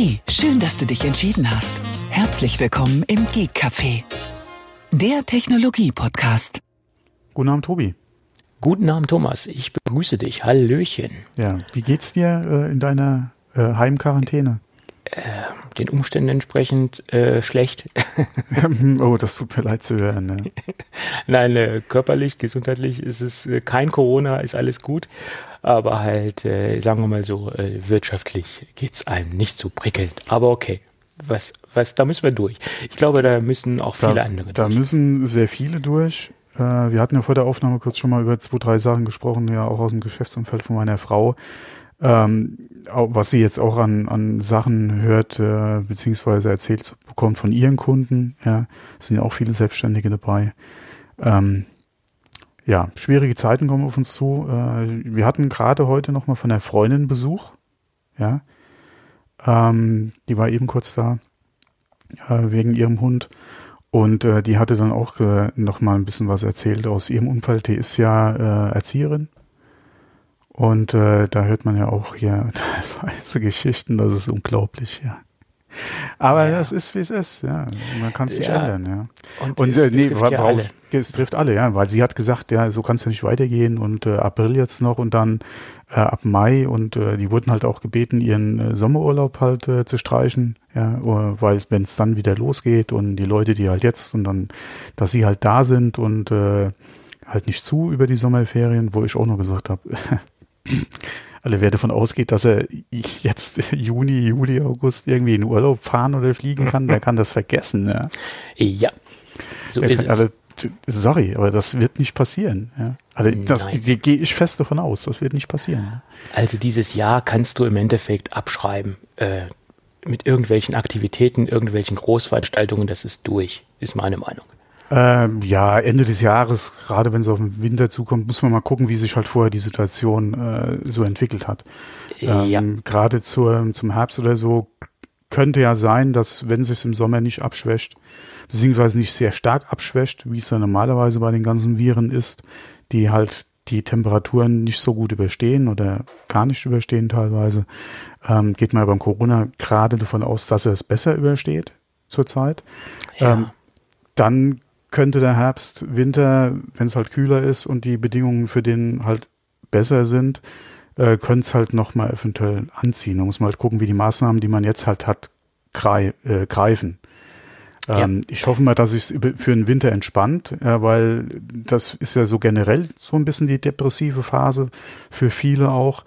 Hey, schön, dass du dich entschieden hast. Herzlich willkommen im Geek Café, der Technologie-Podcast. Guten Abend, Tobi. Guten Abend, Thomas. Ich begrüße dich. Hallöchen. Ja, wie geht's dir äh, in deiner äh, Heimquarantäne? Äh, den Umständen entsprechend äh, schlecht. oh, das tut mir leid zu hören. Ne? Nein, äh, körperlich, gesundheitlich ist es äh, kein Corona, ist alles gut. Aber halt, äh, sagen wir mal so, äh, wirtschaftlich geht's einem nicht so prickelnd. Aber okay. Was, was, da müssen wir durch. Ich glaube, da müssen auch viele da, andere Da durch. müssen sehr viele durch. Äh, wir hatten ja vor der Aufnahme kurz schon mal über zwei, drei Sachen gesprochen, ja auch aus dem Geschäftsumfeld von meiner Frau. Ähm, was sie jetzt auch an, an Sachen hört, äh, beziehungsweise erzählt bekommt von ihren Kunden. Ja, sind ja auch viele Selbstständige dabei. Ähm, ja, schwierige Zeiten kommen auf uns zu. Äh, wir hatten gerade heute noch mal von der Freundin Besuch. Ja, ähm, die war eben kurz da äh, wegen ihrem Hund. Und äh, die hatte dann auch äh, noch mal ein bisschen was erzählt aus ihrem Umfeld. Die ist ja äh, Erzieherin. Und äh, da hört man ja auch hier teilweise Geschichten, das ist unglaublich, ja. Aber Ja. das ist, wie es ist, ja. Man kann es nicht Ja. ändern, ja. Und, Und es äh, nee, betrifft wa- ja alle. es trifft alle, ja, weil sie hat gesagt, ja, so kann es ja nicht weitergehen und äh, April jetzt noch und dann äh, ab Mai und äh, die wurden halt auch gebeten, ihren äh, Sommerurlaub halt äh, zu streichen, ja, weil wenn es dann wieder losgeht und die Leute, die halt jetzt und dann, dass sie halt da sind und äh, halt nicht zu über die Sommerferien, wo ich auch noch gesagt habe, alle wer davon ausgeht, dass er jetzt Juni, Juli, August irgendwie in Urlaub fahren oder fliegen kann, der kann das vergessen, ja. Ja, so Der ist kann, es. also, sorry, aber das wird nicht passieren. Ja. Also das gehe ich fest davon aus, das wird nicht passieren. Also dieses Jahr kannst du im Endeffekt abschreiben. Äh, mit irgendwelchen Aktivitäten, irgendwelchen Großveranstaltungen, das ist durch, ist meine Meinung. Ähm, ja, Ende des Jahres, gerade wenn es auf den Winter zukommt, muss man mal gucken, wie sich halt vorher die Situation äh, so entwickelt hat. Ähm, ja, Gerade zur, zum Herbst oder so könnte ja sein, dass wenn sich im Sommer nicht abschwächt, beziehungsweise nicht sehr stark abschwächt, wie es ja normalerweise bei den ganzen Viren ist, die halt die Temperaturen nicht so gut überstehen oder gar nicht überstehen teilweise, ähm, geht man ja beim Corona gerade davon aus, dass er es besser übersteht zurzeit. ja. ähm, Dann könnte der Herbst, Winter, wenn es halt kühler ist und die Bedingungen für den halt besser sind, äh, könnte es halt nochmal eventuell anziehen. Da muss man halt gucken, wie die Maßnahmen, die man jetzt halt hat, grei äh, greifen. Ähm, Ich hoffe mal, dass es für den Winter entspannt, ja, weil das ist ja so generell so ein bisschen die depressive Phase für viele auch.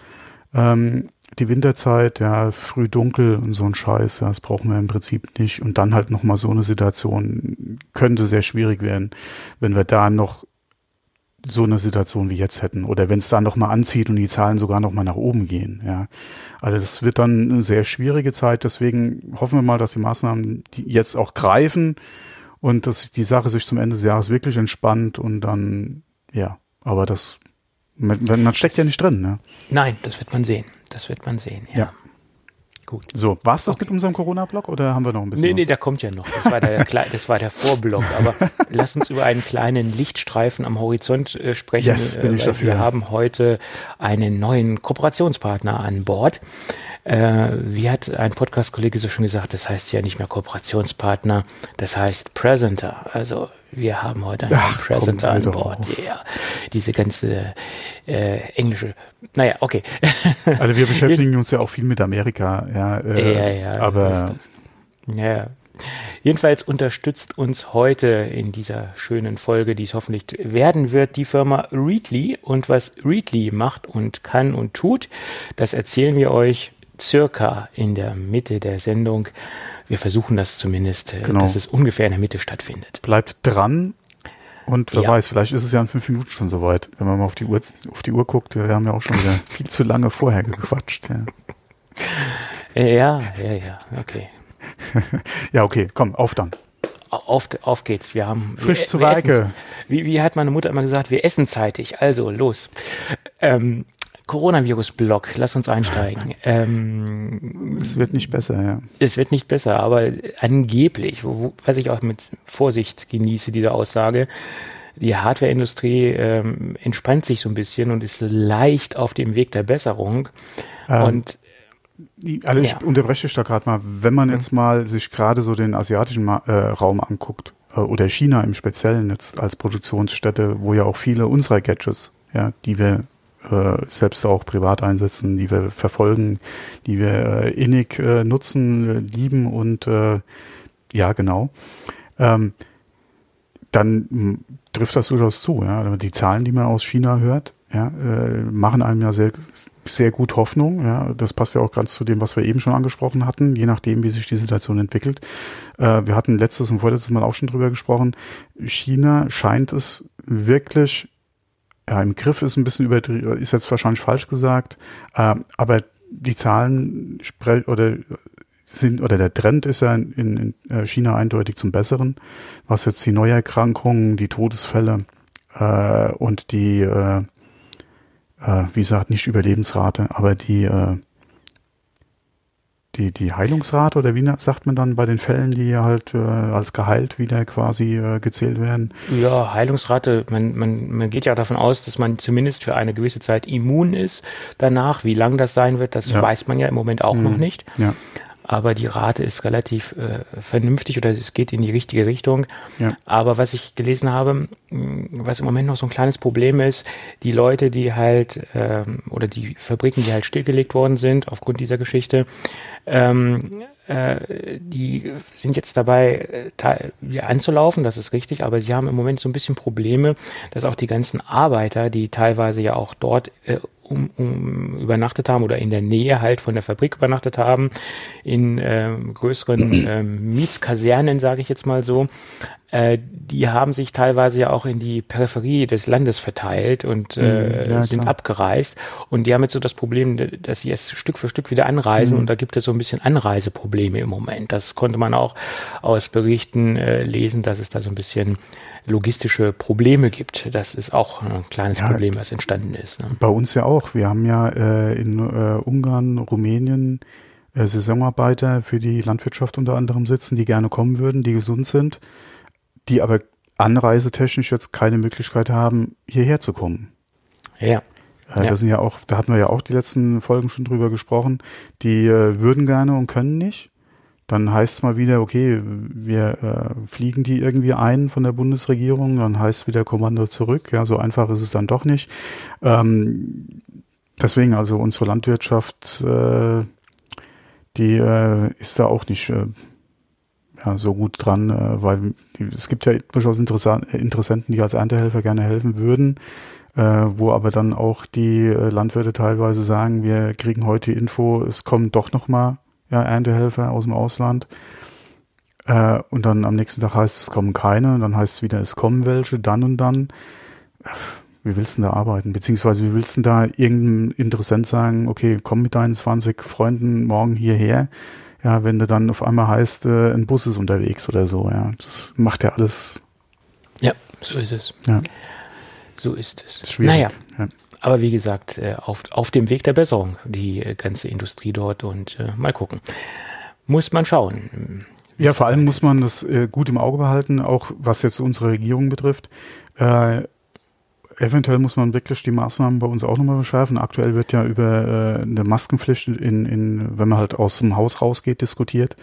Ähm, die Winterzeit, ja, früh dunkel und so ein Scheiß, ja, das brauchen wir im Prinzip nicht. Und dann halt nochmal so eine Situation könnte sehr schwierig werden, wenn wir da noch so eine Situation wie jetzt hätten oder wenn es da noch mal anzieht und die Zahlen sogar noch mal nach oben gehen. Ja, also das wird dann eine sehr schwierige Zeit. Deswegen hoffen wir mal, dass die Maßnahmen die jetzt auch greifen und dass die Sache sich zum Ende des Jahres wirklich entspannt und dann ja. Aber das man, man steckt ja nicht drin. Ne? Nein, das wird man sehen. Das wird man sehen, ja. Ja. Gut. So, war's das mit unserem Corona-Block oder haben wir noch ein bisschen? Nee, nee, da kommt ja noch. Das war der, das war der Vorblock. Aber lass uns über einen kleinen Lichtstreifen am Horizont äh, sprechen. Yes, bin äh, ich dafür. Wir haben heute einen neuen Kooperationspartner an Bord. Äh, wie hat ein Podcast-Kollege so schon gesagt, das heißt ja nicht mehr Kooperationspartner, das heißt Presenter. Also wir haben heute einen Ach, Presenter an Bord. Ja, diese ganze äh, englische. Naja, okay. Also wir beschäftigen uns ja auch viel mit Amerika. Ja, äh, Ja, ja, aber. Ja. Jedenfalls unterstützt uns heute in dieser schönen Folge, die es hoffentlich werden wird, die Firma Readly. Und was Readly macht und kann und tut, das erzählen wir euch circa in der Mitte der Sendung. Wir versuchen das zumindest, äh, Genau. dass es ungefähr in der Mitte stattfindet. bleibt dran. Und wer Ja. weiß, vielleicht ist es ja in fünf Minuten schon soweit. Wenn man mal auf die Uhr, auf die Uhr guckt, wir haben ja auch schon wieder viel zu lange vorher gequatscht. Ja, Äh, Ja, ja, ja, okay. ja okay, komm, auf dann. Auf, auf geht's. Wir haben Frisch wir, zu essen's. Wie, wie hat meine Mutter immer gesagt, wir essen zeitig. Also los. Ähm, Coronavirus-Blog, lass uns einsteigen. ähm, Es wird nicht besser, ja. es wird nicht besser, aber angeblich, wo, wo, was ich auch mit Vorsicht genieße, diese Aussage, die Hardwareindustrie ähm, entspannt sich so ein bisschen und ist leicht auf dem Weg der Besserung. Ähm, und Also ich ja. unterbreche dich da gerade mal. Wenn man mhm. jetzt mal sich gerade so den asiatischen äh, Raum anguckt, äh, oder China im Speziellen jetzt als Produktionsstätte, wo ja auch viele unserer Gadgets, ja, die wir äh, selbst auch privat einsetzen, die wir verfolgen, die wir äh, innig äh, nutzen, äh, lieben und äh, ja, genau. Ähm, dann trifft das durchaus zu. Ja. Die Zahlen, die man aus China hört, ja, äh, machen einem ja sehr, sehr gut Hoffnung. Ja. Das passt ja auch ganz zu dem, was wir eben schon angesprochen hatten, je nachdem, wie sich die Situation entwickelt. Wir hatten letztes und vorletztes Mal auch schon drüber gesprochen. China scheint es wirklich, ja, im Griff ist ein bisschen übertrieben, ist jetzt wahrscheinlich falsch gesagt, äh, aber die Zahlen oder sind, oder der Trend ist ja in, in äh, China eindeutig zum Besseren, was jetzt die Neuerkrankungen, die Todesfälle äh, und die, äh, äh, wie gesagt, nicht Überlebensrate, aber die, äh, die, die Heilungsrate oder wie sagt man dann bei den Fällen, die halt äh, als geheilt wieder quasi äh, gezählt werden? Ja, Heilungsrate, man, man, man geht ja davon aus, dass man zumindest für eine gewisse Zeit immun ist danach. Wie lang das sein wird, das ja. weiß man ja im Moment auch mhm. noch nicht. Ja aber die Rate ist relativ äh, vernünftig oder es geht in die richtige Richtung. Ja. Aber was ich gelesen habe, was im Moment noch so ein kleines Problem ist, die Leute, die halt ähm, oder die Fabriken, die halt stillgelegt worden sind aufgrund dieser Geschichte, ähm, äh, die sind jetzt dabei, äh, anzulaufen, das ist richtig, aber sie haben im Moment so ein bisschen Probleme, dass auch die ganzen Arbeiter, die teilweise ja auch dort äh, um, um, übernachtet haben oder in der Nähe halt von der Fabrik übernachtet haben, in äh, größeren äh, Mietskasernen, sage ich jetzt mal so, äh, die haben sich teilweise ja auch in die Peripherie des Landes verteilt und äh, mhm, ja, sind klar. abgereist. Und die haben jetzt so das Problem, dass sie jetzt Stück für Stück wieder anreisen mhm. und da gibt es so ein bisschen Anreiseprobleme im Moment. Das konnte man auch aus Berichten äh, lesen, dass es da so ein bisschen logistische Probleme gibt. Das ist auch ein kleines ja, Problem, was entstanden ist. Ne? Bei uns ja auch. Wir haben ja äh, in äh, Ungarn, Rumänien äh, Saisonarbeiter für die Landwirtschaft unter anderem sitzen, die gerne kommen würden, die gesund sind, die aber anreisetechnisch jetzt keine Möglichkeit haben, hierher zu kommen. Ja. Äh, ja. Da sind ja auch, da hatten wir ja auch die letzten Folgen schon drüber gesprochen. Die äh, würden gerne und können nicht. Dann heißt es mal wieder, okay, wir äh, fliegen die irgendwie ein von der Bundesregierung, dann heißt wieder Kommando zurück. Ja, so einfach ist es dann doch nicht. Ähm, deswegen also unsere Landwirtschaft, äh, die äh, ist da auch nicht äh, ja, so gut dran, äh, weil die, es gibt ja durchaus Interessenten, die als Erntehelfer gerne helfen würden, äh, wo aber dann auch die äh, Landwirte teilweise sagen, wir kriegen heute Info, es kommen doch noch mal ja, Erntehelfer aus dem Ausland. Äh, und dann am nächsten Tag heißt es, es kommen keine, und dann heißt es wieder, es kommen welche, dann und dann. Wie willst du denn da arbeiten? Beziehungsweise wie willst du denn da irgendein Interessent sagen, okay, komm mit deinen 20 Freunden morgen hierher? Ja, wenn du dann auf einmal heißt, äh, ein Bus ist unterwegs oder so, ja. Das macht ja alles. Ja, so ist es. Ja. So ist es. Ist schwierig. Naja. Ja. Aber wie gesagt, äh, auf, auf dem Weg der Besserung, die äh, ganze Industrie dort und äh, mal gucken. Muss man schauen. Ja, vor allem muss man das äh, gut im Auge behalten, auch was jetzt unsere Regierung betrifft. Äh, eventuell muss man wirklich die Maßnahmen bei uns auch nochmal verschärfen. Aktuell wird ja über äh, eine Maskenpflicht, in, in, wenn man halt aus dem Haus rausgeht, diskutiert.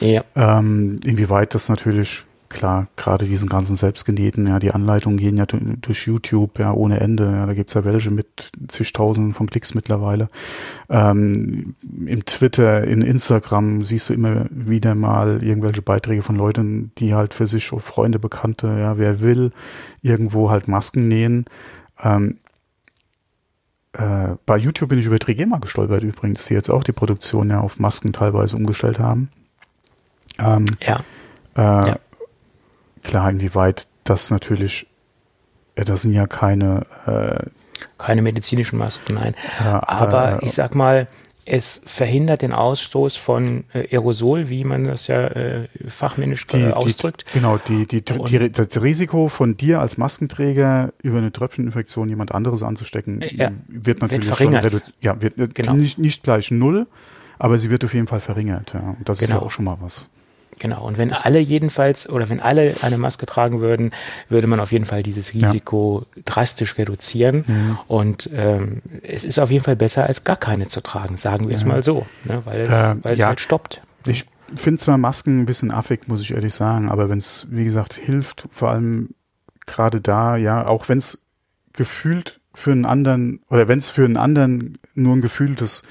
Ja. Ähm, inwieweit das natürlich klar, gerade diesen ganzen selbstgenähten, ja, die Anleitungen gehen ja durch YouTube, ja, ohne Ende. Ja, da gibt's ja welche mit zigtausenden von Klicks mittlerweile. Ähm, Im Twitter, in Instagram siehst du immer wieder mal irgendwelche Beiträge von Leuten, die halt für sich Freunde, Bekannte, ja, wer will, irgendwo halt Masken nähen. Ähm, äh, bei YouTube bin ich über Trigema gestolpert übrigens, die jetzt auch die Produktion ja auf Masken teilweise umgestellt haben. Ähm, ja. Äh, ja klar, inwieweit das natürlich, äh, das sind ja keine äh, keine medizinischen Masken, nein. Ja, aber, aber ich sag mal, es verhindert den Ausstoß von äh, Aerosol, wie man das ja äh, fachmännisch die, ausdrückt. Die, genau, die, die, die, das Risiko von dir als Maskenträger über eine Tröpfcheninfektion jemand anderes anzustecken, äh, ja, wird natürlich wird verringert. schon ja, wird genau. nicht, nicht gleich null, aber sie wird auf jeden Fall verringert. Ja. Und das genau. ist ja auch schon mal was. Genau, und wenn alle jedenfalls oder wenn alle eine Maske tragen würden, würde man auf jeden Fall dieses Risiko ja. drastisch reduzieren. Mhm. Und ähm, es ist auf jeden Fall besser, als gar keine zu tragen, sagen wir ja. es mal so, ne? weil es, äh, weil es ja. halt stoppt. Ich finde zwar Masken ein bisschen affig, muss ich ehrlich sagen, aber wenn es, wie gesagt, hilft, vor allem gerade da, ja, auch wenn es gefühlt für einen anderen oder wenn es für einen anderen nur ein gefühltes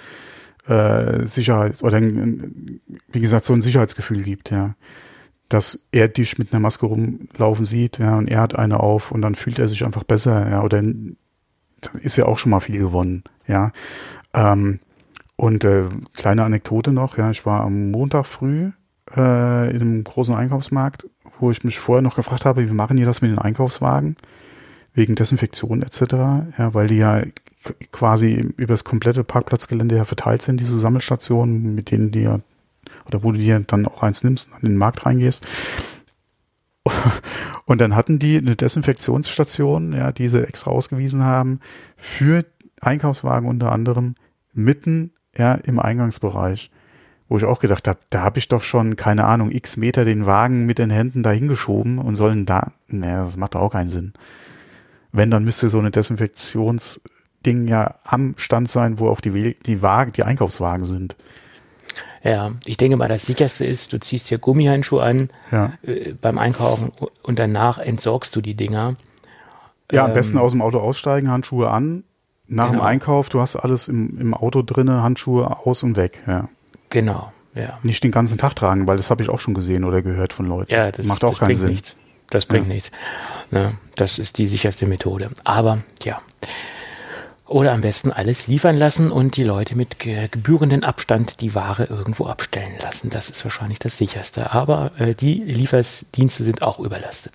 äh, Sicherheit oder ein, wie gesagt so ein Sicherheitsgefühl gibt, ja, dass er dich mit einer Maske rumlaufen sieht, ja, und er hat eine auf und dann fühlt er sich einfach besser, ja, oder ist ja auch schon mal viel gewonnen, ja. Ähm, und äh, kleine Anekdote noch, ja, ich war am Montag früh äh, in einem großen Einkaufsmarkt, wo ich mich vorher noch gefragt habe, wie machen die das mit den Einkaufswagen? Wegen Desinfektion etc., ja, weil die ja quasi über das komplette Parkplatzgelände ja verteilt sind, diese Sammelstationen, mit denen die ja, oder wo du dir dann auch eins nimmst und in den Markt reingehst. Und dann hatten die eine Desinfektionsstation, ja, die sie extra ausgewiesen haben, für Einkaufswagen unter anderem mitten ja, im Eingangsbereich. Wo ich auch gedacht habe, da habe ich doch schon, keine Ahnung, x Meter den Wagen mit den Händen dahingeschoben und sollen da, ne, das macht doch auch keinen Sinn. Wenn, dann müsste so eine Desinfektions- Ding ja am Stand sein, wo auch die, die Wagen, die Einkaufswagen sind. Ja, ich denke mal, das sicherste ist, du ziehst dir Gummihandschuhe an ja. äh, beim Einkaufen und danach entsorgst du die Dinger. Ja, am ähm, besten aus dem Auto aussteigen, Handschuhe an. Nach genau. dem Einkauf, du hast alles im, im Auto drinne, Handschuhe aus und weg, ja. Genau, ja. Nicht den ganzen Tag tragen, weil das habe ich auch schon gesehen oder gehört von Leuten. Ja, das macht auch das keinen Sinn. Nichts. Das bringt ja. nichts. Ne, das ist die sicherste Methode. Aber ja. Oder am besten alles liefern lassen und die Leute mit gebührenden Abstand die Ware irgendwo abstellen lassen. Das ist wahrscheinlich das sicherste. Aber äh, die Lieferdienste sind auch überlastet.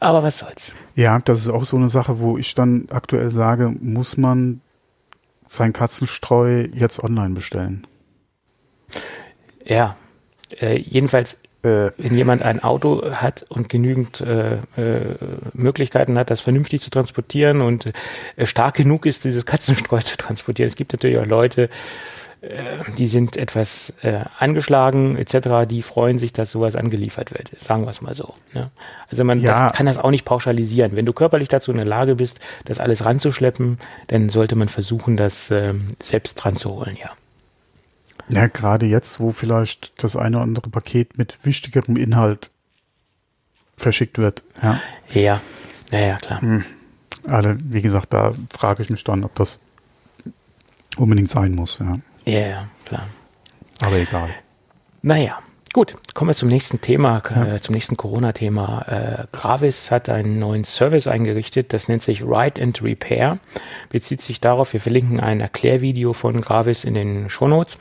Aber was soll's. Ja, das ist auch so eine Sache, wo ich dann aktuell sage, muss man sein Katzenstreu jetzt online bestellen? Ja, äh, jedenfalls wenn jemand ein Auto hat und genügend äh, äh, Möglichkeiten hat, das vernünftig zu transportieren und äh, stark genug ist, dieses Katzenstreu zu transportieren. Es gibt natürlich auch Leute, äh, die sind etwas äh, angeschlagen etc., die freuen sich, dass sowas angeliefert wird. Sagen wir es mal so. Ne? Also man ja. das kann das auch nicht pauschalisieren. Wenn du körperlich dazu in der Lage bist, das alles ranzuschleppen, dann sollte man versuchen, das äh, selbst dran zu holen, ja. Ja, gerade jetzt, wo vielleicht das eine oder andere Paket mit wichtigerem Inhalt verschickt wird. Ja, ja, ja, ja klar. Hm. Also, wie gesagt, da frage ich mich dann, ob das unbedingt sein muss. Ja, ja, ja klar. Aber egal. Naja, Gut, kommen wir zum nächsten Thema, ja. äh, zum nächsten Corona-Thema. Äh, Gravis hat einen neuen Service eingerichtet, das nennt sich Write and Repair. Bezieht sich darauf, wir verlinken ein Erklärvideo von Gravis in den Shownotes,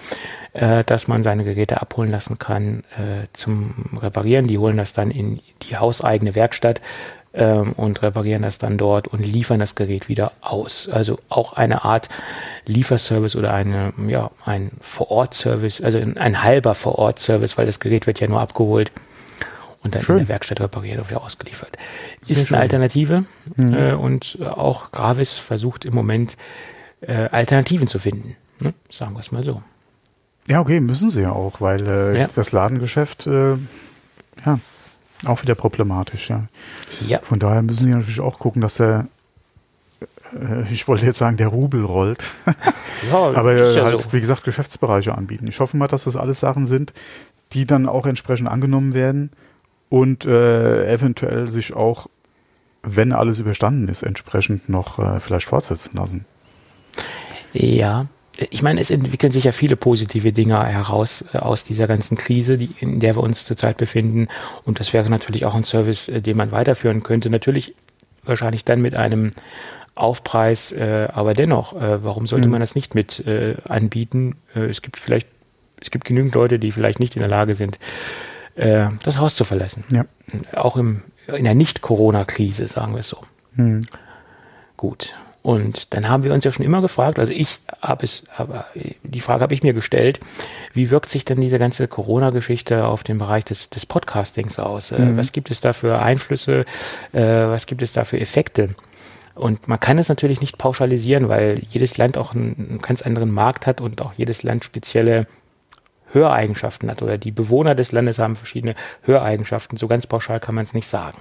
äh, dass man seine Geräte abholen lassen kann äh, zum Reparieren. Die holen das dann in die hauseigene Werkstatt ähm, und reparieren das dann dort und liefern das Gerät wieder aus. Also auch eine Art Lieferservice oder eine, ja, ein Vor-Ort-Service, also ein halber Vor-Ort-Service, weil das Gerät wird ja nur abgeholt und dann schön. in der Werkstatt repariert und wieder ausgeliefert. Sehr Ist schön. eine Alternative mhm. äh, und auch Gravis versucht im Moment äh, Alternativen zu finden. Ne? Sagen wir es mal so. Ja, okay, müssen sie ja auch, weil äh, ja. das Ladengeschäft, äh, ja, auch wieder problematisch, ja. ja. Von daher müssen sie natürlich auch gucken, dass der, äh, ich wollte jetzt sagen, der Rubel rollt. Ja, aber ja halt, so. wie gesagt, Geschäftsbereiche anbieten. Ich hoffe mal, dass das alles Sachen sind, die dann auch entsprechend angenommen werden und äh, eventuell sich auch, wenn alles überstanden ist, entsprechend noch äh, vielleicht fortsetzen lassen. Ja, ich meine, es entwickeln sich ja viele positive Dinge heraus äh, aus dieser ganzen Krise, die, in der wir uns zurzeit befinden. Und das wäre natürlich auch ein Service, äh, den man weiterführen könnte. Natürlich wahrscheinlich dann mit einem Aufpreis, äh, aber dennoch, äh, warum sollte mhm. man das nicht mit äh, anbieten? Äh, es gibt vielleicht, es gibt genügend Leute, die vielleicht nicht in der Lage sind, äh, das Haus zu verlassen. Ja. Auch im, in der Nicht-Corona-Krise, sagen wir es so. Mhm. Gut. Und dann haben wir uns ja schon immer gefragt, also ich habe es, aber die Frage habe ich mir gestellt, wie wirkt sich denn diese ganze Corona-Geschichte auf den Bereich des, des Podcastings aus? Äh, mhm. Was gibt es da für Einflüsse? Äh, was gibt es da für Effekte? Und man kann es natürlich nicht pauschalisieren, weil jedes Land auch einen, einen ganz anderen Markt hat und auch jedes Land spezielle Höreigenschaften hat oder die Bewohner des Landes haben verschiedene Höreigenschaften. So ganz pauschal kann man es nicht sagen.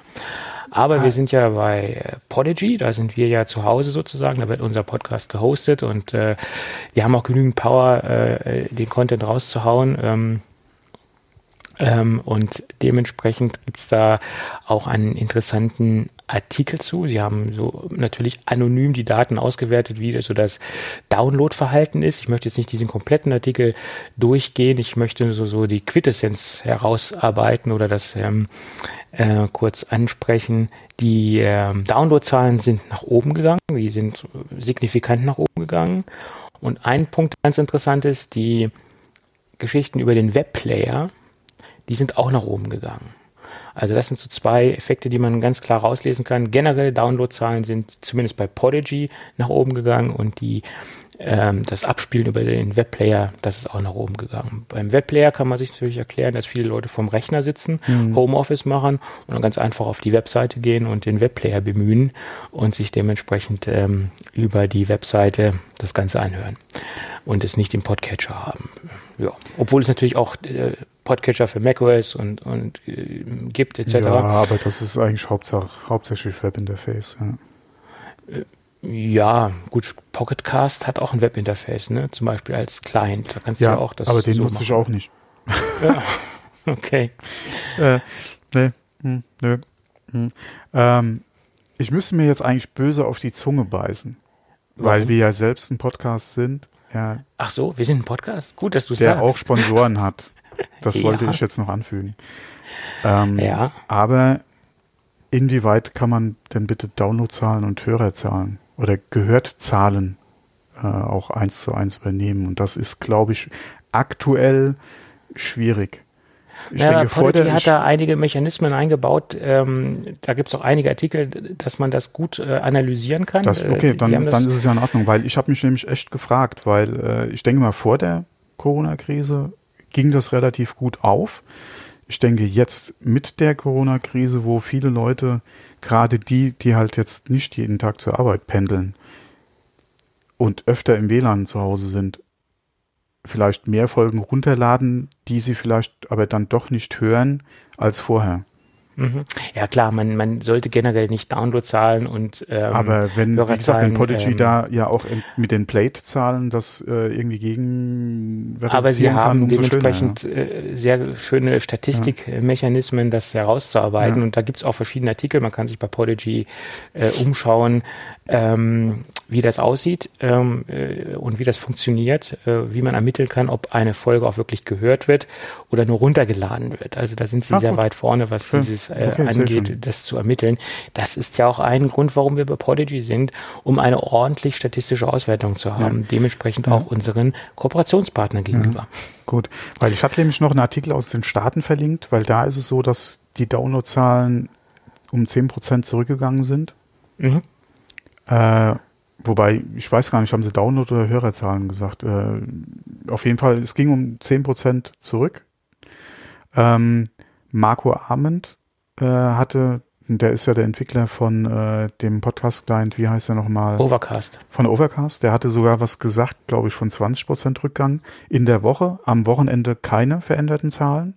Aber wir sind ja bei äh, Podigy, da sind wir ja zu Hause sozusagen, da wird unser Podcast gehostet und äh, wir haben auch genügend Power, äh, den Content rauszuhauen. Ähm, ähm, und dementsprechend gibt's da auch einen interessanten Artikel zu. Sie haben so natürlich anonym die Daten ausgewertet, wie so das Downloadverhalten ist. Ich möchte jetzt nicht diesen kompletten Artikel durchgehen. Ich möchte so, so die Quintessenz herausarbeiten oder das ähm, äh, kurz ansprechen. Die ähm, Downloadzahlen sind nach oben gegangen. Die sind signifikant nach oben gegangen. Und ein Punkt ganz interessant ist, die Geschichten über den Webplayer die sind auch nach oben gegangen. Also das sind so zwei Effekte, die man ganz klar rauslesen kann. Generell Downloadzahlen sind zumindest bei Podigy nach oben gegangen und die ähm, das Abspielen über den Webplayer, das ist auch nach oben gegangen. Beim Webplayer kann man sich natürlich erklären, dass viele Leute vom Rechner sitzen, mhm. Homeoffice machen und dann ganz einfach auf die Webseite gehen und den Webplayer bemühen und sich dementsprechend ähm, über die Webseite das Ganze anhören und es nicht im Podcatcher haben. Ja, obwohl es natürlich auch äh, Podcatcher für macOS und, und äh, gibt etc. Ja, aber das ist eigentlich hauptsächlich Webinterface. Ja. Ja, gut, Pocketcast hat auch ein Webinterface, ne? Zum Beispiel als Client. Da kannst ja, du ja auch das. Aber den so nutze ich auch nicht. Ja, okay. äh, nee, hm, nö. Hm. Ähm, ich müsste mir jetzt eigentlich böse auf die Zunge beißen, Warum? weil wir ja selbst ein Podcast sind. Ja, Ach so, wir sind ein Podcast? Gut, dass du sagst. Der auch Sponsoren hat. Das ja. wollte ich jetzt noch anfügen. Ähm, ja. Aber inwieweit kann man denn bitte Downloadzahlen und Hörerzahlen oder Gehörtzahlen äh, auch eins zu eins übernehmen? Und das ist, glaube ich, aktuell schwierig. Ich ja, denke, der hat da einige Mechanismen eingebaut. Ähm, da gibt es auch einige Artikel, dass man das gut äh, analysieren kann. Das, okay, äh, dann, dann ist es ja in Ordnung, weil ich habe mich nämlich echt gefragt, weil äh, ich denke mal, vor der Corona-Krise ging das relativ gut auf. Ich denke jetzt mit der Corona-Krise, wo viele Leute, gerade die, die halt jetzt nicht jeden Tag zur Arbeit pendeln und öfter im WLAN zu Hause sind, vielleicht mehr Folgen runterladen, die sie vielleicht aber dann doch nicht hören als vorher. Mhm. Ja klar, man, man sollte generell nicht Downloadzahlen und ähm, Aber wenn, wie gesagt, wenn Podigy ähm, da ja auch in, mit den Plate-Zahlen das äh, irgendwie gegen Aber sie haben dementsprechend schöner, ja. äh, sehr schöne Statistikmechanismen, das herauszuarbeiten ja. und da gibt's auch verschiedene Artikel, man kann sich bei Podigy äh, umschauen, ähm, wie das aussieht ähm, äh, und wie das funktioniert, äh, wie man ermitteln kann, ob eine Folge auch wirklich gehört wird oder nur runtergeladen wird. Also da sind sie ah, sehr gut. weit vorne, was Schön. dieses äh, okay, angeht, das zu ermitteln. Das ist ja auch ein Grund, warum wir bei Podigy sind, um eine ordentlich statistische Auswertung zu haben, ja. dementsprechend ja. auch unseren Kooperationspartnern gegenüber. Ja. Gut, weil ich hatte nämlich noch einen Artikel aus den Staaten verlinkt, weil da ist es so, dass die Downloadzahlen um zehn Prozent zurückgegangen sind. Mhm. Äh, wobei, ich weiß gar nicht, haben sie Download- oder Hörerzahlen gesagt? Äh, auf jeden Fall, es ging um zehn Prozent zurück. Ähm, Marco Arment äh, hatte, der ist ja der Entwickler von äh, dem Podcast-Client, wie heißt der nochmal? Overcast. Von Overcast. Der hatte sogar was gesagt, glaube ich, von 20% Rückgang in der Woche. Am Wochenende keine veränderten Zahlen,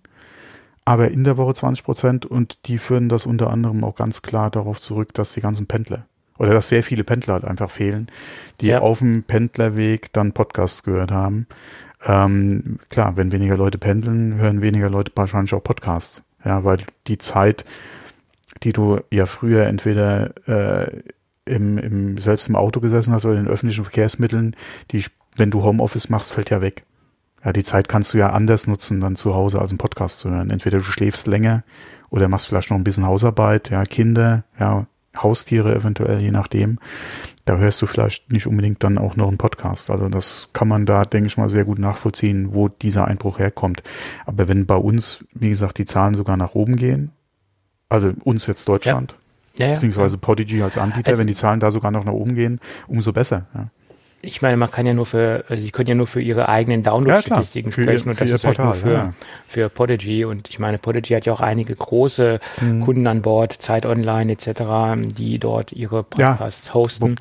aber in der Woche 20% und die führen das unter anderem auch ganz klar darauf zurück, dass die ganzen Pendler oder dass sehr viele Pendler halt einfach fehlen, die ja. auf dem Pendlerweg dann Podcasts gehört haben. Ähm, klar, wenn weniger Leute pendeln, hören weniger Leute wahrscheinlich auch Podcasts. Ja, weil die Zeit, die du ja früher entweder äh, im, im, selbst im Auto gesessen hast oder in öffentlichen Verkehrsmitteln, die, wenn du Homeoffice machst, fällt ja weg. Ja, die Zeit kannst du ja anders nutzen, dann zu Hause als einen Podcast zu hören. Entweder du schläfst länger oder machst vielleicht noch ein bisschen Hausarbeit, ja, Kinder, ja, Haustiere eventuell, je nachdem. Da hörst du vielleicht nicht unbedingt dann auch noch einen Podcast. Also das kann man da, denke ich mal, sehr gut nachvollziehen, wo dieser Einbruch herkommt. Aber wenn bei uns, wie gesagt, die Zahlen sogar nach oben gehen, also uns jetzt Deutschland, ja. Ja, ja, beziehungsweise Podigy als Anbieter, also, wenn die Zahlen da sogar noch nach oben gehen, umso besser. Ja ich meine, man kann ja nur für, also sie können ja nur für ihre eigenen Download-Statistiken ja, sprechen und das ist Portal, halt nur für, ja. für Podigy. Und ich meine, Podigy hat ja auch einige große mhm. Kunden an Bord, Zeit Online etc., die dort ihre Podcasts ja. hosten.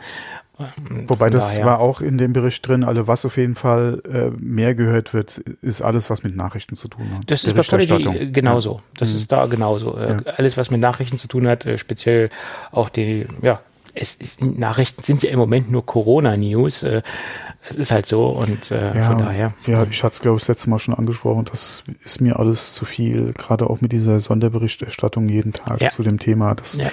Wobei das daher. war auch in dem Bericht drin, also was auf jeden Fall äh, mehr gehört wird, ist alles, was mit Nachrichten zu tun hat. Das ist bei Podigy genauso. Das mhm. ist da genauso. Äh. Alles, was mit Nachrichten zu tun hat, äh, speziell auch die, ja, es ist, Nachrichten sind ja im Moment nur Corona-News. Äh, es ist halt so und äh, ja, von daher. Ja, ich hatte es, glaube ich, das letzte Mal schon angesprochen. Das ist mir alles zu viel, gerade auch mit dieser Sonderberichterstattung jeden Tag ja. zu dem Thema. Das, ja.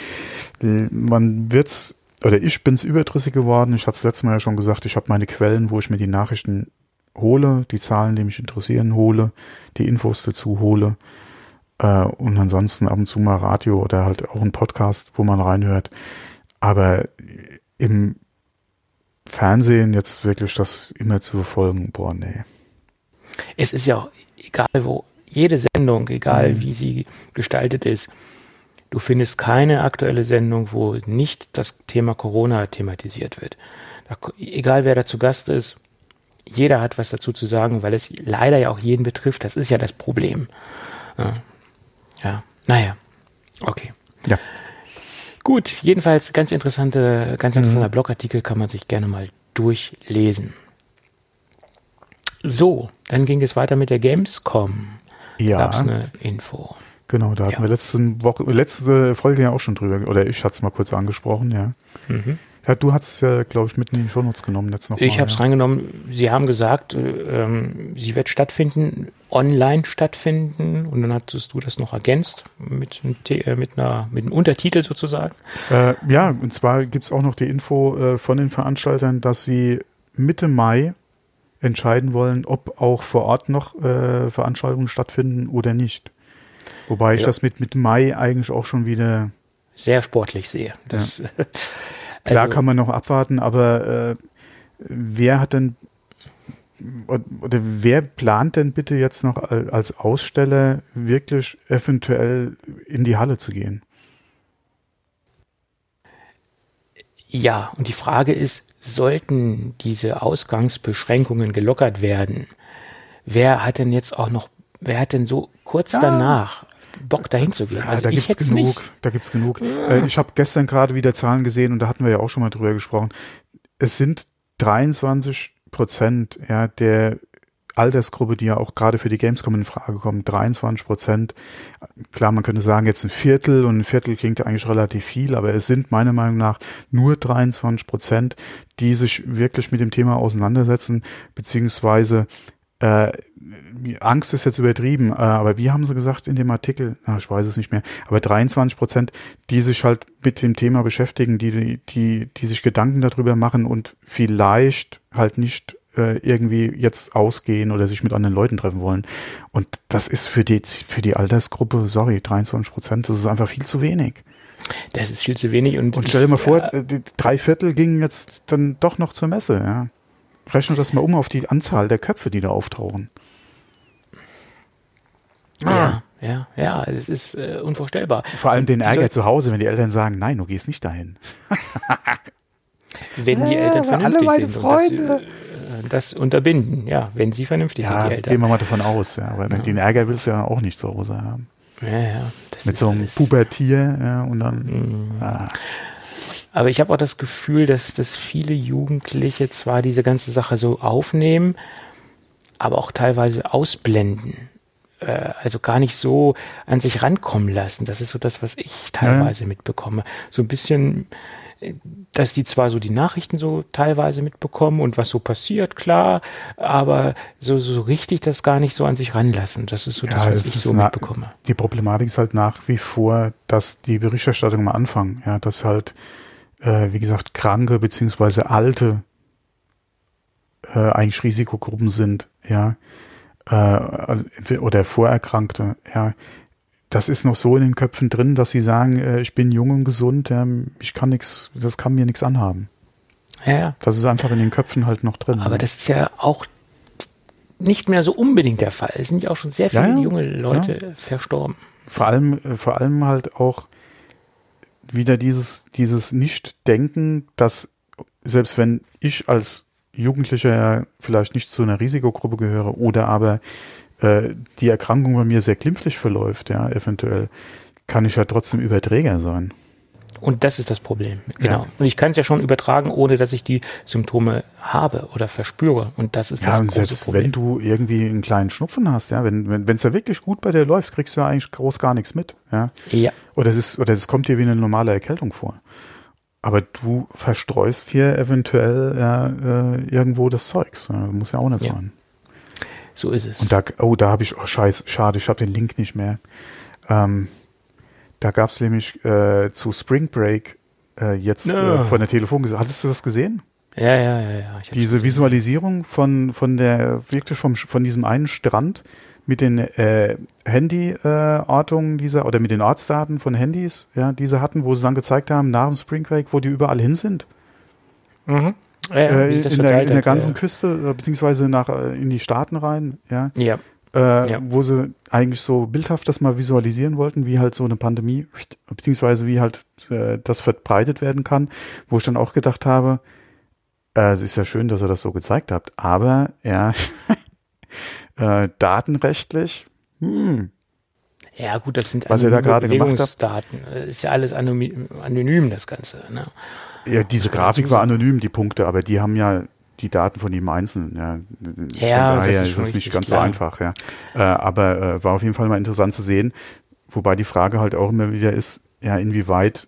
Man wird's, oder ich bin's überdrüssig geworden. Ich hatte es letztes Mal ja schon gesagt, ich habe meine Quellen, wo ich mir die Nachrichten hole, die Zahlen, die mich interessieren, hole, die Infos dazu hole. Äh, und ansonsten ab und zu mal Radio oder halt auch ein Podcast, wo man reinhört. Aber im Fernsehen jetzt wirklich das immer zu verfolgen, boah, nee. Es ist ja auch egal wo, jede Sendung, egal mhm. wie sie gestaltet ist, du findest keine aktuelle Sendung, wo nicht das Thema Corona thematisiert wird. Da, egal wer da zu Gast ist, jeder hat was dazu zu sagen, weil es leider ja auch jeden betrifft. Das ist ja das Problem. Ja, ja. naja, okay. Ja. Gut, jedenfalls ganz interessante, ganz interessanter mhm. Blogartikel kann man sich gerne mal durchlesen. So, dann ging es weiter mit der Gamescom. Ja. Gab's eine Info. Genau, da hatten ja. wir letzte Woche, letzte Folge ja auch schon drüber, oder ich hatte es mal kurz angesprochen, ja. Mhm. Ja, du hast es ja, glaube ich, mitten in den Shownotes genommen jetzt noch. Ich habe es ja. reingenommen. Sie haben gesagt, äh, ähm, sie wird stattfinden, online stattfinden. Und dann hattest du das noch ergänzt mit, äh, mit, einer, mit einem Untertitel sozusagen. Äh, ja, und zwar gibt's auch noch die Info äh, von den Veranstaltern, dass sie Mitte Mai entscheiden wollen, ob auch vor Ort noch äh, Veranstaltungen stattfinden oder nicht. Wobei ich ja. das mit, mit Mai eigentlich auch schon wieder sehr sportlich sehe. Das, ja. Klar also, kann man noch abwarten, aber äh, wer hat denn oder wer plant denn bitte jetzt noch als Aussteller wirklich eventuell in die Halle zu gehen? Ja, und die Frage ist, sollten diese Ausgangsbeschränkungen gelockert werden? Wer hat denn jetzt auch noch, wer hat denn so kurz ja. danach Bock dahin zu gehen. Also ja, da ich gibt's genug, nicht. da gibt's genug. Äh, ich habe gestern gerade wieder Zahlen gesehen und da hatten wir ja auch schon mal drüber gesprochen. Es sind 23 Prozent ja, der Altersgruppe, die ja auch gerade für die Gamescom in Frage kommen, 23 Prozent. Klar, man könnte sagen, jetzt ein Viertel und ein Viertel klingt ja eigentlich relativ viel, aber es sind meiner Meinung nach nur 23 Prozent, die sich wirklich mit dem Thema auseinandersetzen, beziehungsweise äh, Angst ist jetzt übertrieben, äh, aber wie haben sie gesagt in dem Artikel? Na, ich weiß es nicht mehr. Aber 23 Prozent, die sich halt mit dem Thema beschäftigen, die, die, die sich Gedanken darüber machen und vielleicht halt nicht äh, irgendwie jetzt ausgehen oder sich mit anderen Leuten treffen wollen. Und das ist für die, für die Altersgruppe, sorry, 23 Prozent, das ist einfach viel zu wenig. Das ist viel zu wenig und, und stell dir mal vor, ja. Äh, drei Viertel gingen jetzt dann doch noch zur Messe, ja. Rechne das mal um auf die Anzahl der Köpfe, die da auftauchen. Ah. Ja, ja, ja, es ist äh, unvorstellbar. Vor allem den Ärger zu Hause, wenn die Eltern sagen, nein, du gehst nicht dahin. wenn die Eltern vernünftig sind Freunde. und das, äh, das, unterbinden, ja, wenn sie vernünftig ja, sind, die Eltern. Gehen wir mal davon aus, ja, aber ja. den Ärger willst du ja auch nicht zu Hause haben. Ja, ja. Mit so einem Pubertier, ja, und dann. Mhm. Ah. Aber ich habe auch das Gefühl, dass, dass viele Jugendliche zwar diese ganze Sache so aufnehmen, aber auch teilweise ausblenden. Äh, also gar nicht so an sich rankommen lassen. Das ist so das, was ich teilweise ja. mitbekomme. So ein bisschen, äh, dass die zwar so die Nachrichten so teilweise mitbekommen und was so passiert, klar, aber so, so richtig das gar nicht so an sich ranlassen. Das ist so ja, das, was ich so mitbekomme. Die Problematik ist halt nach wie vor, dass die Berichterstattung am Anfang, ja, dass halt äh, wie gesagt, kranke beziehungsweise alte äh, eigentlich Risikogruppen sind, ja, äh, also, oder Vorerkrankte, ja. Das ist noch so in den Köpfen drin, dass sie sagen, äh, ich bin jung und gesund, ja, ich kann nichts, das kann mir nichts anhaben. Ja, ja. Das ist einfach in den Köpfen halt noch drin. Aber ne? das ist ja auch nicht mehr so unbedingt der Fall. Es sind ja auch schon sehr viele ja, junge Leute verstorben. Vor allem, äh, vor allem halt auch wieder dieses, dieses Nicht-Denken, dass selbst wenn ich als Jugendlicher ja vielleicht nicht zu einer Risikogruppe gehöre oder aber äh, die Erkrankung bei mir sehr glimpflich verläuft, ja, eventuell, kann ich ja trotzdem Überträger sein. Und das ist das Problem. Genau. Ja. Und ich kann es ja schon übertragen, ohne dass ich die Symptome habe oder verspüre. Und das ist ja, das und große selbst Problem. wenn du irgendwie einen kleinen Schnupfen hast, ja, wenn wenn es ja wirklich gut bei dir läuft, kriegst du ja eigentlich groß gar nichts mit, ja. Ja. Oder es ist oder es kommt dir wie eine normale Erkältung vor. Aber du verstreust hier eventuell ja, äh, irgendwo das Zeugs. Muss ja auch nicht Ja. sein. So ist es. Und da, oh, da habe ich, oh scheiße, schade, ich habe den Link nicht mehr. Ähm, da gab es nämlich äh, zu Spring Break äh, jetzt Ja. äh, von der Telefon gesagt. Hattest du das gesehen? ja, ja, ja, ja. Diese. Visualisierung von, von der, wirklich vom, von diesem einen Strand mit den äh, Handy-Ortungen dieser, oder mit den Ortsdaten von Handys, ja, die sie hatten, wo sie dann gezeigt haben, nach dem Spring Break, wo die überall hin sind. Mhm. Ja, äh, in, der, in der ganzen ja. Küste, äh, beziehungsweise nach, äh, in die Staaten rein, ja. Ja. Äh, Ja. wo sie eigentlich so bildhaft das mal visualisieren wollten, wie halt so eine Pandemie, beziehungsweise wie halt äh, das verbreitet werden kann, wo ich dann auch gedacht habe, äh, es ist ja schön, dass ihr das so gezeigt habt, aber ja, äh, datenrechtlich, hm, Ja, gut, das sind Was ihr da gerade gemacht habt. Bewegungsdaten. Das ist ja alles anonym, anonym das Ganze. Ne? ja, diese Grafik war anonym, die Punkte, aber die haben ja die Daten von jedem Einzelnen, ja. Ja, von das daher ist es nicht ganz klar. so einfach, ja. Äh, aber äh, war auf jeden Fall mal interessant zu sehen, wobei die Frage halt auch immer wieder ist, ja, inwieweit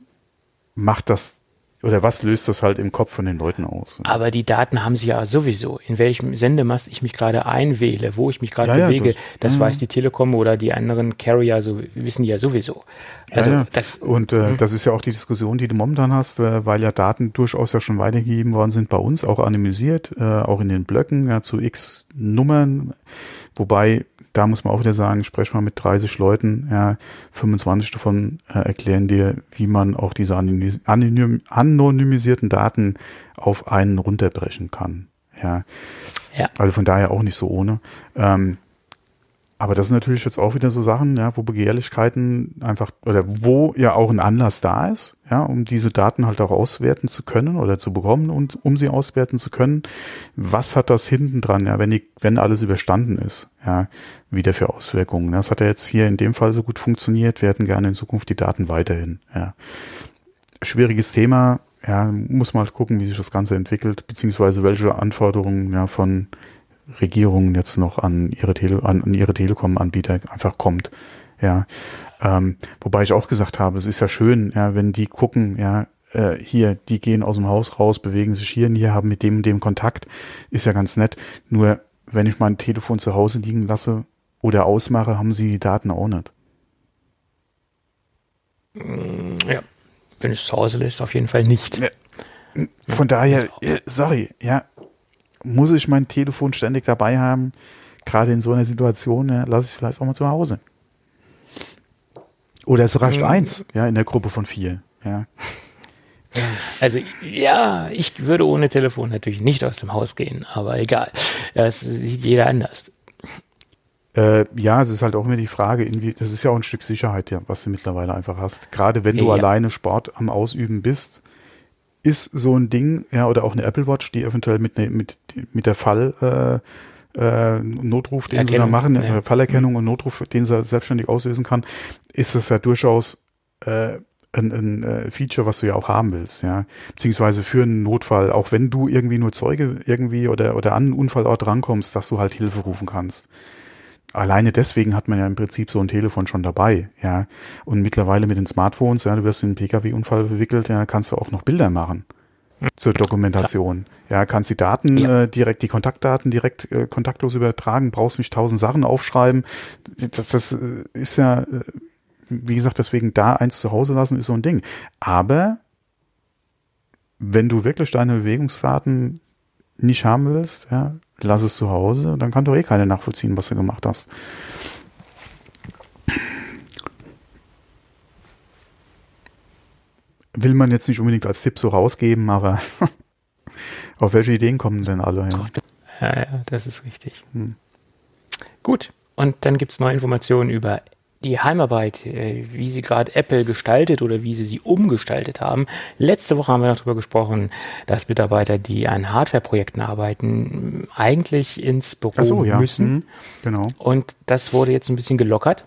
macht das oder was löst das halt im Kopf von den Leuten aus? Aber die Daten haben sie ja sowieso. In welchem Sendemast ich mich gerade einwähle, wo ich mich gerade Ja, ja, bewege, das- das, mhm. weiß die Telekom oder die anderen Carrier so wissen die ja sowieso. Also ja, ja. das und äh, das ist ja auch die Diskussion, die du momentan hast, äh, weil ja Daten durchaus ja schon weitergegeben worden sind bei uns, auch anonymisiert, äh, auch in den Blöcken ja, zu x Nummern, wobei da muss man auch wieder sagen, sprech mal mit 30 Leuten, ja, 25 davon äh, erklären dir, wie man auch diese anonymis anonym anonymisierten Daten auf einen runterbrechen kann. Ja, ja. also von daher auch nicht so ohne. Ähm, aber das sind natürlich jetzt auch wieder so Sachen, ja, wo Begehrlichkeiten einfach oder wo ja auch ein Anlass da ist, ja, um diese Daten halt auch auswerten zu können oder zu bekommen und um sie auswerten zu können. Was hat das hinten dran, ja, wenn die, wenn alles überstanden ist, ja, wieder für Auswirkungen? Das hat ja jetzt hier in dem Fall so gut funktioniert. Wir hätten gerne in Zukunft die Daten weiterhin, ja. Schwieriges Thema, ja, muss mal gucken, wie sich das Ganze entwickelt, beziehungsweise welche Anforderungen ja von Regierungen jetzt noch an ihre Tele an, an ihre Telekom-Anbieter einfach kommt. Ja, ähm, wobei ich auch gesagt habe, es ist ja schön, ja, wenn die gucken, ja, äh, hier, die gehen aus dem Haus raus, bewegen sich hier und hier, haben mit dem und dem Kontakt, ist ja ganz nett. Nur wenn ich mein Telefon zu Hause liegen lasse oder ausmache, haben sie die Daten auch nicht. ja. Wenn es zu Hause ist, auf jeden Fall nicht. Von daher, äh, sorry, ja, muss ich mein Telefon ständig dabei haben? Gerade in so einer Situation, ja, lasse ich es vielleicht auch mal zu Hause. Oder es reicht Mhm. eins, ja, in der Gruppe von vier, ja. Also ja, ich würde ohne Telefon natürlich nicht aus dem Haus gehen, aber egal. Das sieht jeder anders. Äh, ja, es ist halt auch immer die Frage, inwie, das ist ja auch ein Stück Sicherheit, ja, was du mittlerweile einfach hast. Gerade wenn du Ja. alleine Sport am Ausüben bist, ist so ein Ding, ja, oder auch eine Apple Watch, die eventuell mit, ne, mit, mit der Fall, äh, äh, Notruf, den sie da Erkennung, machen, ja. Fallerkennung und Notruf, den sie selbstständig auslösen kann, ist es ja durchaus äh, ein, ein äh, Feature, was du ja auch haben willst, ja. Beziehungsweise für einen Notfall, auch wenn du irgendwie nur Zeuge irgendwie oder, oder an einen Unfallort rankommst, dass du halt Hilfe rufen kannst. Alleine deswegen hat man ja im Prinzip so ein Telefon schon dabei, ja. Und mittlerweile mit den Smartphones, ja, du wirst in einen Pkw-Unfall verwickelt, ja, kannst du auch noch Bilder machen zur Dokumentation. Ja, kannst die Daten Ja. äh, direkt, die Kontaktdaten direkt äh, kontaktlos übertragen, brauchst nicht tausend Sachen aufschreiben. Das, das äh, ist ja, äh, wie gesagt, deswegen da eins zu Hause lassen ist so ein Ding. Aber wenn du wirklich deine Bewegungsdaten nicht haben willst, ja, lass es zu Hause, dann kann doch eh keiner nachvollziehen, was du gemacht hast. Will man jetzt nicht unbedingt als Tipp so rausgeben, aber auf welche Ideen kommen denn alle? Ja? Ja, ja, das ist richtig. Hm. Gut, und dann gibt's neue Informationen über die Heimarbeit, äh, wie sie gerade Apple gestaltet oder wie sie sie umgestaltet haben. Letzte Woche haben wir noch darüber gesprochen, dass Mitarbeiter, die an Hardware-Projekten arbeiten, eigentlich ins Büro so, ja. müssen. Mhm, genau. Und das wurde jetzt ein bisschen gelockert.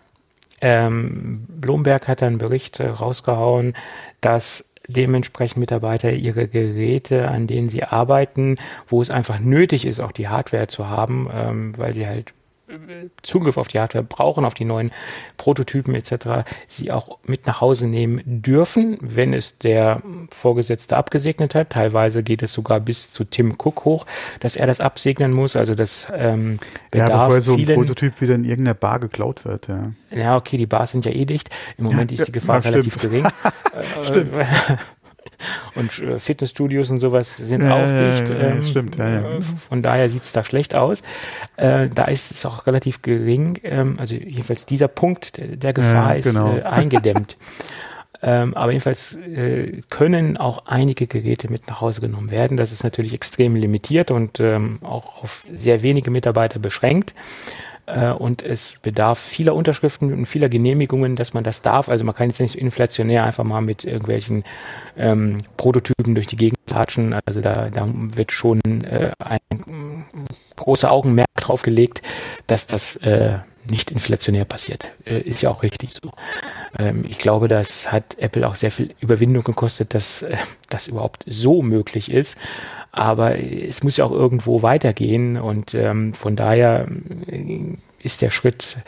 Ähm, Blomberg hat einen Bericht äh, rausgehauen, dass dementsprechend Mitarbeiter ihre Geräte, an denen sie arbeiten, wo es einfach nötig ist, auch die Hardware zu haben, ähm, weil sie halt Zugriff auf die Hardware brauchen, auf die neuen Prototypen etc., sie auch mit nach Hause nehmen dürfen, wenn es der Vorgesetzte abgesegnet hat. Teilweise geht es sogar bis zu Tim Cook hoch, dass er das absegnen muss. Also das ähm, bedarf ja, bevor so ein Prototyp wieder in irgendeiner Bar geklaut wird. Ja, ja okay, die Bars sind ja eh dicht. Im Moment ja, ist die Gefahr ja, relativ gering. stimmt. Und äh, Fitnessstudios und sowas sind ja, auch dicht. Ähm, stimmt, ja, ja. Von daher sieht's da schlecht aus. Äh, da ist es auch relativ gering. Ähm, also jedenfalls dieser Punkt der Gefahr ja, genau. ist äh, eingedämmt. Ähm, aber jedenfalls äh, können auch einige Geräte mit nach Hause genommen werden. Das ist natürlich extrem limitiert und ähm, auch auf sehr wenige Mitarbeiter beschränkt. Äh, und es bedarf vieler Unterschriften und vieler Genehmigungen, dass man das darf. Also man kann jetzt nicht so inflationär einfach mal mit irgendwelchen ähm, Prototypen durch die Gegend latschen. Also da, da wird schon äh, ein großer Augenmerk drauf gelegt, dass das äh, nicht inflationär passiert. Äh, ist ja auch richtig so. Ähm, ich glaube, das hat Apple auch sehr viel Überwindung gekostet, dass äh, das überhaupt so möglich ist. Aber es muss ja auch irgendwo weitergehen und ähm, von daher äh, ist der Schritt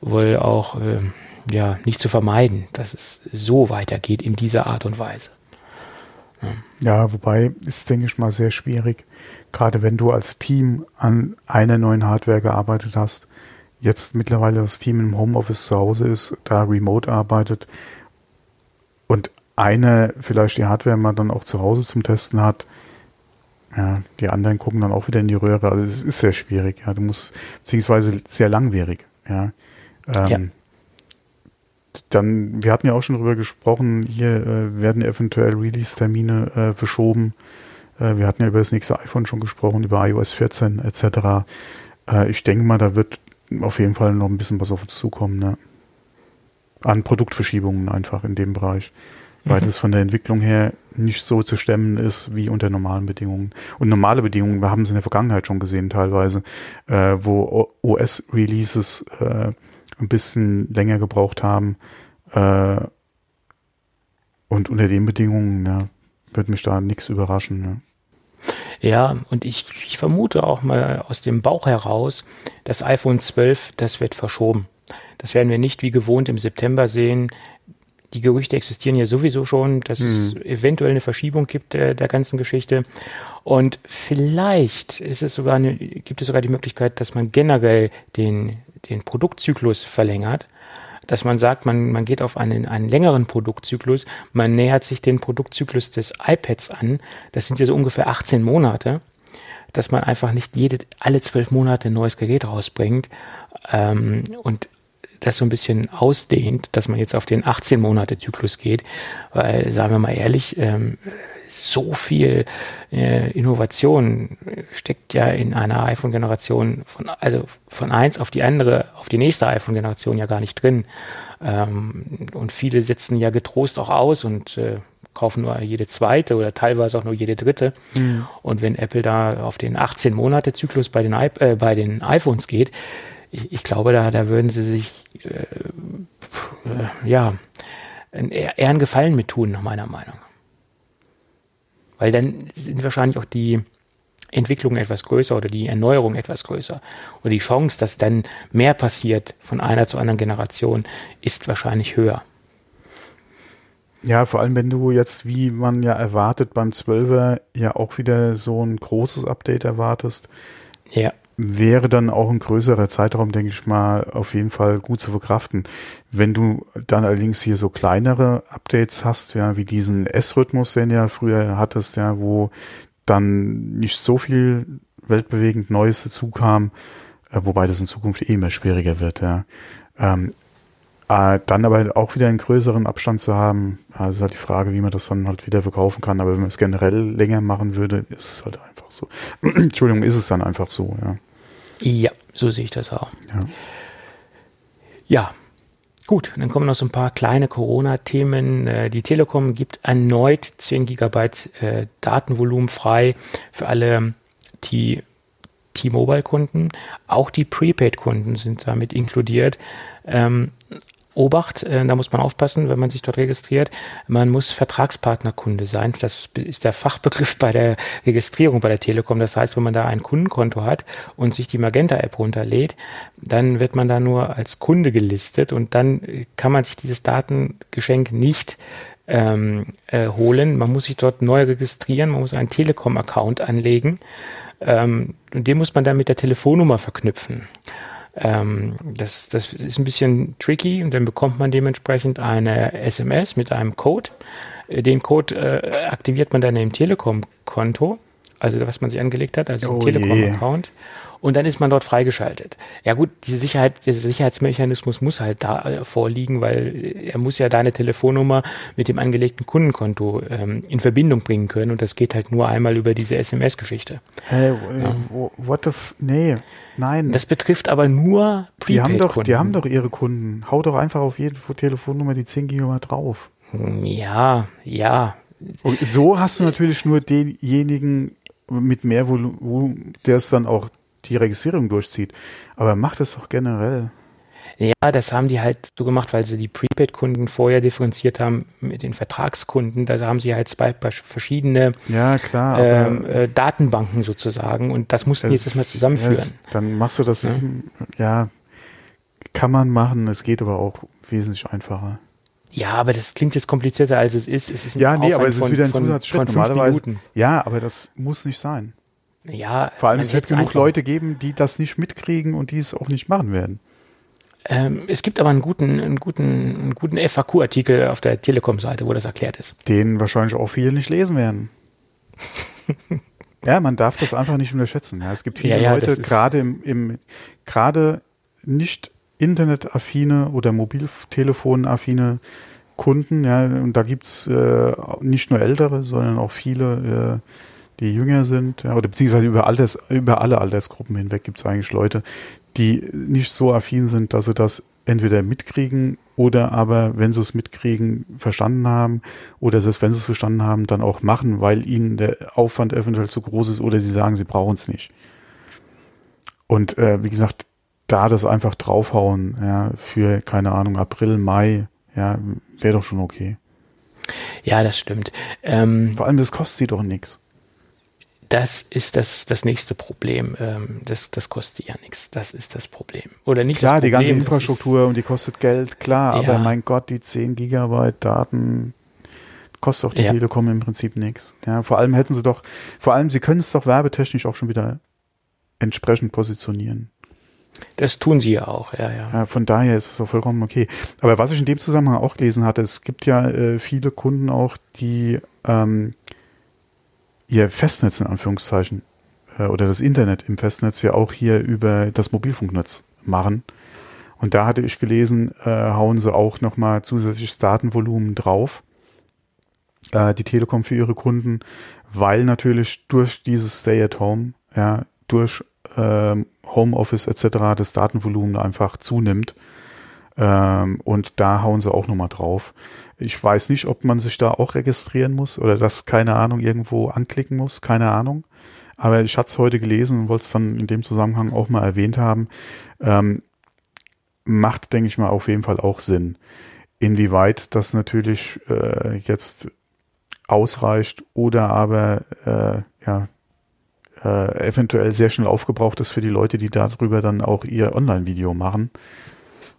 wohl auch äh, ja nicht zu vermeiden, dass es so weitergeht in dieser Art und Weise. Ja, ja wobei ist, denke ich mal, sehr schwierig, gerade wenn du als Team an einer neuen Hardware gearbeitet hast, jetzt mittlerweile das Team im Homeoffice zu Hause ist, da remote arbeitet und einer vielleicht die Hardware mal dann auch zu Hause zum Testen hat, ja, die anderen gucken dann auch wieder in die Röhre. Also es ist sehr schwierig, ja. Du musst, beziehungsweise sehr langwierig, ja. Ähm, ja. Dann, wir hatten ja auch schon drüber gesprochen, hier äh, werden eventuell Release-Termine äh, verschoben. Äh, wir hatten ja über das nächste iPhone schon gesprochen, über iOS 14 etc. Äh, ich denke mal, da wird auf jeden Fall noch ein bisschen was auf uns zukommen, ne? An Produktverschiebungen einfach in dem Bereich weil mhm. das von der Entwicklung her nicht so zu stemmen ist wie unter normalen Bedingungen. Und normale Bedingungen, wir haben es in der Vergangenheit schon gesehen teilweise, äh, wo OS-Releases äh, ein bisschen länger gebraucht haben. Äh, und unter den Bedingungen ja, wird mich da nichts überraschen. Ne? Ja, und ich, ich vermute auch mal aus dem Bauch heraus, das iPhone 12, das wird verschoben. Das werden wir nicht wie gewohnt im September sehen die Gerüchte existieren ja sowieso schon, dass mhm. es eventuell eine Verschiebung gibt der, der ganzen Geschichte. Und vielleicht ist es sogar eine, gibt es sogar die Möglichkeit, dass man generell den, den Produktzyklus verlängert. Dass man sagt, man, man geht auf einen, einen längeren Produktzyklus, man nähert sich den Produktzyklus des iPads an. Das sind ja so ungefähr 18 Monate dass man einfach nicht jede, alle zwölf Monate ein neues Gerät rausbringt. Ähm, und das so ein bisschen ausdehnt, dass man jetzt auf den 18-Monate-Zyklus geht, weil, sagen wir mal ehrlich, ähm, so viel äh, Innovation steckt ja in einer iPhone-Generation von, also von eins auf die andere, auf die nächste iPhone-Generation ja gar nicht drin. Ähm, und viele setzen ja getrost auch aus und äh, kaufen nur jede zweite oder teilweise auch nur jede dritte. Mhm. Und wenn Apple da auf den 18-Monate-Zyklus bei den, äh, bei den iPhones geht, ich, ich glaube, da, da würden sie sich äh, ja eher einen Gefallen mit tun, nach meiner Meinung. Weil dann sind wahrscheinlich auch die Entwicklungen etwas größer oder die Erneuerung etwas größer. Und die Chance, dass dann mehr passiert von einer zu anderen Generation, ist wahrscheinlich höher. Ja, vor allem wenn du jetzt, wie man ja erwartet, beim 12er ja auch wieder so ein großes Update erwartest. Ja wäre dann auch ein größerer Zeitraum, denke ich mal, auf jeden Fall gut zu verkraften. Wenn du dann allerdings hier so kleinere Updates hast, ja, wie diesen S-Rhythmus, den ja früher hattest, ja, wo dann nicht so viel weltbewegend Neues dazu kam, äh, wobei das in Zukunft eh immer schwieriger wird, ja. Ähm, äh, dann aber auch wieder einen größeren Abstand zu haben, also ist halt die Frage, wie man das dann halt wieder verkaufen kann. Aber wenn man es generell länger machen würde, ist es halt einfach so. Entschuldigung, ist es dann einfach so, ja. Ja, so sehe ich das auch. Ja. ja. Gut, dann kommen noch so ein paar kleine Corona-Themen. Äh, die Telekom gibt erneut 10 Gigabyte äh, Datenvolumen frei für alle die T-Mobile-Kunden. Auch die Prepaid-Kunden sind damit inkludiert. Ähm, Obacht, äh, da muss man aufpassen, wenn man sich dort registriert. Man muss Vertragspartnerkunde sein. Das ist der Fachbegriff bei der Registrierung bei der Telekom. Das heißt, wenn man da ein Kundenkonto hat und sich die Magenta-App runterlädt, dann wird man da nur als Kunde gelistet und dann kann man sich dieses Datengeschenk nicht ähm, äh, holen. Man muss sich dort neu registrieren, man muss einen Telekom-Account anlegen ähm, und den muss man dann mit der Telefonnummer verknüpfen. Ähm, das, das ist ein bisschen tricky und dann bekommt man dementsprechend eine SMS mit einem Code. Äh, den Code äh, aktiviert man dann im Telekom-Konto, also was man sich angelegt hat, also oh Telekom-Account und dann ist man dort freigeschaltet. Ja gut, diese Sicherheit, dieser Sicherheitsmechanismus muss halt da äh, vorliegen, weil er muss ja deine Telefonnummer mit dem angelegten Kundenkonto ähm, in Verbindung bringen können und das geht halt nur einmal über diese SMS-Geschichte. Hey, ja. what the f nee, nein. Das betrifft aber nur Prepaid die haben doch, Die haben doch ihre Kunden. Hau doch einfach auf jede Telefonnummer die 10 Gigabyte drauf. Ja, ja. Und so hast du natürlich nur denjenigen mit mehr Volumen, der es dann auch die Registrierung durchzieht. Aber macht das doch generell. Ja, das haben die halt so gemacht, weil sie die Prepaid-Kunden vorher differenziert haben mit den Vertragskunden. Da haben sie halt zwei verschiedene ja, klar, ähm, äh, Datenbanken sozusagen und das mussten die jetzt erstmal zusammenführen. Ja, dann machst du das, ja. ja, kann man machen, es geht aber auch wesentlich einfacher. Ja, aber das klingt jetzt komplizierter als es ist. Es ist ja, nee, aber es ist wieder ein Zusatzschritt. Normalerweise, ja, aber das muss nicht sein. Ja, Vor allem, es wird genug Leute geben, die das nicht mitkriegen und die es auch nicht machen werden. Ähm, es gibt aber einen guten, einen guten, einen guten FAQ-Artikel auf der Telekom-Seite, wo das erklärt ist. Den wahrscheinlich auch viele nicht lesen werden. ja, man darf das einfach nicht unterschätzen. Ja, es gibt viele ja, ja, Leute, gerade im, im gerade nicht internetaffine oder mobiltelefonaffine Kunden, ja, und da gibt's äh, nicht nur ältere, sondern auch viele äh, die jünger sind, ja, oder beziehungsweise über, Alters, über alle Altersgruppen hinweg gibt es eigentlich Leute, die nicht so affin sind, dass sie das entweder mitkriegen oder aber, wenn sie es mitkriegen, verstanden haben oder selbst wenn sie es verstanden haben, dann auch machen, weil ihnen der Aufwand eventuell zu groß ist oder sie sagen, sie brauchen es nicht. Und äh, wie gesagt, da das einfach draufhauen, ja, für, keine Ahnung, April, Mai, ja, wäre doch schon okay. Ja, das stimmt. Ähm, Vor allem, das kostet sie doch nichts das ist das, das nächste Problem. Ähm, das, das kostet ja nichts. Das ist das Problem. Oder nicht Klar, Problem, die ganze Infrastruktur und die kostet Geld, klar, ja. aber mein Gott, die 10 Gigabyte Daten kostet auch die ja. Telekom im Prinzip nichts. Ja, vor allem hätten sie doch, vor allem, sie können es doch werbetechnisch auch schon wieder entsprechend positionieren. Das tun sie ja auch, ja, ja. ja von daher ist es auch vollkommen okay. Aber was ich in dem Zusammenhang auch gelesen hatte, es gibt ja äh, viele Kunden auch, die ähm, ihr Festnetz in Anführungszeichen äh, oder das Internet im Festnetz ja auch hier über das Mobilfunknetz machen. Und da hatte ich gelesen, äh, hauen sie auch nochmal zusätzliches Datenvolumen drauf, äh, die Telekom für ihre Kunden, weil natürlich durch dieses Stay at Home, ja, durch ähm, Homeoffice etc. das Datenvolumen einfach zunimmt. Ähm, und da hauen sie auch nochmal drauf. Ich weiß nicht, ob man sich da auch registrieren muss oder das, keine Ahnung, irgendwo anklicken muss, keine Ahnung. Aber ich hatte es heute gelesen und wollte es dann in dem Zusammenhang auch mal erwähnt haben. Ähm, macht, denke ich mal, auf jeden Fall auch Sinn. Inwieweit das natürlich äh, jetzt ausreicht oder aber äh, ja äh, eventuell sehr schnell aufgebraucht ist für die Leute, die darüber dann auch ihr Online-Video machen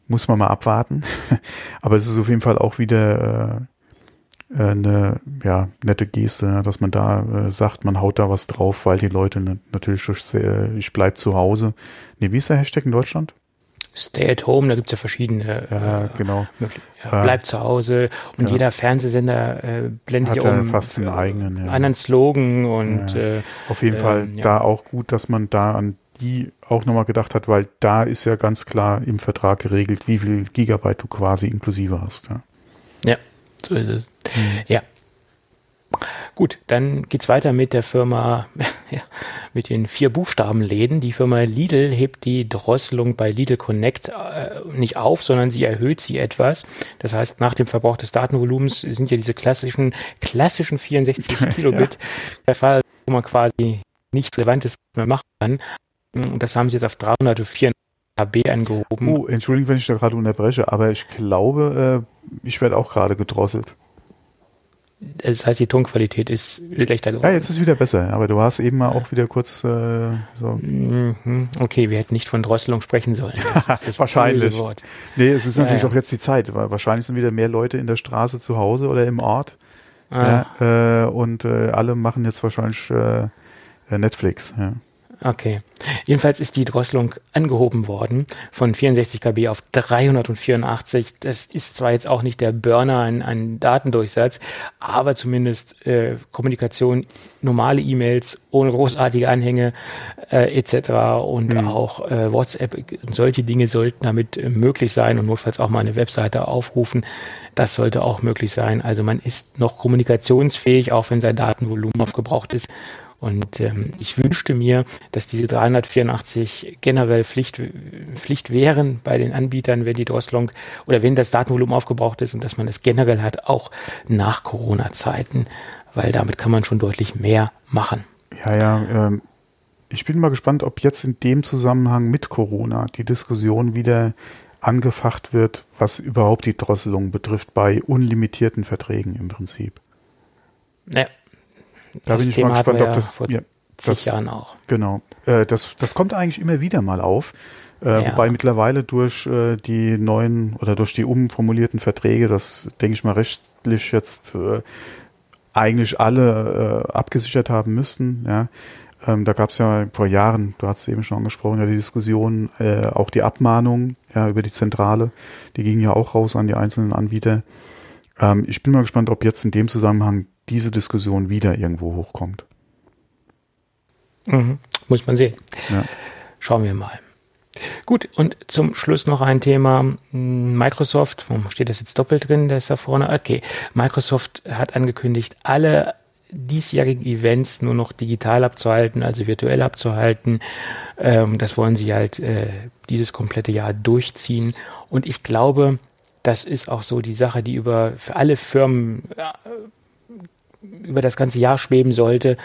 muss man mal abwarten. Aber es ist auf jeden Fall auch wieder äh, äh, eine ja, nette Geste, dass man da äh, sagt, man haut da was drauf, weil die Leute ne, natürlich sehr, ich bleib zu Hause. Nee, wie ist der Hashtag in Deutschland? Stay at home, da gibt's ja verschiedene. Ja, äh, genau. Ja, bleib zu Hause und ja. jeder Fernsehsender äh, blendet ja um fast einen eigenen, ja. anderen Slogan und äh, auf jeden Fall ähm, da auch gut, dass man da an die auch nochmal gedacht hat, weil da ist ja ganz klar im Vertrag geregelt, wie viel Gigabyte du quasi inklusive hast. Ja, ja so ist es. Mhm. Ja. Gut, dann geht's weiter mit der Firma, ja, mit den vier Buchstabenläden. Die Firma Lidl hebt die Drosselung bei Lidl Connect äh, nicht auf, sondern sie erhöht sie etwas. Das heißt, nach dem Verbrauch des Datenvolumens sind ja diese klassischen, klassischen 64 Kilobit ja. der Fall, wo man quasi nichts Relevantes mehr machen kann. Und das haben sie jetzt auf 304 KB angehoben. Oh, Entschuldigung, wenn ich da gerade unterbreche, aber ich glaube, äh, ich werde auch gerade gedrosselt. Das heißt, die Tonqualität ist schlechter geworden. Ja, jetzt ist es wieder besser, aber du hast eben mal auch wieder kurz äh, so. Mhm. Okay, wir hätten nicht von Drosselung sprechen sollen. Das ist das wahrscheinlich. Wort. Nee, es ist natürlich ja, ja. auch jetzt die Zeit, weil wahrscheinlich sind wieder mehr Leute in der Straße zu Hause oder im Ort. Ah. Ja, äh, und äh, alle machen jetzt wahrscheinlich äh, Netflix. Ja. Okay. Jedenfalls ist die Drosselung angehoben worden von 64 KB auf 384. Das ist zwar jetzt auch nicht der Burner an, an Datendurchsatz, aber zumindest äh, Kommunikation, normale E-Mails ohne großartige Anhänge äh, etc. und hm. auch äh, WhatsApp, solche Dinge sollten damit äh, möglich sein und notfalls auch mal eine Webseite aufrufen. Das sollte auch möglich sein. Also man ist noch kommunikationsfähig, auch wenn sein Datenvolumen aufgebraucht ist. Und ähm, ich wünschte mir, dass diese 384 generell Pflicht, Pflicht wären bei den Anbietern, wenn die Drosselung oder wenn das Datenvolumen aufgebraucht ist und dass man das generell hat, auch nach Corona-Zeiten, weil damit kann man schon deutlich mehr machen. Ja, ja, ähm, ich bin mal gespannt, ob jetzt in dem Zusammenhang mit Corona die Diskussion wieder angefacht wird, was überhaupt die Drosselung betrifft bei unlimitierten Verträgen im Prinzip. Naja, da das bin ich Thema mal gespannt, ob das vor ja, zig das, Jahren auch. Genau. Äh, das, das kommt eigentlich immer wieder mal auf. Äh, ja. Wobei mittlerweile durch äh, die neuen oder durch die umformulierten Verträge, das denke ich mal rechtlich jetzt äh, eigentlich alle äh, abgesichert haben müssten. Ja. Ähm, da gab es ja vor Jahren, du hast es eben schon angesprochen, ja die Diskussion, äh, auch die Abmahnung ja, über die Zentrale, die ging ja auch raus an die einzelnen Anbieter. Ähm, ich bin mal gespannt, ob jetzt in dem Zusammenhang diese Diskussion wieder irgendwo hochkommt. Mhm. Muss man sehen. Ja. Schauen wir mal. Gut, und zum Schluss noch ein Thema. Microsoft, warum steht das jetzt doppelt drin? Der ist da vorne. Okay, Microsoft hat angekündigt, alle diesjährigen Events nur noch digital abzuhalten, also virtuell abzuhalten. Ähm, das wollen sie halt äh, dieses komplette Jahr durchziehen. Und ich glaube, das ist auch so die Sache, die über für alle Firmen über das ganze Jahr schweben sollte.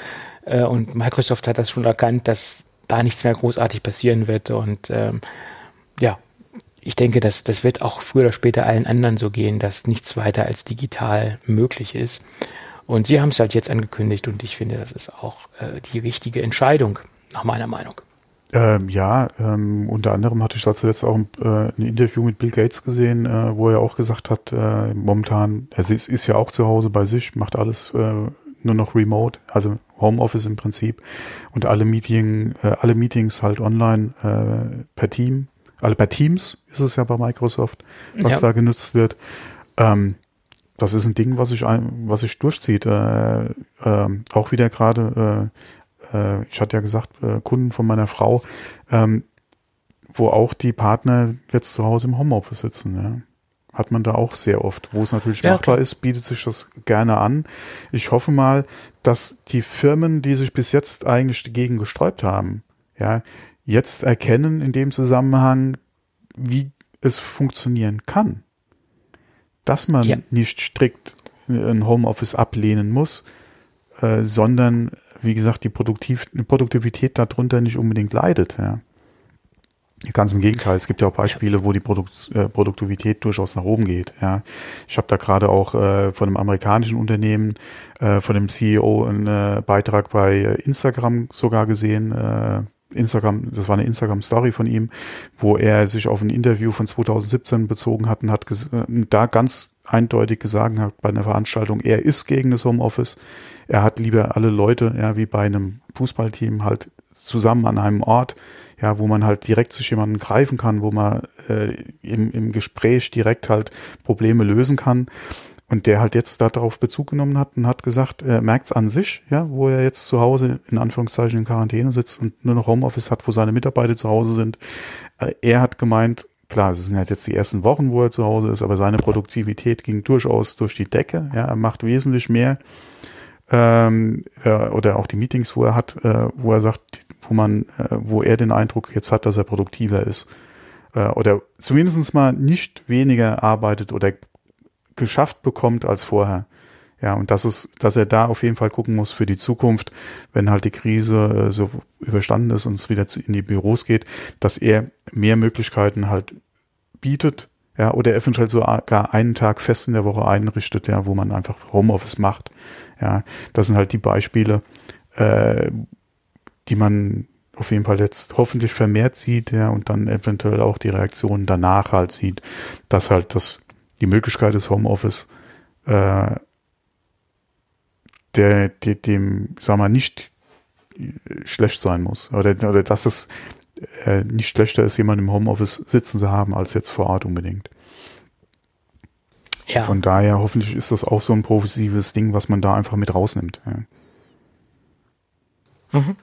Äh, und Microsoft hat das schon erkannt, dass da nichts mehr großartig passieren wird. Und ähm, ja, ich denke, dass das wird auch früher oder später allen anderen so gehen, dass nichts weiter als digital möglich ist. Und sie haben es halt jetzt angekündigt und ich finde, das ist auch äh, die richtige Entscheidung, nach meiner Meinung. Ähm, ja, ähm, unter anderem hatte ich da zuletzt auch ein, äh, ein Interview mit Bill Gates gesehen, äh, wo er auch gesagt hat, äh, momentan, er ist, ist, ja auch zu Hause bei sich, macht alles äh, nur noch remote, also Homeoffice im Prinzip und alle Meeting, äh, alle Meetings halt online äh, per Team, also per Teams ist es ja bei Microsoft, was ja. da genutzt wird. Ähm, das ist ein Ding, was sich was sich durchzieht. Äh, äh, auch wieder gerade äh, äh, ich hatte ja gesagt, äh, Kunden von meiner Frau, ähm, wo auch die Partner jetzt zu Hause im Homeoffice sitzen. Ja. Hat man da auch sehr oft. Wo es natürlich ja, machbar klar. ist, bietet sich das gerne an. Ich hoffe mal, dass die Firmen, die sich bis jetzt eigentlich dagegen gesträubt haben, ja, jetzt erkennen in dem Zusammenhang, wie es funktionieren kann. Dass man ja. nicht strikt ein Homeoffice ablehnen muss, äh, sondern wie gesagt, die Produktiv Produktivität darunter nicht unbedingt leidet. Ja. Ganz im Gegenteil, es gibt ja auch Beispiele, wo die Produkt, äh, Produktivität durchaus nach oben geht. Ja, ich habe da gerade auch äh, von einem amerikanischen Unternehmen, äh, von dem CEO einen äh, Beitrag bei Instagram sogar gesehen. Äh, Instagram, das war eine Instagram-Story von ihm, wo er sich auf ein Interview von 2017 bezogen hat und hat äh, da ganz eindeutig gesagt hat bei einer Veranstaltung, er ist gegen das Homeoffice. Er hat lieber alle Leute, ja, wie bei einem Fußballteam halt zusammen an einem Ort, ja, wo man halt direkt sich jemanden greifen kann, wo man äh, im, im Gespräch direkt halt Probleme lösen kann. Und der halt jetzt darauf Bezug genommen hat und hat gesagt, er merkt es an sich, ja, wo er jetzt zu Hause in Anführungszeichen in Quarantäne sitzt und nur noch Homeoffice hat, wo seine Mitarbeiter zu Hause sind. Äh, er hat gemeint, klar, es sind halt jetzt die ersten Wochen, wo er zu Hause ist, aber seine Produktivität ging durchaus durch die Decke. Ja, er macht wesentlich mehr ähm, äh, oder auch die Meetings, wo er hat, äh, wo er sagt, wo man, äh, wo er den Eindruck jetzt hat, dass er produktiver ist äh, oder zumindestens mal nicht weniger arbeitet oder geschafft bekommt als vorher. Ja, und das ist, dass er da auf jeden Fall gucken muss für die Zukunft, wenn halt die Krise äh, so überstanden ist und es wieder zu, in die Büros geht, dass er mehr Möglichkeiten halt bietet, ja, oder eventuell sogar einen Tag fest in der Woche einrichtet, ja, wo man einfach Homeoffice macht. Ja, das sind halt die Beispiele, äh, die man auf jeden Fall jetzt hoffentlich vermehrt sieht, ja, und dann eventuell auch die Reaktionen danach halt sieht, dass halt das die Möglichkeit des Homeoffice äh, der, der dem, sag mal, nicht schlecht sein muss. Oder, oder dass es äh, nicht schlechter ist, jemanden im Homeoffice sitzen zu haben, als jetzt vor Ort unbedingt. Ja. Von daher hoffentlich ist das auch so ein progressives Ding, was man da einfach mit rausnimmt. Ja. Mhm.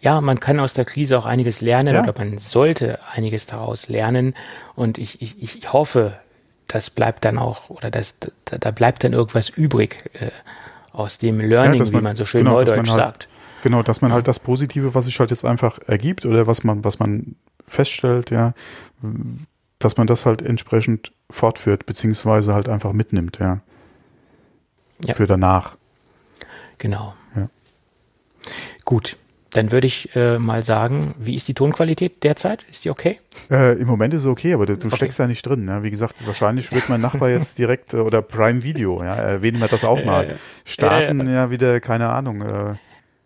ja, man kann aus der Krise auch einiges lernen ja. oder man sollte einiges daraus lernen. Und ich, ich, ich hoffe, das bleibt dann auch, oder das, da, da bleibt dann irgendwas übrig äh, aus dem Learning, ja, man, wie man so schön genau, neudeutsch halt, sagt. Genau, dass man halt das Positive, was sich halt jetzt einfach ergibt oder was man, was man feststellt, ja, dass man das halt entsprechend fortführt, beziehungsweise halt einfach mitnimmt, ja. ja. Für danach. Genau. Ja. Gut. Dann würde ich äh, mal sagen, wie ist die Tonqualität derzeit? Ist die okay? Äh, Im Moment ist sie okay, aber du, du okay. steckst ja nicht drin. Ne? Wie gesagt, wahrscheinlich wird mein Nachbar jetzt direkt äh, oder Prime Video, ja, erwähnen wir das auch mal. Starten ja wieder, keine Ahnung.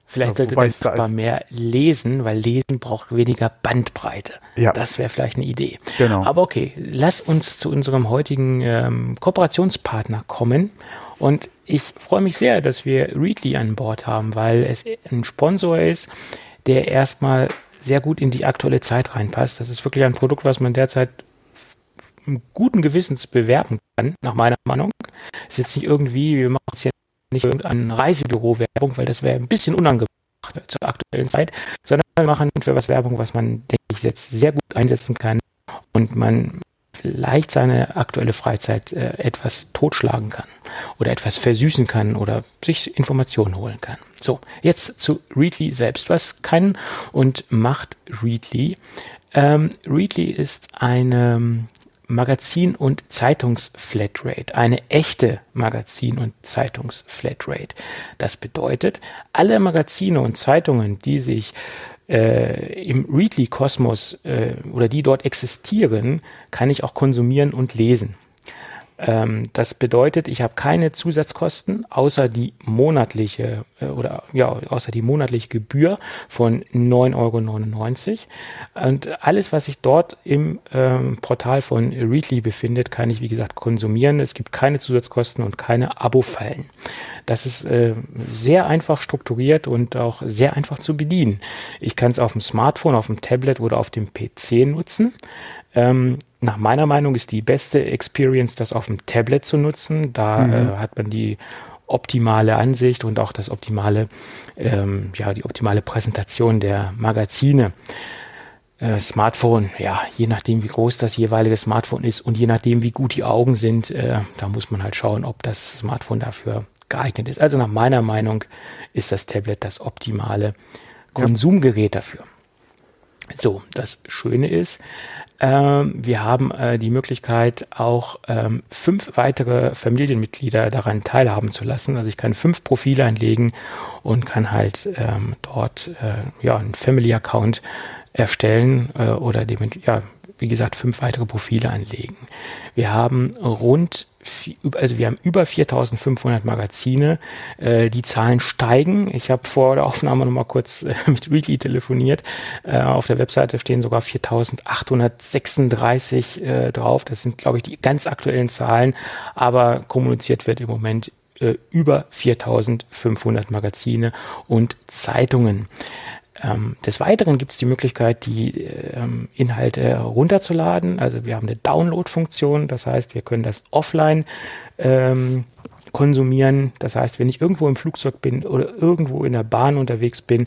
Vielleicht sollte der Nachbar mehr lesen, weil Lesen braucht weniger Bandbreite. Ja. Das wäre vielleicht eine Idee. Genau. Aber okay, lass uns zu unserem heutigen ähm, Kooperationspartner kommen. Und ich freue mich sehr, dass wir Readly an Bord haben, weil es ein Sponsor ist, der erstmal sehr gut in die aktuelle Zeit reinpasst. Das ist wirklich ein Produkt, was man derzeit guten Gewissens bewerben kann, nach meiner Meinung. Es ist jetzt nicht irgendwie, wir machen es hier nicht irgendein Reisebüro-Werbung, weil das wäre ein bisschen unangebracht zur aktuellen Zeit, sondern wir machen für was Werbung, was man, denke ich, jetzt sehr gut einsetzen kann und man vielleicht seine aktuelle Freizeit äh, etwas totschlagen kann oder etwas versüßen kann oder sich Informationen holen kann. So, jetzt zu Readly selbst. Was kann und macht Readly? Ähm, Readly ist eine Magazin- und Zeitungsflatrate, eine echte Magazin- und Zeitungsflatrate. Das bedeutet, alle Magazine und Zeitungen, die sich äh, im Readly-Kosmos äh, oder die dort existieren, kann ich auch konsumieren und lesen. Ähm, das bedeutet, ich habe keine Zusatzkosten außer die monatliche äh, oder ja, außer die monatliche Gebühr von 9,99 Euro. Und alles, was sich dort im ähm, Portal von Readly befindet, kann ich, wie gesagt, konsumieren. Es gibt keine Zusatzkosten und keine Abo-Fallen. Das ist äh, sehr einfach strukturiert und auch sehr einfach zu bedienen. Ich kann es auf dem Smartphone, auf dem Tablet oder auf dem PC nutzen. Ähm, nach meiner Meinung ist die beste Experience, das auf dem Tablet zu nutzen. Da mhm. äh, hat man die optimale Ansicht und auch das optimale, ähm, ja, die optimale Präsentation der Magazine. Äh, Smartphone, ja, je nachdem, wie groß das jeweilige Smartphone ist und je nachdem, wie gut die Augen sind, äh, da muss man halt schauen, ob das Smartphone dafür geeignet ist. Also nach meiner Meinung ist das Tablet das optimale Konsumgerät dafür. So, das Schöne ist, wir haben äh, die Möglichkeit, auch ähm, fünf weitere Familienmitglieder daran teilhaben zu lassen. Also ich kann fünf Profile anlegen und kann halt ähm, dort äh, ja einen Family Account erstellen äh, oder dem, ja, wie gesagt, fünf weitere Profile anlegen. Wir haben rund also wir haben über 4500 Magazine. Äh, die Zahlen steigen. Ich habe vor der Aufnahme noch mal kurz äh, mit Weekly telefoniert. Äh, auf der Webseite stehen sogar 4836 äh, drauf. Das sind, glaube ich, die ganz aktuellen Zahlen. Aber kommuniziert wird im Moment äh, über 4500 Magazine und Zeitungen. Ähm, des Weiteren gibt es die Möglichkeit, die ähm, Inhalte runterzuladen. Also wir haben eine Download-Funktion, das heißt, wir können das offline ähm, konsumieren. Das heißt, wenn ich irgendwo im Flugzeug bin oder irgendwo in der Bahn unterwegs bin,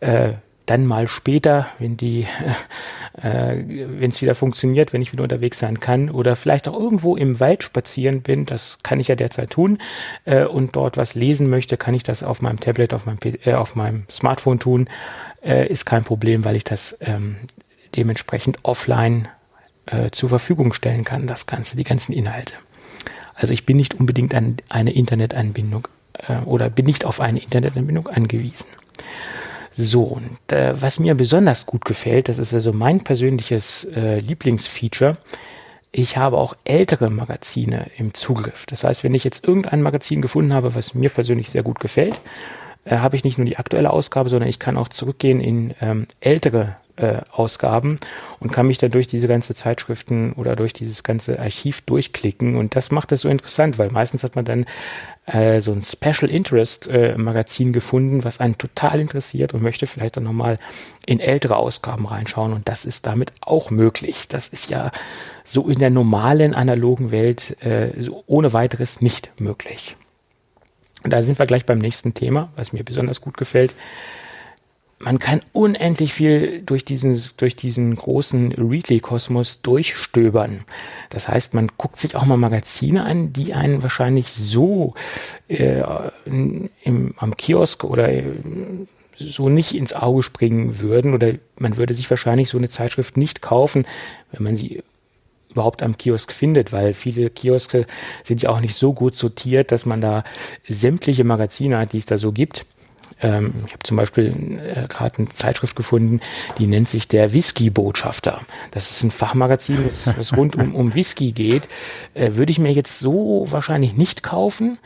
äh, dann mal später, wenn die, äh, wenn es wieder funktioniert, wenn ich wieder unterwegs sein kann oder vielleicht auch irgendwo im Wald spazieren bin, das kann ich ja derzeit tun äh, und dort was lesen möchte, kann ich das auf meinem Tablet, auf meinem, äh, auf meinem Smartphone tun, äh, ist kein Problem, weil ich das ähm, dementsprechend offline äh, zur Verfügung stellen kann, das Ganze, die ganzen Inhalte. Also ich bin nicht unbedingt an eine Internetanbindung äh, oder bin nicht auf eine Internetanbindung angewiesen. So, und äh, was mir besonders gut gefällt, das ist also mein persönliches äh, Lieblingsfeature, ich habe auch ältere Magazine im Zugriff. Das heißt, wenn ich jetzt irgendein Magazin gefunden habe, was mir persönlich sehr gut gefällt, äh, habe ich nicht nur die aktuelle Ausgabe, sondern ich kann auch zurückgehen in ähm, ältere äh, Ausgaben und kann mich dann durch diese ganze Zeitschriften oder durch dieses ganze Archiv durchklicken. Und das macht es so interessant, weil meistens hat man dann äh, so ein Special Interest äh, Magazin gefunden, was einen total interessiert und möchte vielleicht dann nochmal in ältere Ausgaben reinschauen. Und das ist damit auch möglich. Das ist ja so in der normalen analogen Welt äh, so ohne weiteres nicht möglich. Und da sind wir gleich beim nächsten Thema, was mir besonders gut gefällt man kann unendlich viel durch diesen, durch diesen großen Readly-Kosmos durchstöbern. Das heißt, man guckt sich auch mal Magazine an, die einen wahrscheinlich so äh, im, am Kiosk oder äh, so nicht ins Auge springen würden oder man würde sich wahrscheinlich so eine Zeitschrift nicht kaufen, wenn man sie überhaupt am Kiosk findet, weil viele Kioske sind ja auch nicht so gut sortiert, dass man da sämtliche Magazine hat, die es da so gibt. Ähm, ich habe zum Beispiel äh, gerade eine Zeitschrift gefunden, die nennt sich der Whisky-Botschafter. Das ist ein Fachmagazin, das, das rund um, um Whisky geht. Äh, Würde ich mir jetzt so wahrscheinlich nicht kaufen,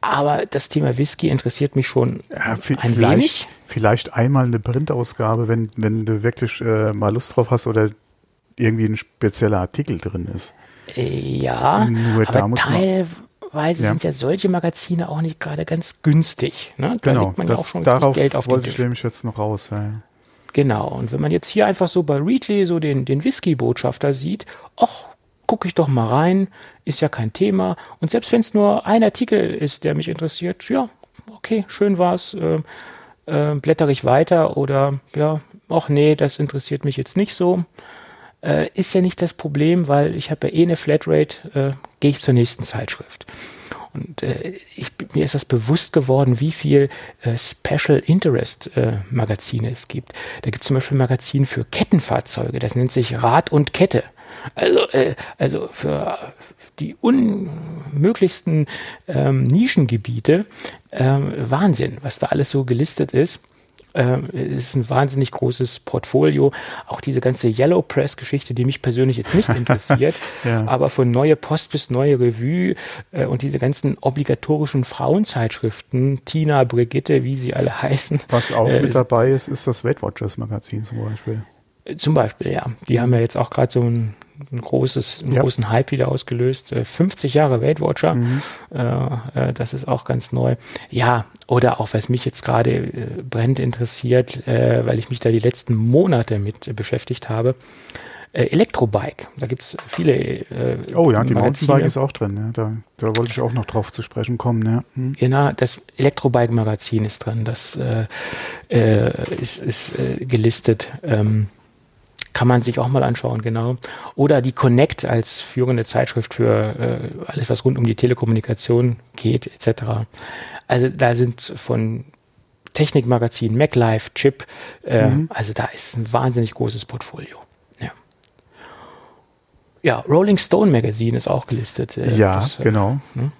aber das Thema Whisky interessiert mich schon ja, ein wenig. Vielleicht einmal eine Printausgabe, wenn, wenn du wirklich äh, mal Lust drauf hast oder irgendwie ein spezieller Artikel drin ist. Äh, ja, Nur aber Teil, Weise ja. sind ja solche Magazine auch nicht gerade ganz günstig. Ne? Da genau, legt man das, ja auch schon darauf Geld auf wollte ich nämlich jetzt noch raus. Ja. Genau, und wenn man jetzt hier einfach so bei Readly so den, den Whisky-Botschafter sieht, ach, gucke ich doch mal rein, ist ja kein Thema. Und selbst wenn es nur ein Artikel ist, der mich interessiert, ja, okay, schön war's, äh, äh, blättere ich weiter oder ja, ach nee, das interessiert mich jetzt nicht so äh, ist ja nicht das Problem, weil ich habe ja eh eine Flatrate, äh, gehe ich zur nächsten Zeitschrift. Und äh, ich, mir ist das bewusst geworden, wie viel äh, Special Interest äh, Magazine es gibt. Da gibt es zum Beispiel ein Magazin für Kettenfahrzeuge, das nennt sich Rad und Kette. Also, äh, also für die unmöglichsten ähm, Nischengebiete ähm, Wahnsinn, was da alles so gelistet ist. Ähm, ist ein wahnsinnig großes Portfolio. Auch diese ganze Yellow Press Geschichte, die mich persönlich jetzt nicht interessiert, ja. aber von neue Post bis neue Revue äh, und diese ganzen obligatorischen Frauenzeitschriften, Tina, Brigitte, wie sie alle heißen. Was auch äh, mit dabei ist, ist das Weight Watchers Magazin zum Beispiel. Zum Beispiel, ja. Die haben ja jetzt auch gerade so ein ein großes, einen ja. großen Hype wieder ausgelöst. 50 äh, Jahre Weight Watcher, mhm. äh, äh, das ist auch ganz neu. Ja, oder auch was mich jetzt gerade äh, brennend interessiert, äh, weil ich mich da die letzten Monate mit beschäftigt habe. Äh, Elektrobike, da gibt's viele. Äh, oh ja, die Mountainbike ist auch drin. Ja. Da, da wollte ich auch noch drauf zu sprechen kommen. Ja. Hm. Genau, das Elektrobike-Magazin ist drin. Das äh, äh, ist, ist äh, gelistet. Ähm, kann man sich auch mal anschauen, genau. Oder die Connect als führende Zeitschrift für äh, alles, was rund um die Telekommunikation geht, etc. Also da sind von Technikmagazin, MacLife, Chip, äh, mhm. also da ist ein wahnsinnig großes Portfolio. Ja, ja Rolling Stone Magazine ist auch gelistet. Äh, ja, das, äh, genau. Hm?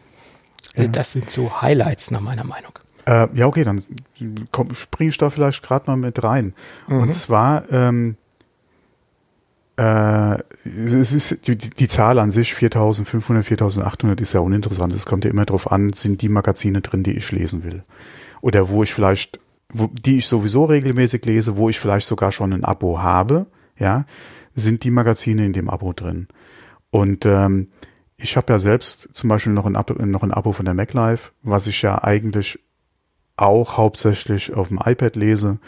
Ja. Das sind so Highlights nach meiner Meinung. Äh, ja, okay, dann springe ich da vielleicht gerade mal mit rein. Mhm. Und zwar ähm, äh, es ist die, die Zahl an sich 4500, 4800 ist ja uninteressant. Es kommt ja immer darauf an, sind die Magazine drin, die ich lesen will. Oder wo ich vielleicht, wo, die ich sowieso regelmäßig lese, wo ich vielleicht sogar schon ein Abo habe, ja, sind die Magazine in dem Abo drin. Und ähm, ich habe ja selbst zum Beispiel noch ein, Abo, noch ein Abo von der MacLife, was ich ja eigentlich auch hauptsächlich auf dem iPad lese.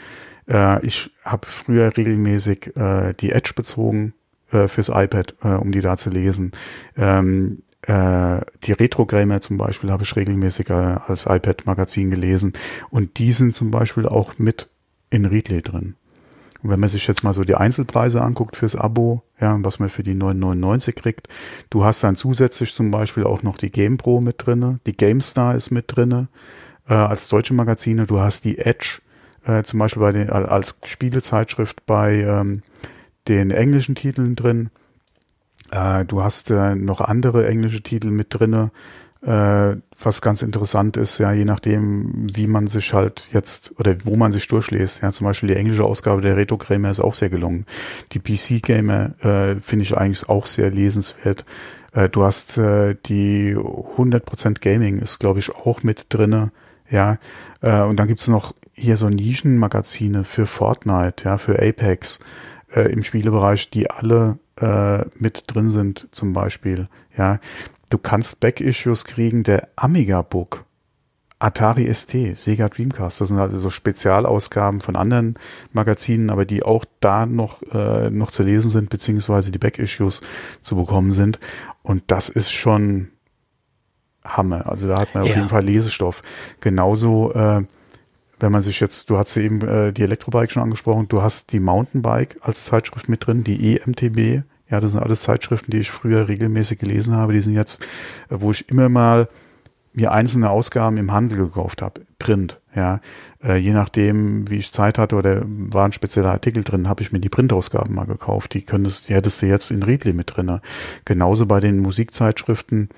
Äh, ich habe früher regelmäßig äh, die Edge bezogen äh, fürs iPad, äh, um die da zu lesen. Ähm, äh, die Retro-Gamer zum Beispiel habe ich regelmäßig äh, als iPad-Magazin gelesen. Und die sind zum Beispiel auch mit in Readly drin. Und wenn man sich jetzt mal so die Einzelpreise anguckt fürs Abo, ja, was man für die 9,99 kriegt, du hast dann zusätzlich zum Beispiel auch noch die GamePro mit drinne, die GameStar ist mit drinne äh, als deutsche Magazine, du hast die Edge äh, zum Beispiel bei den, als Spielezeitschrift bei ähm, den englischen Titeln drin. Äh, du hast äh, noch andere englische Titel mit drinne, äh, was ganz interessant ist, ja, je nachdem, wie man sich halt jetzt oder wo man sich durchlässt. Ja, zum Beispiel die englische Ausgabe der Retro Gamer ist auch sehr gelungen. Die PC Gamer äh, finde ich eigentlich auch sehr lesenswert. Äh, du hast äh, die 100% Gaming ist, glaube ich, auch mit drinne. Ja, äh, und dann gibt's noch hier so Nischenmagazine für Fortnite, ja, für Apex äh, im Spielebereich, die alle äh, mit drin sind, zum Beispiel. Ja, du kannst Back-Issues kriegen, der Amiga Book, Atari ST, Sega Dreamcast. Das sind also so Spezialausgaben von anderen Magazinen, aber die auch da noch, äh, noch zu lesen sind, beziehungsweise die Back-Issues zu bekommen sind. Und das ist schon Hammer. Also da hat man ja. auf jeden Fall Lesestoff. Genauso, äh, wenn man sich jetzt, du hast eben äh, die Elektrobike schon angesprochen, du hast die Mountainbike als Zeitschrift mit drin, die EMTB. Ja, das sind alles Zeitschriften, die ich früher regelmäßig gelesen habe. Die sind jetzt, äh, wo ich immer mal mir einzelne Ausgaben im Handel gekauft habe, Print, ja. Äh, je nachdem, wie ich Zeit hatte oder war ein spezieller Artikel drin, habe ich mir die Printausgaben mal gekauft. Die könntest, die hättest du jetzt in Readly mit drinne. Genauso bei den Musikzeitschriften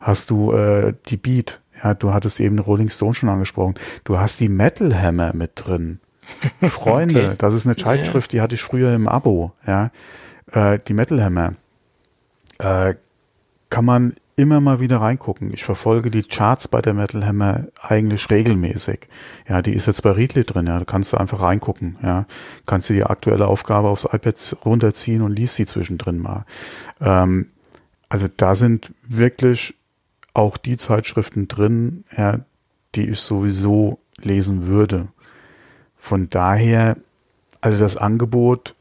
hast du äh, die Beat, ja, du hattest eben Rolling Stone schon angesprochen. Du hast die Metal Hammer mit drin. Freunde, okay. das ist eine Zeitschrift, die hatte ich früher im Abo, ja. Äh, die Metal Hammer. Äh, kann man immer mal wieder reingucken. Ich verfolge die Charts bei der Metal Hammer eigentlich regelmäßig. Ja, die ist jetzt bei Readly drin, ja, da kannst du einfach reingucken, ja. Kannst du die aktuelle Aufgabe aufs iPad runterziehen und liest sie zwischendrin mal. Ähm, also da sind wirklich auch die Zeitschriften drin, ja, die ich sowieso lesen würde. Von daher, also das Angebot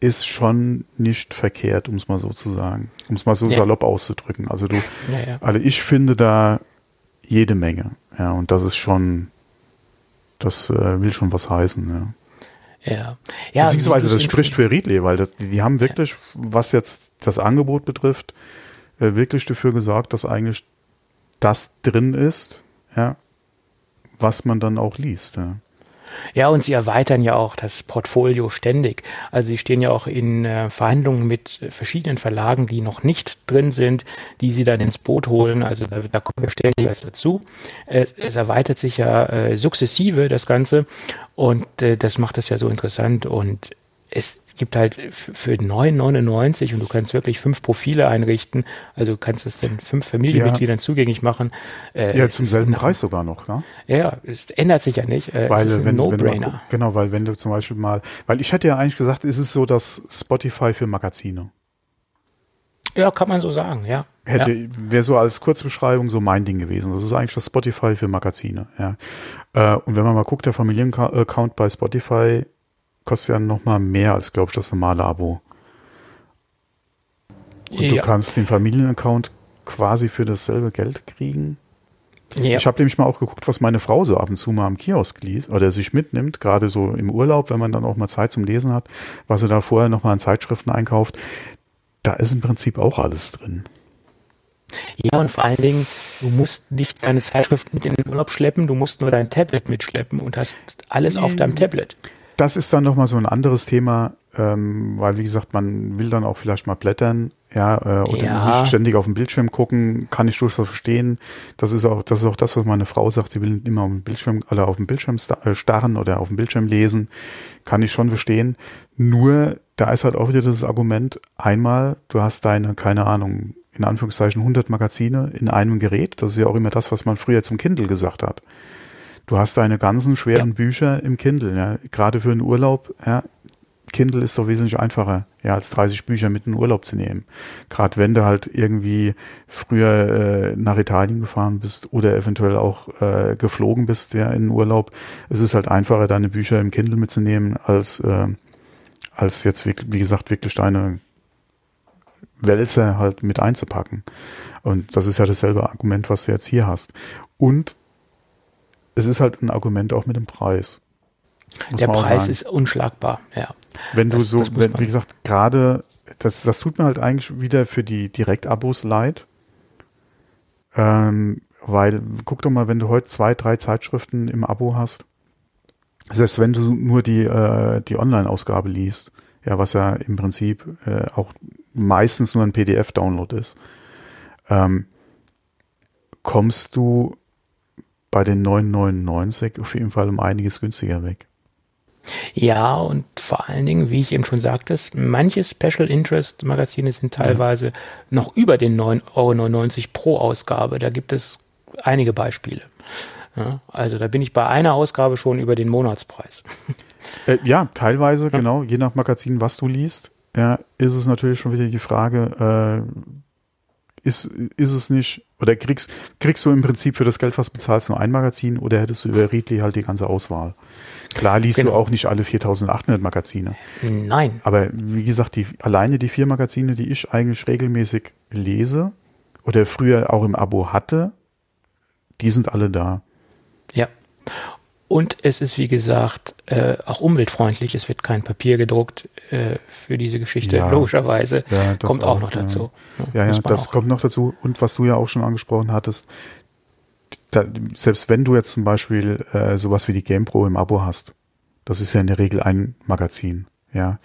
ist schon nicht verkehrt, um es mal so zu sagen, um es mal so ja. salopp auszudrücken. Also du, ja, ja. also ich finde da jede Menge, ja, und das ist schon, das äh, will schon was heißen, ja. Ja. ja Beziehungsweise das spricht für Riedle, weil das, die, die haben wirklich, was jetzt das Angebot betrifft, wirklich dafür gesorgt, dass eigentlich das drin ist, ja, was man dann auch liest, ja. Ja, und sie erweitern ja auch das Portfolio ständig. Also sie stehen ja auch in äh, Verhandlungen mit verschiedenen Verlagen, die noch nicht drin sind, die sie dann ins Boot holen. Also da, da kommen wir ständig was dazu. Es, es erweitert sich ja äh, sukzessive das Ganze und äh, das macht es ja so interessant und es gibt halt für 9,99 und du kannst wirklich fünf Profile einrichten. Also du kannst es dann fünf Familienmitgliedern ja. zugänglich machen. Äh, ja, zum selben Preis sogar noch, ne? Ja, es ändert sich ja nicht. Äh, weil, es ist ein No-Brainer. Genau, weil wenn du zum Beispiel mal, weil ich hätte ja eigentlich gesagt, ist es so das Spotify für Magazine. Ja, kann man so sagen, ja. Hätte, ja. wäre so als Kurzbeschreibung so mein Ding gewesen. Das ist eigentlich das Spotify für Magazine, ja. Äh, und wenn man mal guckt, der Familienaccount bei Spotify kostet ja noch mal mehr als, glaube ich, das normale Abo. Und ja. du kannst den Familienaccount quasi für dasselbe Geld kriegen. Ja. Ich habe nämlich mal auch geguckt, was meine Frau so ab und zu mal am Kiosk liest oder sich mitnimmt, gerade so im Urlaub, wenn man dann auch mal Zeit zum Lesen hat, was sie da vorher noch mal an Zeitschriften einkauft. Da ist im Prinzip auch alles drin. Ja, und vor allen Dingen, du musst nicht deine Zeitschriften mit in den Urlaub schleppen, du musst nur dein Tablet mitschleppen und hast alles auf deinem Tablet das ist dann nochmal so ein anderes Thema, ähm, weil wie gesagt, man will dann auch vielleicht mal blättern, ja, äh, oder ja. nicht ständig auf den Bildschirm gucken, kann ich durchaus verstehen. Das ist auch, das ist auch das, was meine Frau sagt, sie will immer auf den Bildschirm oder auf den Bildschirm äh, starren oder auf den Bildschirm lesen, kann ich schon verstehen. Nur da ist halt auch wieder das Argument, einmal, du hast deine, keine Ahnung, in Anführungszeichen 100 Magazine in einem Gerät. Das ist ja auch immer das, was man früher zum Kindle gesagt hat. Du hast deine ganzen schweren ja. Bücher im Kindle, ja. Gerade für einen Urlaub, ja. Kindle ist doch wesentlich einfacher, ja, als 30 Bücher mit in den Urlaub zu nehmen. Gerade wenn du halt irgendwie früher äh, nach Italien gefahren bist oder eventuell auch äh, geflogen bist, ja, in den Urlaub. Es ist halt einfacher, deine Bücher im Kindle mitzunehmen, als, äh, als jetzt, wie, wie gesagt, wirklich deine Wälzer halt mit einzupacken. Und das ist ja dasselbe Argument, was du jetzt hier hast. Und es ist halt ein Argument auch mit dem Preis. Der Preis ist unschlagbar, ja. Wenn du das, so, das wenn, wie gesagt, gerade, das, das tut mir halt eigentlich wieder für die Direktabos leid. Ähm, weil, guck doch mal, wenn du heute zwei, drei Zeitschriften im Abo hast, selbst wenn du nur die, äh, die Online-Ausgabe liest, ja, was ja im Prinzip äh, auch meistens nur ein PDF-Download ist, ähm, kommst du bei den 9,99 auf jeden Fall um einiges günstiger weg. Ja, und vor allen Dingen, wie ich eben schon sagte, manche Special Interest Magazine sind teilweise ja. noch über den 9,99 Euro pro Ausgabe. Da gibt es einige Beispiele. Ja, also da bin ich bei einer Ausgabe schon über den Monatspreis. Äh, ja, teilweise, ja. genau, je nach Magazin, was du liest, ja, ist es natürlich schon wieder die Frage, äh, ist, ist es nicht, oder kriegst, kriegst du im Prinzip für das Geld, was bezahlst, nur ein Magazin oder hättest du über Readly halt die ganze Auswahl? Klar liest genau. du auch nicht alle 4800 Magazine. Nein. Aber wie gesagt, die, alleine die vier Magazine, die ich eigentlich regelmäßig lese oder früher auch im Abo hatte, die sind alle da. Ja. Und es ist, wie gesagt, äh, auch umweltfreundlich. Es wird kein Papier gedruckt äh, für diese Geschichte, ja. logischerweise. Ja, kommt auch, auch noch dazu. Ja, ja, ja das auch. kommt noch dazu. Und was du ja auch schon angesprochen hattest, da, selbst wenn du jetzt zum Beispiel äh, sowas wie die GamePro im Abo hast, das ist ja in der Regel ein Magazin, ja.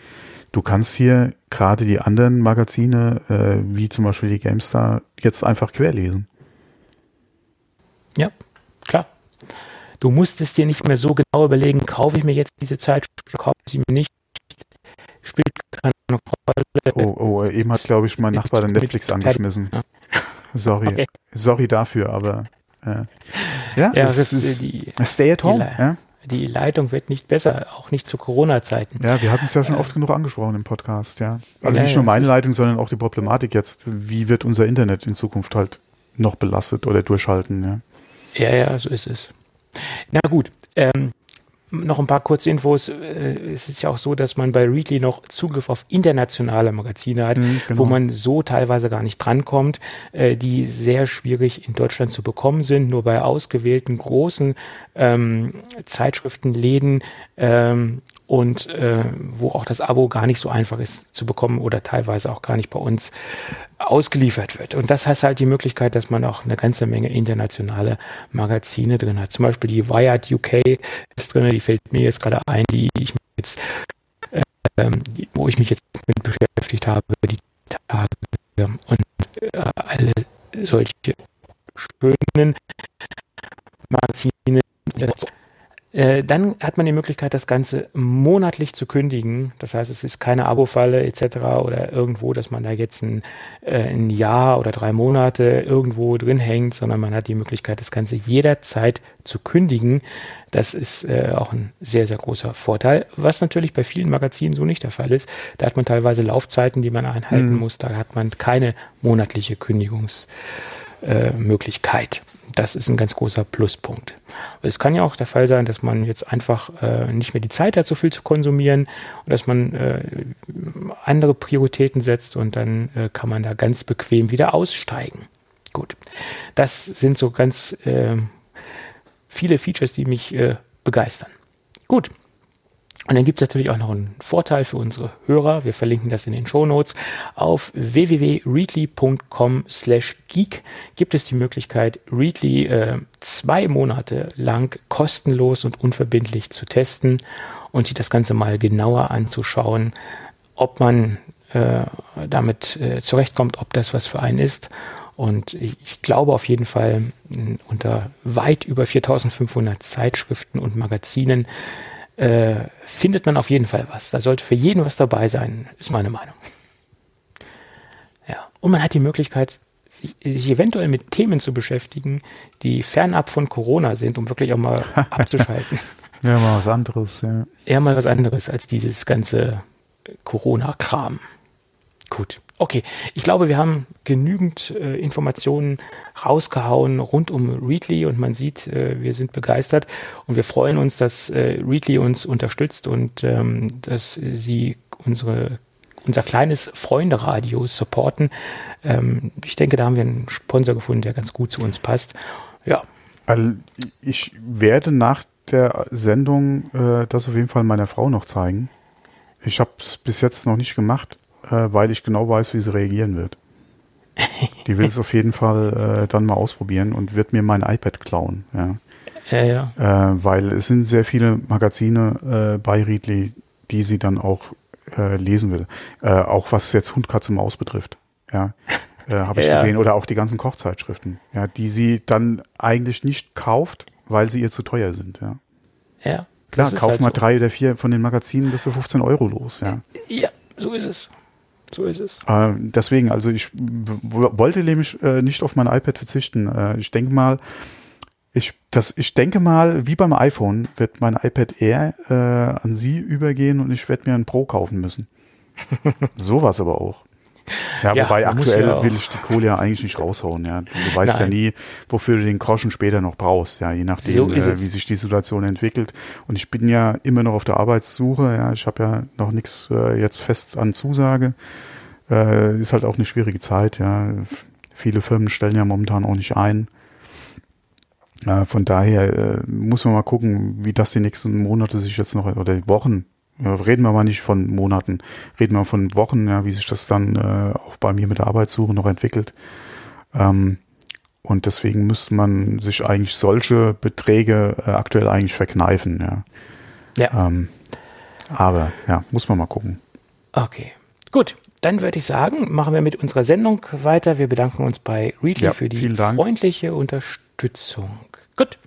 Du kannst hier gerade die anderen Magazine, äh, wie zum Beispiel die GameStar, jetzt einfach querlesen. Ja. Du musst es dir nicht mehr so genau überlegen, kaufe ich mir jetzt diese Zeitschrift, kaufe ich sie mir nicht, spielt keine Rolle. Oh, oh, eben hat, glaube ich, mein Nachbar den Netflix angeschmissen. Sorry, okay. sorry dafür, aber ja, ja, ja es ist die, Stay at home. Die, ja? die Leitung wird nicht besser, auch nicht zu Corona-Zeiten. Ja, wir hatten es ja schon äh, oft genug angesprochen im Podcast, ja. Also ja, nicht nur meine Leitung, sondern auch die Problematik jetzt, wie wird unser Internet in Zukunft halt noch belastet oder durchhalten, ja. Ja, ja, so ist es. Na gut, ähm, noch ein paar kurze Infos. Äh, es ist ja auch so, dass man bei Readly noch Zugriff auf internationale Magazine hat, mhm, genau. wo man so teilweise gar nicht drankommt, äh, die sehr schwierig in Deutschland zu bekommen sind. Nur bei ausgewählten großen ähm, Zeitschriftenläden ähm, und äh, wo auch das Abo gar nicht so einfach ist zu bekommen oder teilweise auch gar nicht bei uns ausgeliefert wird. Und das heißt halt die Möglichkeit, dass man auch eine ganze Menge internationale Magazine drin hat. Zum Beispiel die Wired UK ist drin, die fällt mir jetzt gerade ein, die ich jetzt, ähm, wo ich mich jetzt mit beschäftigt habe, die Tage und äh, alle solche schönen Magazine äh, dann hat man die Möglichkeit, das Ganze monatlich zu kündigen. Das heißt, es ist keine Abo-Falle etc. oder irgendwo, dass man da jetzt ein, äh, ein Jahr oder drei Monate irgendwo drin hängt, sondern man hat die Möglichkeit, das Ganze jederzeit zu kündigen. Das ist äh, auch ein sehr, sehr großer Vorteil, was natürlich bei vielen Magazinen so nicht der Fall ist. Da hat man teilweise Laufzeiten, die man einhalten mhm. muss. Da hat man keine monatliche Kündigungsmöglichkeit. Das ist ein ganz großer Pluspunkt. Es kann ja auch der Fall sein, dass man jetzt einfach äh, nicht mehr die Zeit hat, so viel zu konsumieren und dass man äh, andere Prioritäten setzt und dann äh, kann man da ganz bequem wieder aussteigen. Gut, das sind so ganz äh, viele Features, die mich äh, begeistern. Gut, und dann gibt es natürlich auch noch einen Vorteil für unsere Hörer. Wir verlinken das in den Show Notes. Auf www.readly.com slash geek gibt es die Möglichkeit, Readly äh, zwei Monate lang kostenlos und unverbindlich zu testen und sich das Ganze mal genauer anzuschauen, ob man äh, damit äh, zurechtkommt, ob das was für einen ist. Und ich glaube auf jeden Fall unter weit über 4500 Zeitschriften und Magazinen äh, findet man auf jeden Fall was. Da sollte für jeden was dabei sein, ist meine Meinung. Ja, und man hat die Möglichkeit, sich, sich eventuell mit Themen zu beschäftigen, die fernab von Corona sind, um wirklich auch mal abzuschalten. Ja, mal was anderes, ja. Eher mal was anderes als dieses ganze Corona-Kram. Gut. Okay, ich glaube, wir haben genügend äh, Informationen rausgehauen rund um Readly und man sieht, äh, wir sind begeistert und wir freuen uns, dass äh, Readly uns unterstützt und ähm, dass sie unsere unser kleines Freunde-Radio supporten. Ähm, ich denke, da haben wir einen Sponsor gefunden, der ganz gut zu uns passt. Ja. Also ich werde nach der Sendung äh, das auf jeden Fall meiner Frau noch zeigen. Ich habe es bis jetzt noch nicht gemacht äh, weil ich genau weiß, wie sie reagieren wird. Die will es auf jeden Fall äh, dann mal ausprobieren und wird mir mein iPad klauen. Ja. Ja, ja. Äh, weil es sind sehr viele Magazine äh, bei Readly, die sie dann auch äh, lesen will. Äh, auch was jetzt Hund, Katze, Maus betrifft. Ja. Habe ich gesehen. Oder auch die ganzen Kochzeitschriften, ja, die sie dann eigentlich nicht kauft, weil sie ihr zu teuer sind, ja. Ja. Klar, kauf halt mal so. drei oder vier von den Magazinen, bist du 15 Euro los, ja. Ja, so ist es. So ist es. Äh, deswegen, also ich wollte nämlich äh, nicht auf mein iPad verzichten. Äh, ich denke mal, ich, das, ich denke mal, wie beim iPhone wird mein iPad Air äh, an Sie übergehen und ich werde mir ein Pro kaufen müssen. Sowas aber auch. Ja, ja wobei aktuell ja will ich die Kohle ja eigentlich nicht raushauen. Ja, du weißt Nein. ja nie, wofür du den Groschen später noch brauchst. Ja, je nachdem, so äh, wie sich die Situation entwickelt. Und ich bin ja immer noch auf der Arbeitssuche. Ja, ich habe ja noch nichts äh, jetzt fest an Zusage. Äh, ist halt auch eine schwierige Zeit. Ja, viele Firmen stellen ja momentan auch nicht ein. Äh, von daher äh, muss man mal gucken, wie das die nächsten Monate sich jetzt noch oder Wochen reden wir mal nicht von Monaten, reden wir von Wochen, ja, wie sich das dann äh, auch bei mir mit der Arbeitssuche noch entwickelt. Ähm, und deswegen müsste man sich eigentlich solche Beträge äh, aktuell eigentlich verkneifen, ja. Ja. Ähm, aber ja, muss man mal gucken. Okay. Gut, dann würde ich sagen, machen wir mit unserer Sendung weiter. Wir bedanken uns bei Readly ja, für die freundliche Unterstützung. Gut.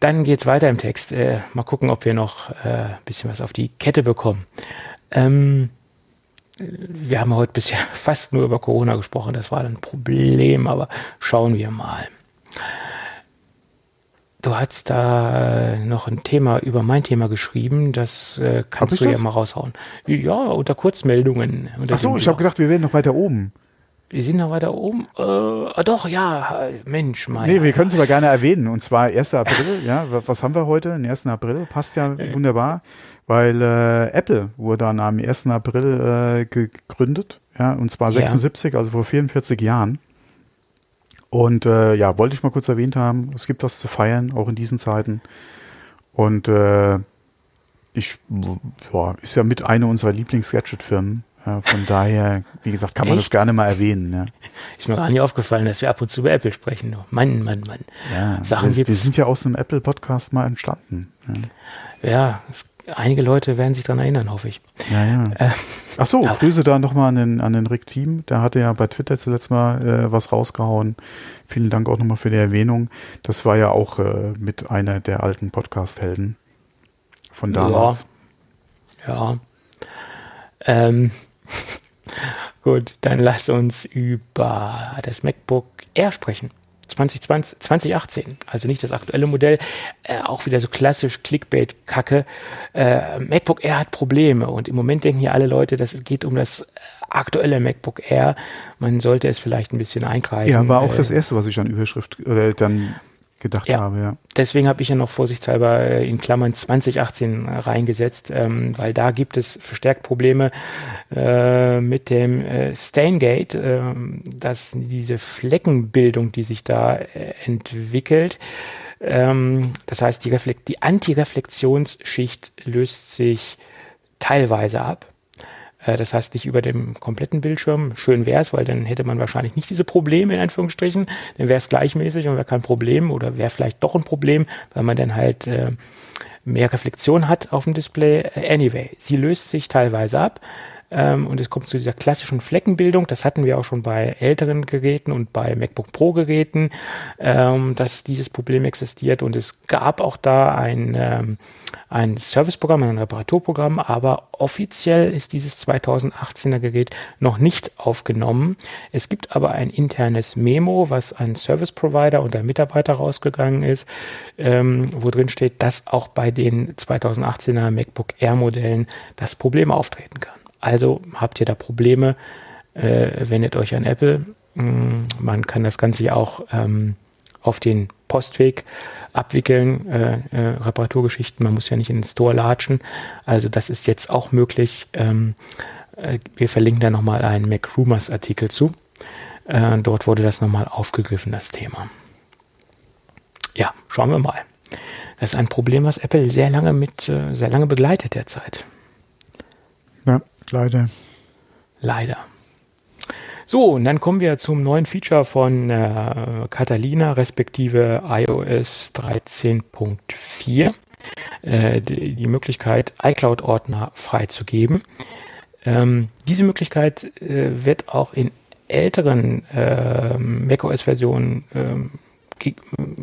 Dann geht's weiter im Text. Äh, mal gucken, ob wir noch äh, bisschen was auf die Kette bekommen. Ähm, wir haben heute bisher fast nur über Corona gesprochen. Das war ein Problem, aber schauen wir mal. Du hast da noch ein Thema über mein Thema geschrieben, das äh, kannst du das? ja mal raushauen. Ja, unter Kurzmeldungen. Unter Ach so, ich habe gedacht, wir wären noch weiter oben. Wir sind noch weiter oben. Äh, doch, ja, Mensch, mein. Nee, wir können es aber gerne erwähnen. Und zwar 1. April, ja, was haben wir heute? Den 1. April, passt ja äh. wunderbar, weil äh, Apple wurde dann am 1. April äh, gegründet, ja, und zwar 76, ja. also vor 44 Jahren. Und äh, ja, wollte ich mal kurz erwähnt haben, es gibt was zu feiern, auch in diesen Zeiten. Und äh, ich, ja, ist ja mit einer unserer Lieblings-Gadget-Firmen. Von daher, wie gesagt, kann man Echt? das gerne mal erwähnen. Ja. Ist mir gar nicht aufgefallen, dass wir ab und zu über Apple sprechen. Mann, Mann, Mann. Ja, Sachen wir, wir sind ja aus einem Apple-Podcast mal entstanden. Ja, ja es, einige Leute werden sich daran erinnern, hoffe ich. Ja, ja. Äh, Ach so, aber, Grüße da nochmal an den, an den Rick Team. Der hatte ja bei Twitter zuletzt mal äh, was rausgehauen. Vielen Dank auch nochmal für die Erwähnung. Das war ja auch äh, mit einer der alten Podcast-Helden von damals. Ja. ja. Ähm, Gut, dann lass uns über das MacBook Air sprechen. 2020, 2018, also nicht das aktuelle Modell, äh, auch wieder so klassisch Clickbait-Kacke. Äh, MacBook Air hat Probleme und im Moment denken ja alle Leute, das geht um das aktuelle MacBook Air. Man sollte es vielleicht ein bisschen einkreisen. Ja, war auch äh, das erste, was ich an Überschrift oder dann gedacht ja, habe, ja. Deswegen habe ich ja noch vorsichtshalber äh, in Klammern 2018 reingesetzt, ähm, weil da gibt es verstärkt Probleme äh, mit dem äh, Staingate, äh, dass diese Fleckenbildung, die sich da äh, entwickelt, ähm, das heißt, die, Reflekt die Antireflektionsschicht löst sich teilweise ab. Äh, das heißt nicht über dem kompletten Bildschirm. Schön wäre es, weil dann hätte man wahrscheinlich nicht diese Probleme in Anführungsstrichen. Dann wäre es gleichmäßig und wäre kein Problem oder wäre vielleicht doch ein Problem, weil man dann halt äh, mehr Reflexion hat auf dem Display. Äh, anyway, sie löst sich teilweise ab. Ähm, und es kommt zu dieser klassischen Fleckenbildung. Das hatten wir auch schon bei älteren Geräten und bei MacBook Pro Geräten, ähm, dass dieses Problem existiert. Und es gab auch da ein, ähm, ein Serviceprogramm, ein Reparaturprogramm, aber offiziell ist dieses 2018er Gerät noch nicht aufgenommen. Es gibt aber ein internes Memo, was ein Service Provider und ein Mitarbeiter rausgegangen ist, ähm, wo drin steht, dass auch bei den 2018er MacBook Air Modellen das Problem auftreten kann. Also habt ihr da Probleme, äh, wendet euch an Apple. Mm, man kann das Ganze ja auch ähm, auf den Postweg abwickeln, äh, äh, Reparaturgeschichten. Man muss ja nicht in den Store latschen. Also das ist jetzt auch möglich. Ähm, äh, wir verlinken da nochmal einen Mac Rumors Artikel zu. Äh, dort wurde das nochmal aufgegriffen, das Thema. Ja, schauen wir mal. Das ist ein Problem, was Apple sehr lange mit, äh, sehr lange begleitet derzeit. Leider. Leider. So, und dann kommen wir zum neuen Feature von äh, Catalina, respektive iOS 13.4. äh, die, die Möglichkeit, iCloud-Ordner freizugeben. Ähm, diese Möglichkeit äh, wird auch in älteren äh, macOS-Versionen ähm,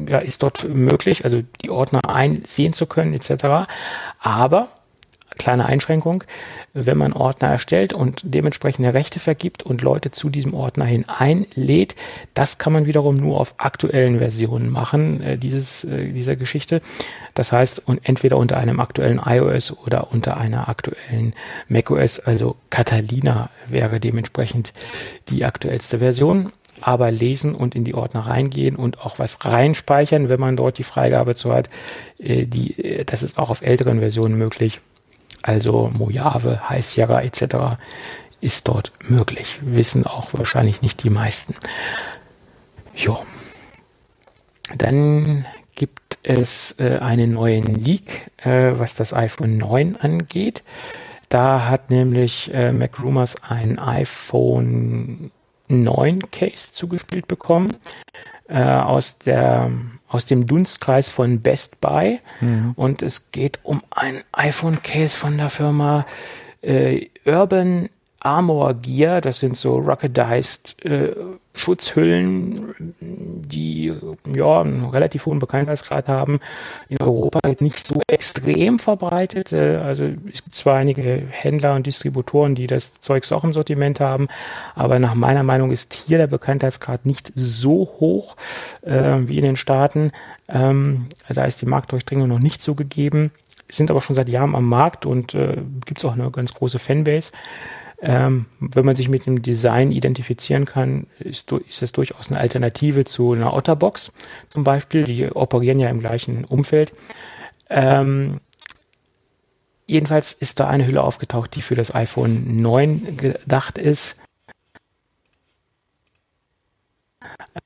ja, ist dort möglich, also die Ordner einsehen zu können etc. Aber kleine Einschränkung, wenn man Ordner erstellt und dementsprechende Rechte vergibt und Leute zu diesem Ordner hin einlädt, das kann man wiederum nur auf aktuellen Versionen machen, äh, dieses, äh, dieser Geschichte. Das heißt, und entweder unter einem aktuellen iOS oder unter einer aktuellen macOS, also Catalina wäre dementsprechend die aktuellste Version aber lesen und in die Ordner reingehen und auch was reinspeichern, wenn man dort die Freigabe zu hat. Äh, die, äh, das ist auch auf älteren Versionen möglich also Mojave, High Sierra etc., ist dort möglich. Wissen auch wahrscheinlich nicht die meisten. Jo. Dann gibt es äh, einen neuen Leak, äh, was das iPhone 9 angeht. Da hat nämlich äh, MacRumors ein iPhone 9 Case zugespielt bekommen äh, aus der aus dem Dunstkreis von Best Buy. Mhm. Und es geht um ein iPhone Case von der Firma äh, Urban Armor Gear, das sind so ruggedized äh, Schutzhüllen, die ja einen relativ hohen Bekanntheitsgrad haben. In Europa jetzt nicht so extrem verbreitet. Äh, also es gibt zwar einige Händler und Distributoren, die das Zeugs auch im Sortiment haben, aber nach meiner Meinung ist hier der Bekanntheitsgrad nicht so hoch äh, wie in den Staaten. Ähm, da ist die Marktdurchdringung noch nicht so gegeben sind aber schon seit Jahren am Markt und äh, gibt es auch eine ganz große Fanbase. Ähm, wenn man sich mit dem Design identifizieren kann, ist, ist es durchaus eine Alternative zu einer Otterbox zum Beispiel. Die operieren ja im gleichen Umfeld. Ähm, jedenfalls ist da eine Hülle aufgetaucht, die für das iPhone 9 gedacht ist.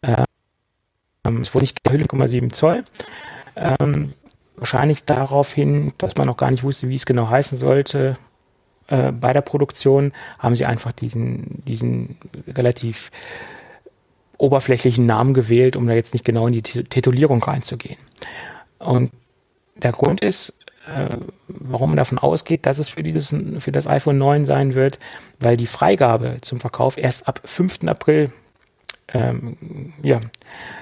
Ähm, es wurde nicht Hülle 0,7 Zoll. Ähm, wahrscheinlich darauf hin, dass man noch gar nicht wusste, wie es genau heißen sollte. Äh, bei der Produktion haben sie einfach diesen, diesen relativ oberflächlichen Namen gewählt, um da jetzt nicht genau in die Titulierung reinzugehen. Und der Grund ist, äh, warum man davon ausgeht, dass es für dieses, für das iPhone 9 sein wird, weil die Freigabe zum Verkauf erst ab 5. April, ähm, ja,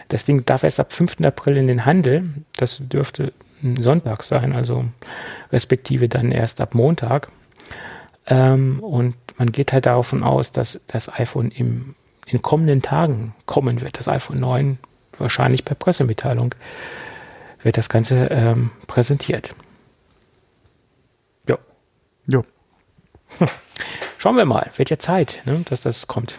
das Ding darf erst ab 5. April in den Handel. Das dürfte Sonntag sein, also respektive dann erst ab Montag. Ähm, und man geht halt davon aus, dass das iPhone im, in den kommenden Tagen kommen wird. Das iPhone 9 wahrscheinlich per Pressemitteilung wird das Ganze ähm, präsentiert. Jo. Jo. Schauen wir mal. Wird ja Zeit, ne, dass das kommt.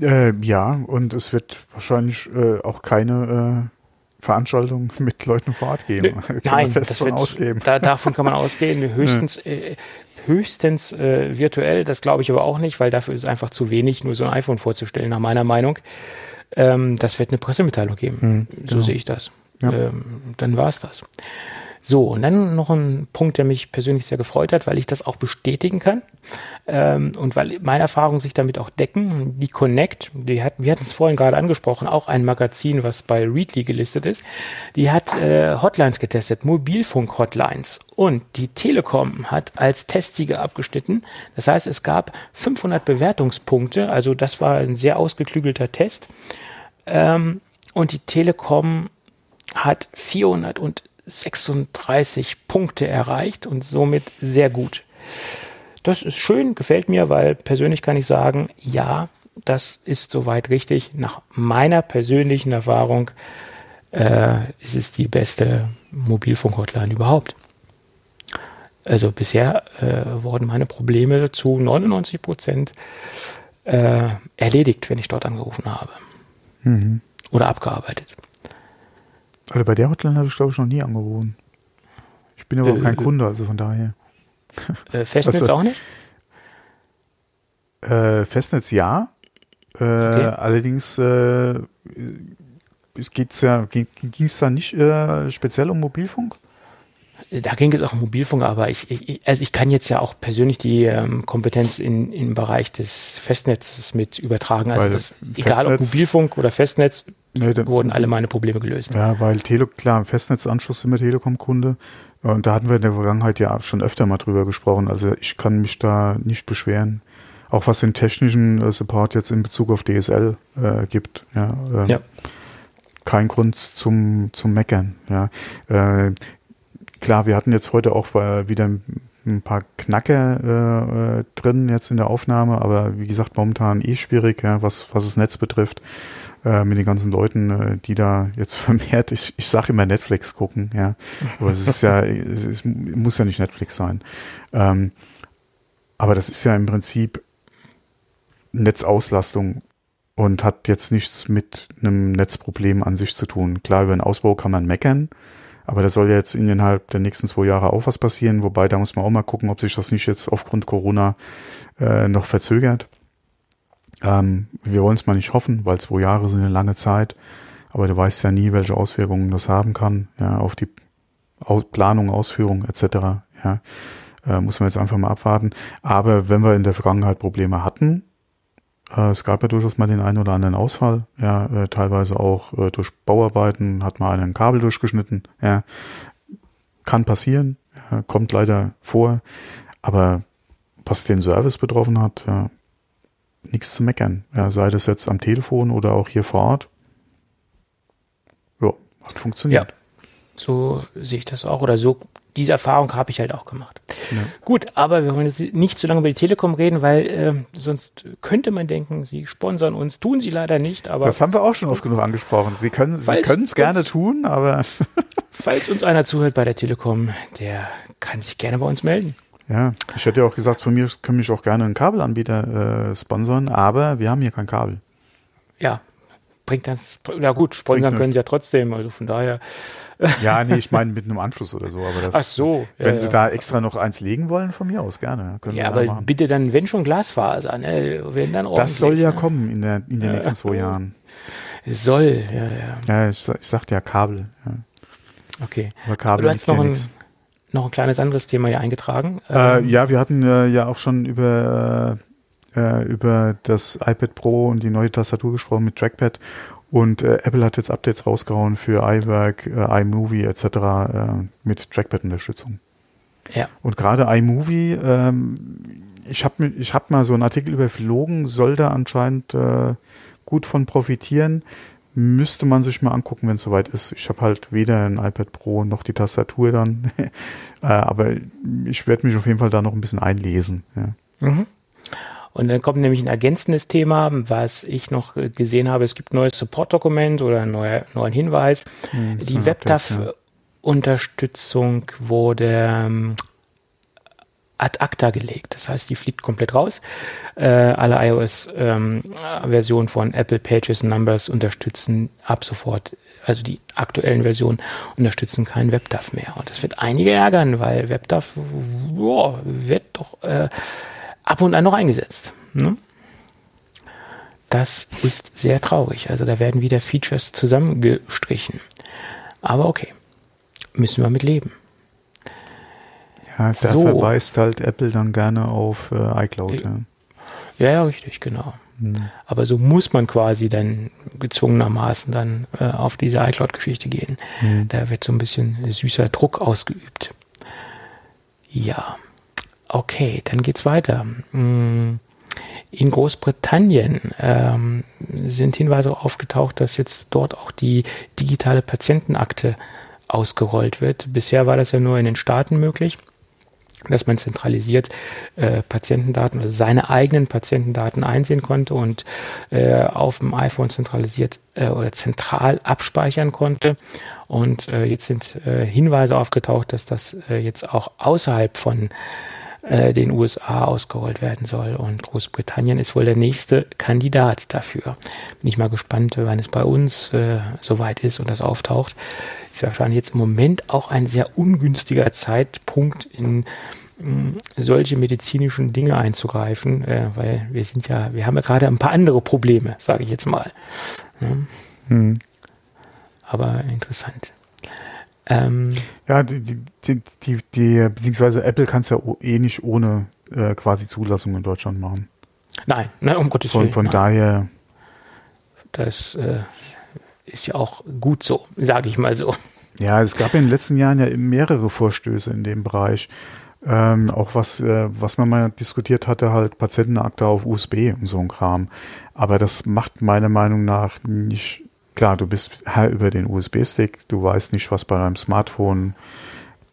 Äh, ja, und es wird wahrscheinlich äh, auch keine äh, Veranstaltung mit Leuten vor Ort geben. Nein, das wird, ausgeben. Da, davon kann man ausgehen. Höchstens äh, höchstens äh, virtuell. Das glaube ich aber auch nicht, weil dafür ist es einfach zu wenig, nur so ein iPhone vorzustellen, nach meiner Meinung. Ähm, das wird eine Pressemitteilung geben. Mhm, so genau. sehe ich das. Ja. Ähm, dann war es das. So, und dann noch ein Punkt, der mich persönlich sehr gefreut hat, weil ich das auch bestätigen kann ähm, und weil meine Erfahrungen sich damit auch decken. Die Connect, die hat, wir hatten es vorhin gerade angesprochen, auch ein Magazin, was bei Readly gelistet ist, die hat äh, Hotlines getestet, Mobilfunk-Hotlines. Und die Telekom hat als Testsieger abgeschnitten. Das heißt, es gab 500 Bewertungspunkte, also das war ein sehr ausgeklügelter Test. Ähm, und die Telekom hat 400 und 36 Punkte erreicht und somit sehr gut. Das ist schön, gefällt mir, weil persönlich kann ich sagen, ja, das ist soweit richtig. Nach meiner persönlichen Erfahrung äh, ist es die beste Mobilfunk-Hotline überhaupt. Also bisher äh, wurden meine Probleme zu 99 Prozent äh, erledigt, wenn ich dort angerufen habe. Mhm. Oder abgearbeitet. Also bei der Hotline habe ich, glaube ich, noch nie angerufen. Ich bin aber auch kein äh, Kunde, also von daher. Äh, Festnetz also, auch nicht? Äh, Festnetz ja. Äh, okay. Allerdings äh, es geht's ja, ging es da nicht äh, speziell um Mobilfunk? Da ging es auch um Mobilfunk, aber ich, ich, also ich kann jetzt ja auch persönlich die ähm, Kompetenz in, im Bereich des Festnetzes mit übertragen. Also das, egal ob Mobilfunk oder Festnetz, nee, dann, wurden alle meine Probleme gelöst. Ja, weil Tele, klar, Festnetzanschluss sind wir Telekom-Kunde. Und da hatten wir in der Vergangenheit ja schon öfter mal drüber gesprochen. Also ich kann mich da nicht beschweren. Auch was den technischen äh, Support jetzt in Bezug auf DSL äh, gibt. Ja, äh, ja. Kein Grund zum, zum Meckern. Ja. Äh, klar, wir hatten jetzt heute auch äh, wieder ein paar Knacker äh, äh, drin jetzt in der Aufnahme, aber wie gesagt, momentan eh schwierig, ja, was, was das Netz betrifft, äh, mit den ganzen Leuten, äh, die da jetzt vermehrt, ich, ich sage immer Netflix gucken, ja. Aber es ist ja, es, es muss ja nicht Netflix sein. Ähm, aber das ist ja im Prinzip Netzauslastung und hat jetzt nichts mit einem Netzproblem an sich zu tun. Klar, über den Ausbau kann man meckern, aber da soll ja jetzt innerhalb der nächsten zwei Jahre auch was passieren, wobei da muss man auch mal gucken, ob sich das nicht jetzt aufgrund Corona äh, noch verzögert. Ähm, wir wollen es mal nicht hoffen, weil zwei Jahre sind eine lange Zeit, aber du weißt ja nie, welche Auswirkungen das haben kann, ja, auf die Aus Planung, Ausführung etc. Ja, äh, muss man jetzt einfach mal abwarten. Aber wenn wir in der Vergangenheit Probleme hatten, es gab ja durchaus mal den einen oder anderen Ausfall, ja, äh, teilweise auch äh, durch Bauarbeiten hat mal einen Kabel durchgeschnitten, ja, kann passieren, kommt leider vor, aber was den Service betroffen hat, ja, nichts zu meckern, ja, sei das jetzt am Telefon oder auch hier vor Ort, ja, hat funktioniert. Ja, so sehe ich das auch oder so diese Erfahrung habe ich halt auch gemacht. Ja. Gut, aber wir wollen jetzt nicht zu lange über die Telekom reden, weil äh, sonst könnte man denken, sie sponsern uns, tun sie leider nicht. Aber das haben wir auch schon oft genug angesprochen. Sie können es gerne tun, aber falls uns einer zuhört bei der Telekom, der kann sich gerne bei uns melden. Ja, ich hätte ja auch gesagt, von mir können mich auch gerne einen Kabelanbieter äh, sponsern, aber wir haben hier kein Kabel. Ja, bringt das, na gut, sponsern können sie ja trotzdem, also von daher. Ja, nee, ich meine mit einem Anschluss oder so, aber das. Ach so. Wenn ja, sie ja. da extra noch eins legen wollen, von mir aus gerne. Können ja, aber machen. bitte dann, wenn schon Glasfaser, ne, wenn dann Das soll ja ne? kommen in, der, in den nächsten zwei Jahren. Soll, ja, ja. Ja, ich, ich sagte ja Kabel. Ja. Okay. Aber Kabel aber du hast noch ein, noch ein kleines anderes Thema hier eingetragen. Äh, ähm, ja, wir hatten äh, ja auch schon über äh, über das iPad Pro und die neue Tastatur gesprochen mit Trackpad. Und äh, Apple hat jetzt Updates rausgehauen für iWork, äh, iMovie etc. Äh, mit Trackpad-Unterstützung. Ja. Und gerade iMovie, ähm, ich habe ich hab mal so einen Artikel überflogen, soll da anscheinend äh, gut von profitieren. Müsste man sich mal angucken, wenn es soweit ist. Ich habe halt weder ein iPad Pro noch die Tastatur dann. äh, aber ich werde mich auf jeden Fall da noch ein bisschen einlesen. Ja. Mhm. Und dann kommt nämlich ein ergänzendes Thema, was ich noch gesehen habe. Es gibt ein neues Support-Dokument oder einen neuen, neuen Hinweis. Hm, die WebDAV-Unterstützung wurde ähm, ad acta gelegt. Das heißt, die fliegt komplett raus. Äh, alle iOS-Versionen ähm, von Apple Pages Numbers unterstützen ab sofort, also die aktuellen Versionen unterstützen keinen WebDAV mehr. Und das wird einige ärgern, weil WebDAV boah, wird doch äh, ab und an noch eingesetzt. Ne? Das ist sehr traurig. Also da werden wieder Features zusammengestrichen. Aber okay, müssen wir mit leben. Ja, da so. verweist halt Apple dann gerne auf äh, iCloud. Äh, ja. ja, ja, richtig, genau. Hm. Aber so muss man quasi dann gezwungenermaßen dann äh, auf diese iCloud-Geschichte gehen. Hm. Da wird so ein bisschen süßer Druck ausgeübt. Ja. Okay, dann geht's weiter. Mm, in Großbritannien ähm, sind Hinweise aufgetaucht, dass jetzt dort auch die digitale Patientenakte ausgerollt wird. Bisher war das ja nur in den Staaten möglich, dass man zentralisiert äh, Patientendaten, also seine eigenen Patientendaten einsehen konnte und äh, auf dem iPhone zentralisiert äh, oder zentral abspeichern konnte. Und äh, jetzt sind äh, Hinweise aufgetaucht, dass das äh, jetzt auch außerhalb von äh, den USA ausgerollt werden soll. Und Großbritannien ist wohl der nächste Kandidat dafür. Bin ich mal gespannt, wann es bei uns äh, soweit ist und das auftaucht. Ist wahrscheinlich jetzt im Moment auch ein sehr ungünstiger Zeitpunkt in mm, solche medizinischen Dinge einzugreifen, äh, weil wir sind ja, wir haben ja gerade ein paar andere Probleme, sage ich jetzt mal. Ja. Hm. Aber interessant. Ähm, ja, die, die, die, die, beziehungsweise Apple kann es ja eh nicht ohne äh, quasi Zulassung in Deutschland machen. Nein, nein um Gottes Willen. Von, von daher. Das äh, ist ja auch gut so, sage ich mal so. Ja, es gab in den letzten Jahren ja mehrere Vorstöße in dem Bereich. Ähm, auch was, äh, was man mal diskutiert hatte, halt Patientenakte auf USB und so ein Kram. Aber das macht meiner Meinung nach nicht, klar, du bist Herr über den USB-Stick, du weißt nicht, was bei deinem Smartphone,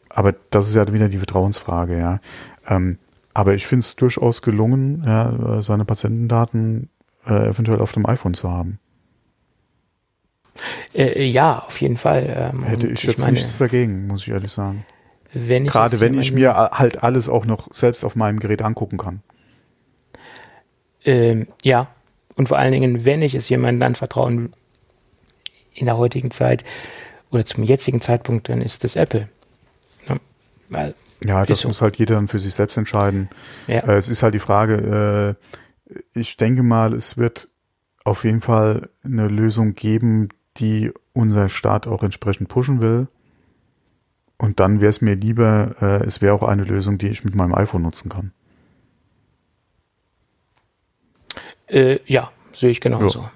aber das ist ja wieder die Vertrauensfrage, ja. Ähm, aber ich finde es durchaus gelungen, ja, seine Patientendaten äh, eventuell auf dem iPhone zu haben. Äh, ja, auf jeden Fall. Ähm, Hätte ich jetzt ich meine, nichts dagegen, muss ich ehrlich sagen. Wenn Gerade wenn ich mir halt alles auch noch selbst auf meinem Gerät angucken kann. Ähm, ja, und vor allen Dingen, wenn ich es jemandem anvertrauen in der heutigen Zeit oder zum jetzigen Zeitpunkt, dann ist das Apple. Ja, Weil, ja das so. muss halt jeder dann für sich selbst entscheiden. Ja. Äh, es ist halt die Frage, äh, ich denke mal, es wird auf jeden Fall eine Lösung geben, die unser Staat auch entsprechend pushen will. Und dann wäre es mir lieber, äh, es wäre auch eine Lösung, die ich mit meinem iPhone nutzen kann. Äh, ja, sehe ich genauso. Ja.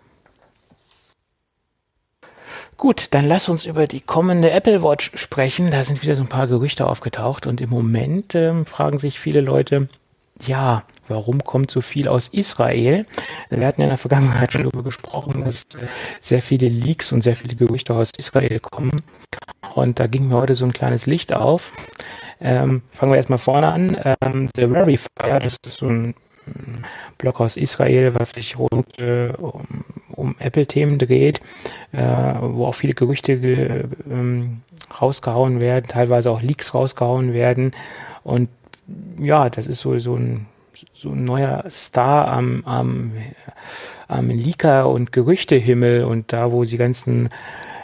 Gut, dann lass uns über die kommende Apple Watch sprechen. Da sind wieder so ein paar Gerüchte aufgetaucht und im Moment äh, fragen sich viele Leute, ja, warum kommt so viel aus Israel? Wir hatten ja in der Vergangenheit schon darüber gesprochen, dass sehr viele Leaks und sehr viele Gerüchte aus Israel kommen. Und da ging mir heute so ein kleines Licht auf. Ähm, fangen wir erstmal vorne an. Ähm, The Verifier, das ist so ein Blog aus Israel, was sich rund äh, um, um Apple-Themen dreht, äh, wo auch viele Gerüchte ge, ähm, rausgehauen werden, teilweise auch Leaks rausgehauen werden. Und ja, das ist so, so ein so ein neuer Star am, am, am Leaker- und Gerüchtehimmel und da, wo die ganzen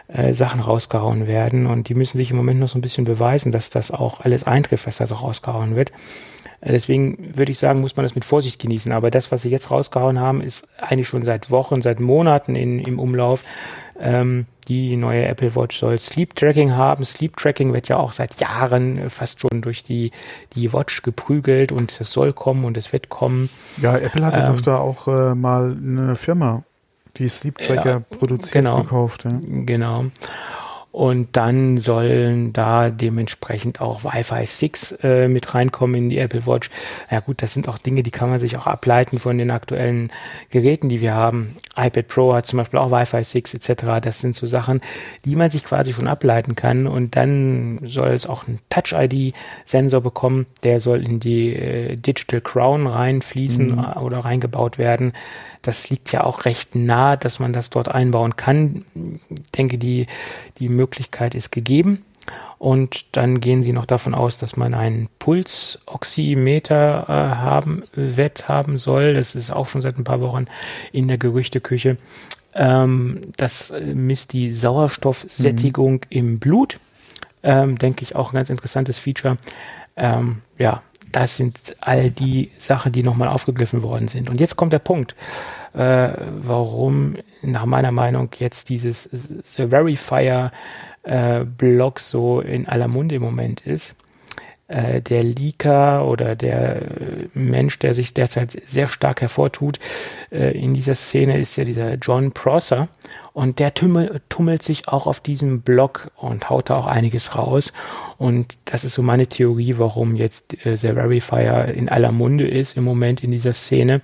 äh, Sachen rausgehauen werden und die müssen sich im Moment noch so ein bisschen beweisen, dass das auch alles eintrifft, was da so rausgehauen wird. Äh, deswegen würde ich sagen, muss man das mit Vorsicht genießen. Aber das, was sie jetzt rausgehauen haben, ist eigentlich schon seit Wochen, seit Monaten in, im Umlauf. Ähm, die neue Apple Watch soll Sleep Tracking haben. Sleep Tracking wird ja auch seit Jahren fast schon durch die, die Watch geprügelt und es soll kommen und es wird kommen. Ja, Apple hatte ähm, doch da auch äh, mal eine Firma, die Sleep Tracker ja, produziert, genau, gekauft. Ja. Genau. Und dann sollen da dementsprechend auch Wi-Fi 6 äh, mit reinkommen in die Apple Watch. Ja gut, das sind auch Dinge, die kann man sich auch ableiten von den aktuellen Geräten, die wir haben. iPad Pro hat zum Beispiel auch Wi-Fi 6 etc. Das sind so Sachen, die man sich quasi schon ableiten kann. Und dann soll es auch einen Touch-ID-Sensor bekommen. Der soll in die äh, Digital Crown reinfließen mhm. oder reingebaut werden. Das liegt ja auch recht nah, dass man das dort einbauen kann. Ich denke, die, die Möglichkeit ist gegeben. Und dann gehen sie noch davon aus, dass man einen Pulsoximeter äh, haben wird, haben soll. Das ist auch schon seit ein paar Wochen in der Gerüchteküche. Ähm, das misst die Sauerstoffsättigung mhm. im Blut. Ähm, denke ich auch ein ganz interessantes Feature. Ähm, ja, das sind all die Sachen, die nochmal aufgegriffen worden sind. Und jetzt kommt der Punkt, äh, warum nach meiner Meinung jetzt dieses The Verifier äh, Blog so in aller Munde im Moment ist. Äh, der Leaker oder der äh, Mensch, der sich derzeit sehr stark hervortut äh, in dieser Szene, ist ja dieser John Prosser. Und der tummel, tummelt sich auch auf diesem Blog und haut da auch einiges raus. Und das ist so meine Theorie, warum jetzt äh, der Verifier in aller Munde ist im Moment in dieser Szene,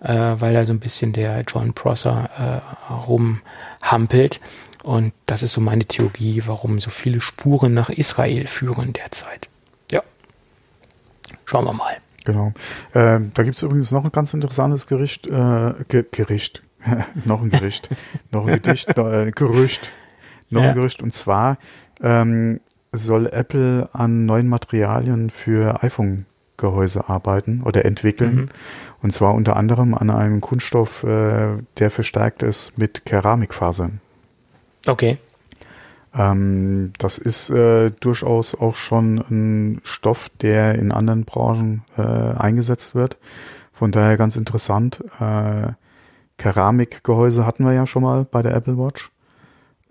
äh, weil da so ein bisschen der John Prosser äh, rumhampelt. Und das ist so meine Theorie, warum so viele Spuren nach Israel führen derzeit. Schauen wir mal. Genau. Ähm, da gibt es übrigens noch ein ganz interessantes Gericht, äh, Ge Gericht, noch ein Gericht, noch ein Gedicht, äh, Gerücht, noch ja. ein Gerücht. Und zwar ähm, soll Apple an neuen Materialien für iPhone-Gehäuse arbeiten oder entwickeln. Mhm. Und zwar unter anderem an einem Kunststoff, äh, der verstärkt ist mit Keramikfasern. Okay. Ähm, das ist äh, durchaus auch schon ein Stoff, der in anderen Branchen äh, eingesetzt wird. Von daher ganz interessant. Äh, Keramikgehäuse hatten wir ja schon mal bei der Apple Watch.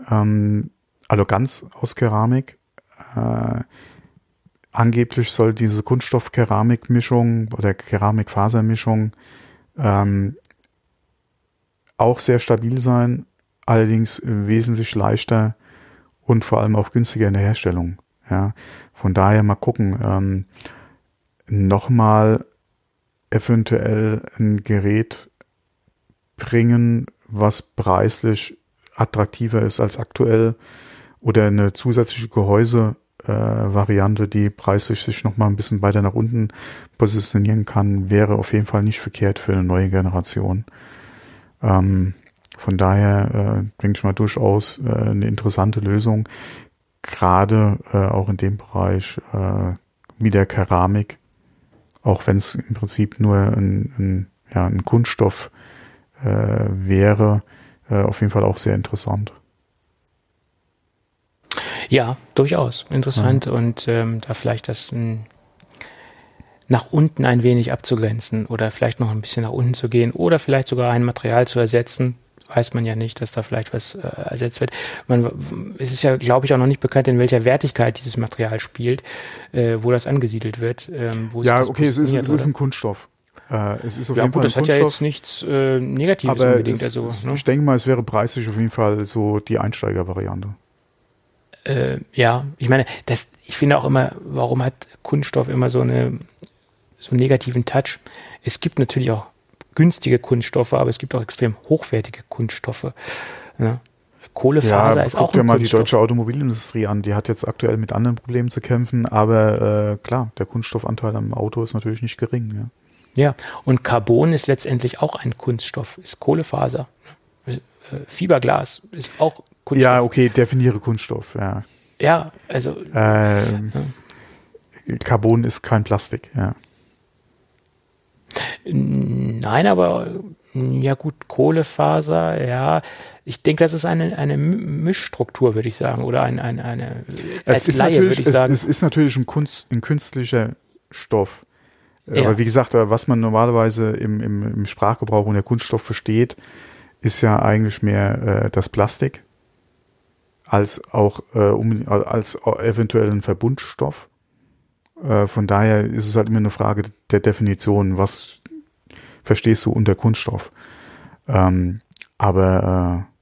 Ähm, also ganz aus Keramik. Äh, angeblich soll diese Kunststoff-Keramik-Mischung oder Keramik-Faser-Mischung ähm, auch sehr stabil sein, allerdings wesentlich leichter und vor allem auch günstiger in der Herstellung. Ja, von daher mal gucken. Ähm, Nochmal eventuell ein Gerät bringen, was preislich attraktiver ist als aktuell oder eine zusätzliche Gehäuse-Variante, äh, die preislich sich nochmal ein bisschen weiter nach unten positionieren kann, wäre auf jeden Fall nicht verkehrt für eine neue Generation. Ähm, von daher äh, denke ich mal durchaus äh, eine interessante Lösung, gerade äh, auch in dem Bereich äh, wie der Keramik, auch wenn es im Prinzip nur ein, ein, ja, ein Kunststoff äh, wäre, äh, auf jeden Fall auch sehr interessant. Ja, durchaus interessant ja. und ähm, da vielleicht das ein, nach unten ein wenig abzugrenzen oder vielleicht noch ein bisschen nach unten zu gehen oder vielleicht sogar ein Material zu ersetzen, weiß man ja nicht, dass da vielleicht was äh, ersetzt wird. Man, es ist ja, glaube ich, auch noch nicht bekannt, in welcher Wertigkeit dieses Material spielt, äh, wo das angesiedelt wird. Ähm, ja, okay, es ist, es ist ein Kunststoff. Äh, es ist auf ja, jeden gut, Fall das hat ja jetzt nichts äh, Negatives aber unbedingt. Es, also, ne? Ich denke mal, es wäre preislich auf jeden Fall so die Einsteigervariante. Äh, ja, ich meine, das, ich finde auch immer, warum hat Kunststoff immer so eine so einen negativen Touch? Es gibt natürlich auch günstige Kunststoffe, aber es gibt auch extrem hochwertige Kunststoffe. Ne? Kohlefaser ja, ist auch. Guck dir mal die deutsche Automobilindustrie an. Die hat jetzt aktuell mit anderen Problemen zu kämpfen, aber äh, klar, der Kunststoffanteil am Auto ist natürlich nicht gering. Ja. Ja, und Carbon ist letztendlich auch ein Kunststoff, ist Kohlefaser. Äh, Fiberglas ist auch Kunststoff. Ja, okay, definiere Kunststoff, ja. Ja, also. Ähm, ja. Carbon ist kein Plastik, ja. Nein, aber ja gut, Kohlefaser, ja. Ich denke, das ist eine, eine Mischstruktur, würde ich sagen, oder ein, ein, eine als es Laie, würde ich sagen. Es, es ist natürlich ein, Kunst, ein künstlicher Stoff. Ja. Aber wie gesagt, was man normalerweise im, im, im Sprachgebrauch unter Kunststoff versteht, ist ja eigentlich mehr äh, das Plastik als auch äh, um, als eventuell ein Verbundstoff. Äh, von daher ist es halt immer eine Frage der Definition, was verstehst du unter Kunststoff. Ähm, aber äh,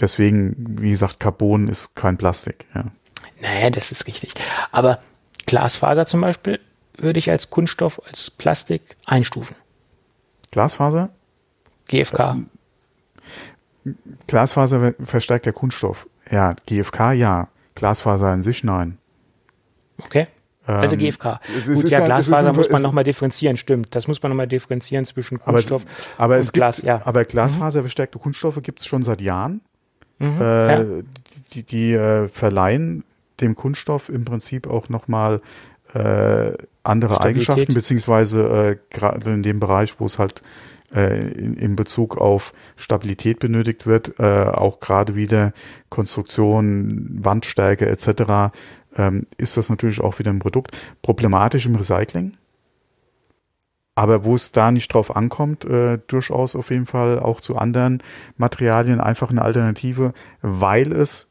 deswegen, wie gesagt, Carbon ist kein Plastik. Ja. Naja, das ist richtig. Aber Glasfaser zum Beispiel würde ich als Kunststoff, als Plastik einstufen. Glasfaser? GFK. Glasfaser verstärkt der Kunststoff. Ja, GFK ja. Glasfaser in sich nein. Okay. Also ähm, GFK. Gut, ja, Glasfaser ein, muss man nochmal differenzieren, stimmt. Das muss man nochmal differenzieren zwischen Kunststoff aber, aber und Glas. Gibt, ja. Aber Glasfaserverstärkte Kunststoffe gibt es schon seit Jahren. Mhm, äh, ja. Die, die äh, verleihen dem Kunststoff im Prinzip auch nochmal äh, andere Stabilität. Eigenschaften, beziehungsweise äh, gerade in dem Bereich, wo es halt äh, in, in Bezug auf Stabilität benötigt wird, äh, auch gerade wieder Konstruktion, Wandstärke etc., ähm, ist das natürlich auch wieder ein Produkt. Problematisch im Recycling. Aber wo es da nicht drauf ankommt, äh, durchaus auf jeden Fall auch zu anderen Materialien einfach eine Alternative, weil es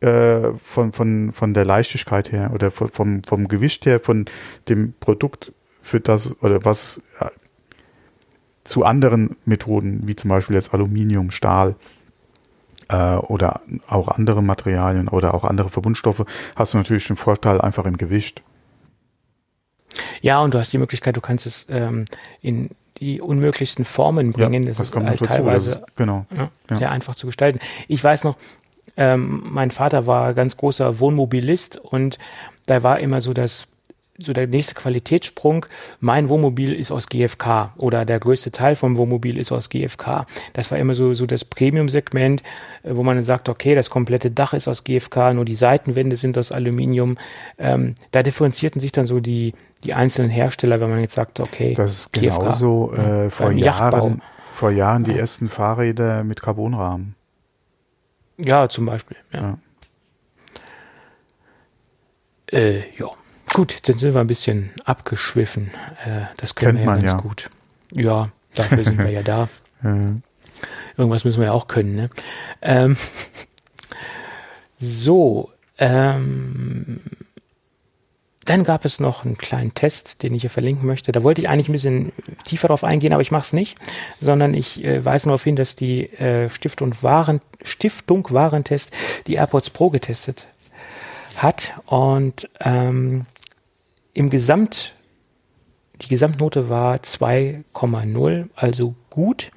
äh, von, von, von der Leichtigkeit her oder vom, vom Gewicht her, von dem Produkt für das oder was ja, zu anderen Methoden, wie zum Beispiel jetzt Aluminium, Stahl äh, oder auch andere Materialien oder auch andere Verbundstoffe, hast du natürlich den Vorteil einfach im Gewicht. Ja, und du hast die Möglichkeit, du kannst es ähm, in die unmöglichsten Formen bringen. Ja, das, das ist halt teilweise ist, genau, ja, ja. sehr einfach zu gestalten. Ich weiß noch, ähm, mein Vater war ganz großer Wohnmobilist und da war immer so das so der nächste Qualitätssprung, mein Wohnmobil ist aus GFK oder der größte Teil vom Wohnmobil ist aus GFK. Das war immer so, so das Premium-Segment, äh, wo man dann sagt, okay, das komplette Dach ist aus GFK, nur die Seitenwände sind aus Aluminium. Ähm, da differenzierten sich dann so die, die einzelnen Hersteller, wenn man jetzt sagt, okay, das ist genauso äh, vor Jahren, vor Jahren die ersten Fahrräder mit Carbonrahmen. Ja, zum Beispiel. Ja. ja. Äh, ja. Gut, dann sind wir ein bisschen abgeschwiffen. Äh, das können Kennt wir ja ganz ja. gut. Ja, dafür sind wir ja da. Irgendwas müssen wir ja auch können. Ne? Ähm, so, ähm, dann gab es noch einen kleinen Test, den ich hier verlinken möchte. Da wollte ich eigentlich ein bisschen tiefer drauf eingehen, aber ich mache es nicht, sondern ich äh, weise nur darauf hin, dass die äh, Stiftung, Waren, Stiftung Warentest die AirPods Pro getestet hat und ähm, im Gesamt die Gesamtnote war 2,0, also gut.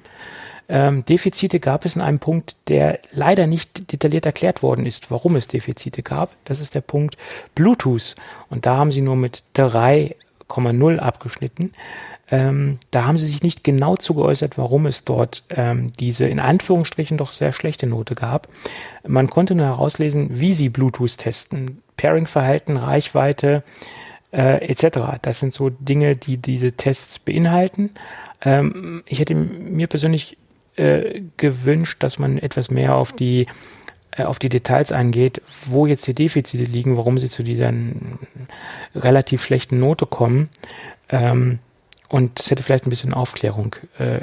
Ähm, Defizite gab es in einem Punkt, der leider nicht detailliert erklärt worden ist, warum es Defizite gab. Das ist der Punkt Bluetooth. Und da haben sie nur mit 3,0 abgeschnitten. Ähm, da haben sie sich nicht genau zugeäußert, warum es dort ähm, diese in Anführungsstrichen doch sehr schlechte Note gab. Man konnte nur herauslesen, wie sie Bluetooth testen. Pairing-Verhalten, Reichweite, äh, etc. Das sind so Dinge, die diese Tests beinhalten. Ähm, ich hätte mir persönlich äh, gewünscht, dass man etwas mehr auf die äh, auf die Details eingeht, wo jetzt die Defizite liegen, warum sie zu dieser relativ schlechten Note kommen. Ähm, und es hätte vielleicht ein bisschen Aufklärung äh,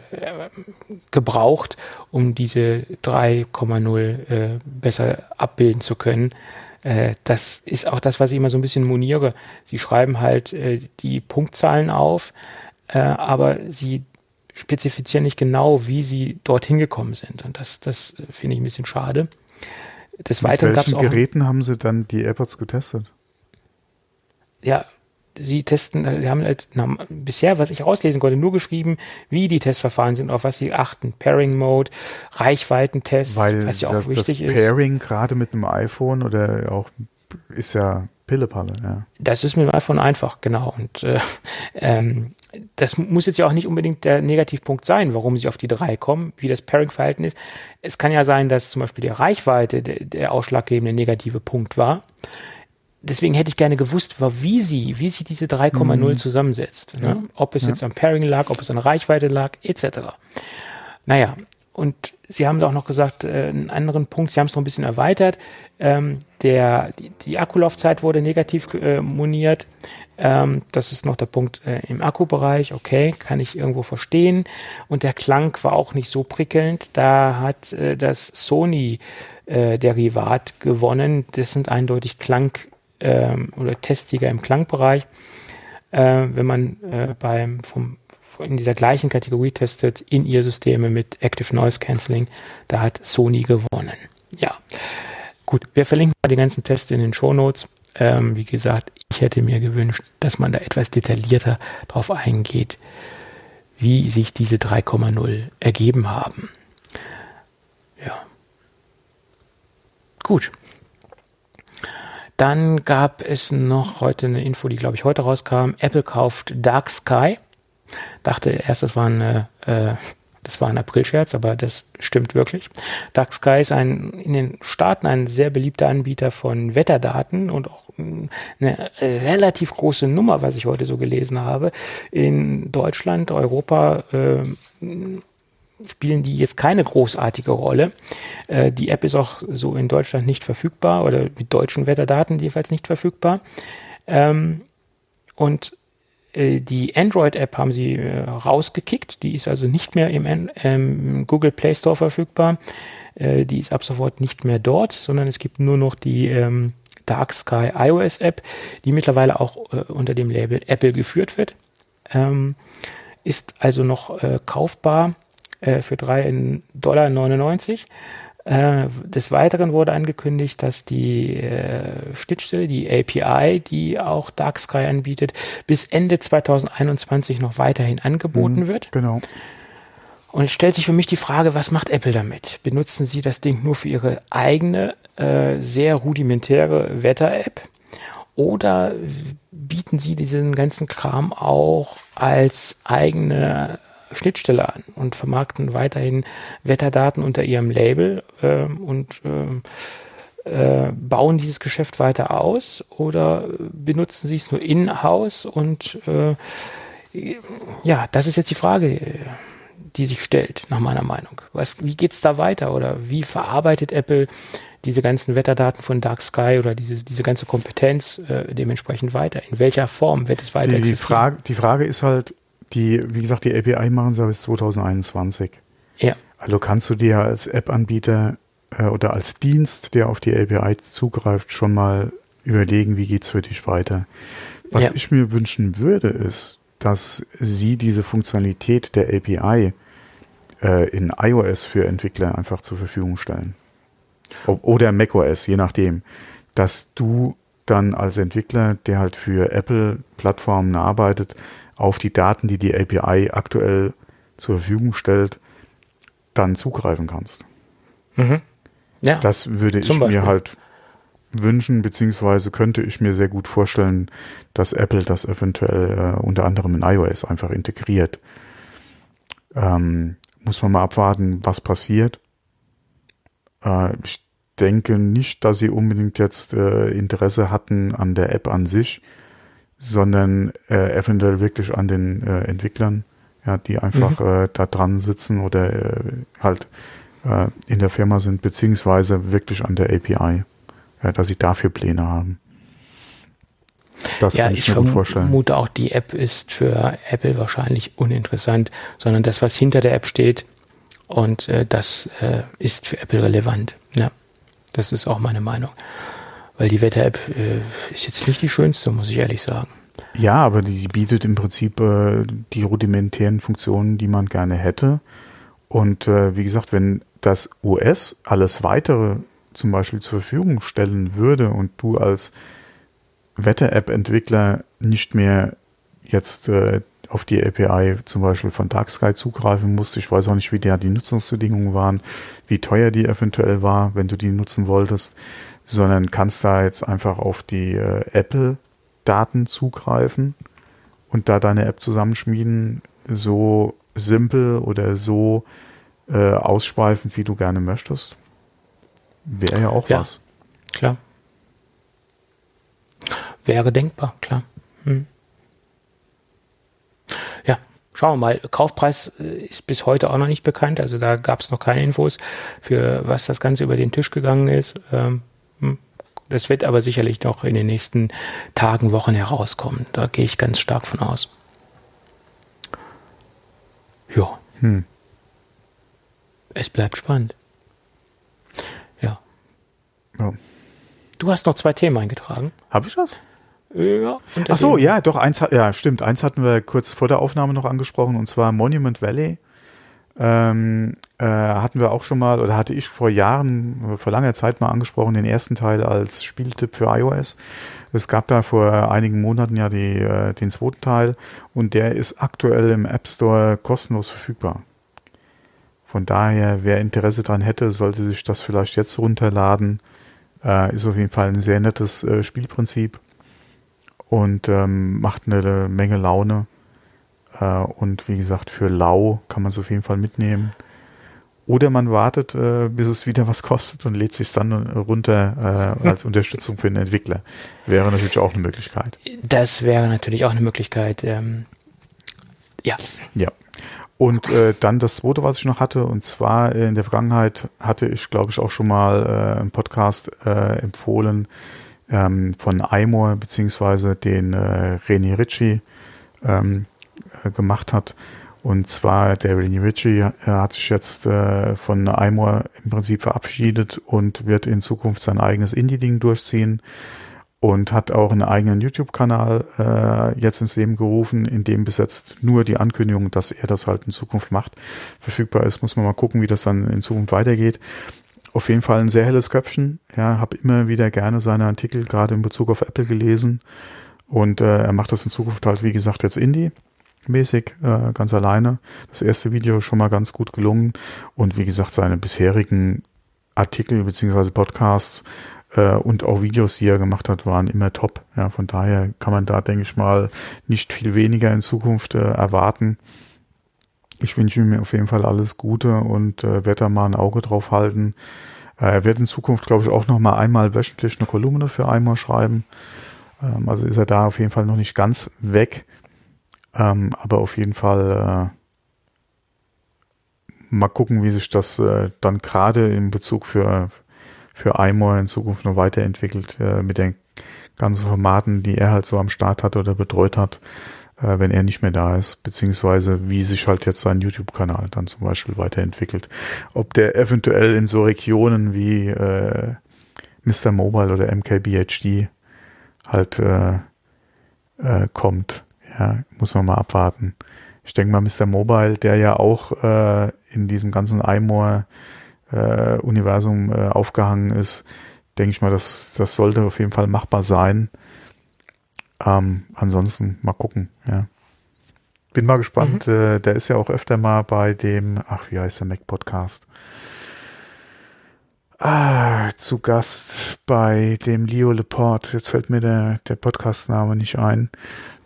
gebraucht, um diese 3,0 äh, besser abbilden zu können. Äh, das ist auch das, was ich immer so ein bisschen moniere. Sie schreiben halt äh, die Punktzahlen auf, äh, aber sie spezifizieren nicht genau, wie sie dorthin gekommen sind. Und das, das finde ich ein bisschen schade. Des Weiteren gab es auch. Geräten haben sie dann die AirPods getestet? Ja, sie testen, sie haben halt na, bisher, was ich rauslesen konnte, nur geschrieben, wie die Testverfahren sind, auf was sie achten. Pairing Mode, Reichweitentests, Weil was ja auch das, wichtig das ist. Pairing gerade mit einem iPhone oder auch ist ja Pillepalle, ja. Das ist mit dem iPhone einfach, genau. Und äh, ähm, das muss jetzt ja auch nicht unbedingt der Negativpunkt sein, warum sie auf die drei kommen, wie das Pairing-Verhalten ist. Es kann ja sein, dass zum Beispiel die Reichweite der, der ausschlaggebende negative Punkt war. Deswegen hätte ich gerne gewusst, wie sie, wie sie diese 3,0 mhm. zusammensetzt. Ne? Ob es ja. jetzt am Pairing lag, ob es an Reichweite lag, etc. Naja, und Sie haben auch noch gesagt, äh, einen anderen Punkt, Sie haben es noch ein bisschen erweitert. Ähm, der, die, die Akkulaufzeit wurde negativ äh, moniert. Ähm, das ist noch der Punkt äh, im Akkubereich. Okay, kann ich irgendwo verstehen. Und der Klang war auch nicht so prickelnd. Da hat äh, das Sony äh, Derivat gewonnen. Das sind eindeutig Klang ähm, oder Testsieger im Klangbereich. Äh, wenn man äh, beim vom in dieser gleichen Kategorie testet, in ihr Systeme mit Active Noise Cancelling, da hat Sony gewonnen. Ja. Gut, wir verlinken mal die ganzen Tests in den Show Notes. Ähm, wie gesagt, ich hätte mir gewünscht, dass man da etwas detaillierter drauf eingeht, wie sich diese 3,0 ergeben haben. Ja. Gut. Dann gab es noch heute eine Info, die glaube ich heute rauskam. Apple kauft Dark Sky. Dachte erst, das war eine, äh, das war ein Aprilscherz, aber das stimmt wirklich. Dark Sky ist ein, in den Staaten ein sehr beliebter Anbieter von Wetterdaten und auch eine relativ große Nummer, was ich heute so gelesen habe. In Deutschland, Europa, äh, spielen die jetzt keine großartige Rolle. Äh, die App ist auch so in Deutschland nicht verfügbar oder mit deutschen Wetterdaten jedenfalls nicht verfügbar. Ähm, und äh, die Android-App haben sie äh, rausgekickt. Die ist also nicht mehr im ähm, Google Play Store verfügbar. Äh, die ist ab sofort nicht mehr dort, sondern es gibt nur noch die ähm, Dark Sky iOS App, die mittlerweile auch äh, unter dem Label Apple geführt wird. Ähm, ist also noch äh, kaufbar äh, für 3,99 Dollar. Äh, des Weiteren wurde angekündigt, dass die äh, Schnittstelle, die API, die auch Dark Sky anbietet, bis Ende 2021 noch weiterhin angeboten mhm, wird. Genau. Und es stellt sich für mich die Frage, was macht Apple damit? Benutzen sie das Ding nur für ihre eigene, äh, sehr rudimentäre Wetter-App? Oder bieten sie diesen ganzen Kram auch als eigene Schnittstelle an und vermarkten weiterhin Wetterdaten unter ihrem Label äh, und äh, äh, bauen dieses Geschäft weiter aus oder benutzen sie es nur in-house und äh, ja, das ist jetzt die Frage, die sich stellt, nach meiner Meinung. Was, wie geht's da weiter oder wie verarbeitet Apple diese ganzen Wetterdaten von Dark Sky oder diese, diese ganze Kompetenz äh, dementsprechend weiter? In welcher Form wird es weiter die, die Frage, die Frage ist halt, die, wie gesagt, die API machen sie bis 2021. Ja. Also kannst du dir als App-Anbieter äh, oder als Dienst, der auf die API zugreift, schon mal überlegen, wie geht's für dich weiter. Was Ja. ich mir wünschen würde, ist, dass sie diese Funktionalität der API äh, in iOS für Entwickler einfach zur Verfügung stellen. Oder macOS, je nachdem. Dass du dann als Entwickler, der halt für Apple-Plattformen arbeitet, auf die Daten, die die API aktuell zur Verfügung stellt, dann zugreifen kannst. Mhm. Ja, Das würde ich Beispiel. mir halt wünschen, beziehungsweise könnte ich mir sehr gut vorstellen, dass Apple das eventuell äh, unter anderem in iOS einfach integriert. Ähm, muss man mal abwarten, was passiert. Äh, ich denke nicht, dass sie unbedingt jetzt äh, Interesse hatten an der App an sich, sondern äh, eventuell wirklich an den äh, Entwicklern, ja, die einfach äh, da dran sitzen oder äh, halt äh, in der Firma sind, beziehungsweise wirklich an der API, ja, dass sie dafür Pläne haben. Das ja kann ich ich, mir gut vorstellen. vermute auch, die App ist für Apple wahrscheinlich uninteressant, sondern das, was hinter der App steht, und äh, das äh, ist für Apple relevant. Ja, das ist auch meine Meinung. Weil die Wetter-App äh, ist jetzt nicht die schönste, muss ich ehrlich sagen. Ja, aber die bietet im Prinzip äh, die rudimentären Funktionen, die man gerne hätte. Und äh, wie gesagt, wenn das OS alles weitere zum Beispiel zur Verfügung stellen würde und du als Wetter-App-Entwickler nicht mehr jetzt äh, auf die API zum Beispiel von Dark Sky zugreifen musst. Ich weiß auch nicht, wie da die Nutzungsbedingungen waren, wie teuer die eventuell war, wenn du die nutzen wolltest, sondern kannst da jetzt einfach auf die äh, Apple-Daten zugreifen und da deine App zusammenschmieden, so simpel oder so äh, ausschweifend, wie du gerne möchtest. Wäre ja auch Ja. was. Klar. Wäre denkbar, klar. Hm. Ja, schauen wir mal. Kaufpreis äh, ist bis heute auch noch nicht bekannt. Also da gab es noch keine Infos, für was das Ganze über den Tisch gegangen ist. Ähm, hm. Das wird aber sicherlich noch in den nächsten Tagen, Wochen herauskommen. Da gehe ich ganz stark von aus. Ja, Hm. es bleibt spannend. Ja. Ja. Du hast noch zwei Themen eingetragen. Habe ich das? Ja. unter Ach so, ja, doch, eins, ja, stimmt. Eins hatten wir kurz vor der Aufnahme noch angesprochen, und zwar Monument Valley. Ähm, äh, hatten wir auch schon mal, oder hatte ich vor Jahren, vor langer Zeit mal angesprochen, den ersten Teil als Spieltipp für iOS. Es gab da vor einigen Monaten ja die, äh, den zweiten Teil und der ist aktuell im App Store kostenlos verfügbar. Von daher, wer Interesse dran hätte, sollte sich das vielleicht jetzt runterladen. Äh, ist auf jeden Fall ein sehr nettes äh, Spielprinzip und ähm, macht eine Menge Laune. Äh, und wie gesagt, für lau kann man es auf jeden Fall mitnehmen. Oder man wartet, äh, bis es wieder was kostet und lädt sich dann runter äh, als Unterstützung für den Entwickler. Wäre natürlich auch eine Möglichkeit. Das wäre natürlich auch eine Möglichkeit. Ähm, ja, Ja. Und äh, dann das zweite, was ich noch hatte, und zwar in der Vergangenheit hatte ich, glaube ich, auch schon mal äh, im Podcast äh, empfohlen ähm, von iMore, beziehungsweise den äh, René Ritchie ähm, äh, gemacht hat. Und zwar der René Ritchie äh, hat sich jetzt äh, von iMore im Prinzip verabschiedet und wird in Zukunft sein eigenes Indie-Ding durchziehen und hat auch einen eigenen YouTube-Kanal äh, jetzt ins Leben gerufen, in dem bis jetzt nur die Ankündigung, dass er das halt in Zukunft macht, verfügbar ist. Muss man mal gucken, wie das dann in Zukunft weitergeht. Auf jeden Fall ein sehr helles Köpfchen. Ja, habe immer wieder gerne seine Artikel gerade in Bezug auf Apple gelesen und äh, er macht das in Zukunft halt wie gesagt jetzt Indie mäßig äh, ganz alleine. Das erste Video schon mal ganz gut gelungen und wie gesagt seine bisherigen Artikel beziehungsweise Podcasts äh, und auch Videos, die er gemacht hat, waren immer top. Ja, von daher kann man da, denke ich mal, nicht viel weniger in Zukunft äh, erwarten. Ich wünsche ihm auf jeden Fall alles Gute und äh, werde da mal ein Auge drauf halten. Äh, er wird in Zukunft, glaube ich, auch noch mal einmal wöchentlich eine Kolumne für einmal schreiben. Ähm, also ist er da auf jeden Fall noch nicht ganz weg. Ähm, aber auf jeden Fall äh, mal gucken, wie sich das äh, dann gerade in Bezug für für iMore in Zukunft noch weiterentwickelt äh, mit den ganzen Formaten, die er halt so am Start hat oder betreut hat, äh, wenn er nicht mehr da ist, beziehungsweise wie sich halt jetzt sein YouTube-Kanal dann zum Beispiel weiterentwickelt. Ob der eventuell in so Regionen wie äh, Mr. Mobile oder MKBHD halt äh, äh, kommt. Ja, muss man mal abwarten. Ich denke mal, Mr. Mobile, der ja auch äh, in diesem ganzen iMore-Universum äh, äh, aufgehangen ist, denke ich mal, das, das sollte auf jeden Fall machbar sein. Ähm, ansonsten mal gucken, ja. Bin mal gespannt. Mhm. Äh, der ist ja auch öfter mal bei dem, ach, wie heißt der Mac-Podcast? Ah, zu Gast bei dem Leo Leport. Jetzt fällt mir der, der Podcast-Name nicht ein.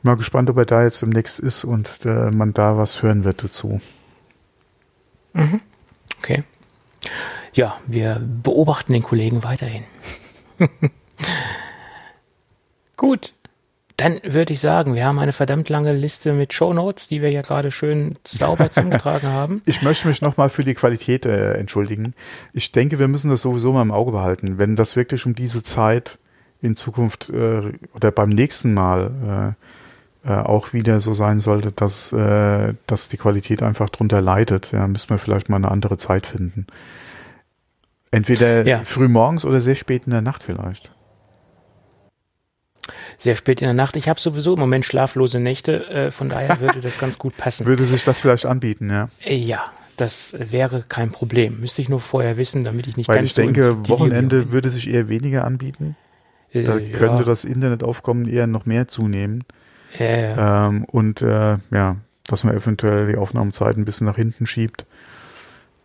Mal gespannt, ob er da jetzt demnächst ist und äh, man da was hören wird dazu. Mhm. Okay. Ja, wir beobachten den Kollegen weiterhin. Gut. Dann würde ich sagen, wir haben eine verdammt lange Liste mit Shownotes, die wir ja gerade schön sauber zugetragen haben. Ich möchte mich nochmal für die Qualität äh, entschuldigen. Ich denke, wir müssen das sowieso mal im Auge behalten. Wenn das wirklich um diese Zeit in Zukunft äh, oder beim nächsten Mal äh, äh, auch wieder so sein sollte, dass, äh, dass die Qualität einfach drunter leidet, ja, müssen wir vielleicht mal eine andere Zeit finden. Entweder ja. früh morgens oder sehr spät in der Nacht vielleicht sehr spät in der Nacht. Ich habe sowieso im Moment schlaflose Nächte, äh, von daher würde das ganz gut passen. Würde sich das vielleicht anbieten, ja? Äh, ja, das wäre kein Problem. Müsste ich nur vorher wissen, damit ich nicht Weil ganz ich denke, so Wochenende bin. würde sich eher weniger anbieten. Da äh, könnte ja. das Internetaufkommen eher noch mehr zunehmen. Ja, Ähm, und äh, ja, dass man eventuell die Aufnahmezeit ein bisschen nach hinten schiebt.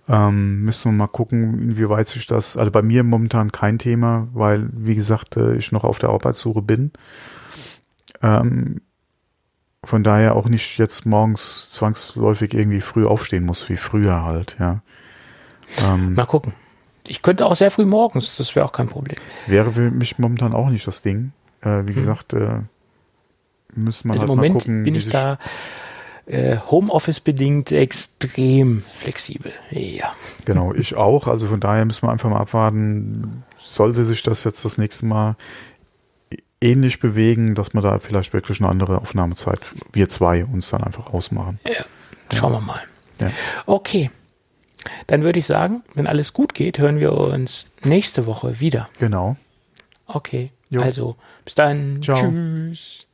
Ähm, müssen wir mal gucken, inwieweit sich das, also bei mir momentan kein Thema, weil, wie gesagt, äh, ich noch auf der Arbeitssuche bin. Ähm, von daher auch nicht jetzt morgens zwangsläufig irgendwie früh aufstehen muss, wie früher halt, ja. Ähm, mal gucken. Ich könnte auch sehr früh morgens, das wäre auch kein Problem. Wäre für mich momentan auch nicht das Ding. Äh, wie hm. gesagt, äh, müsste man also halt im Moment mal gucken. Bin ich da äh, Homeoffice bedingt extrem flexibel. Ja. Genau, ich auch. Also von daher müssen wir einfach mal abwarten. Sollte sich das jetzt das nächste Mal ähnlich bewegen, dass wir da vielleicht wirklich eine andere Aufnahmezeit, wir zwei, uns dann einfach ausmachen. Ja, schauen wir mal. Ja. Okay. Dann würde ich sagen, wenn alles gut geht, hören wir uns nächste Woche wieder. Genau. Okay. Jo. Also, bis dann. Ciao. Tschüss.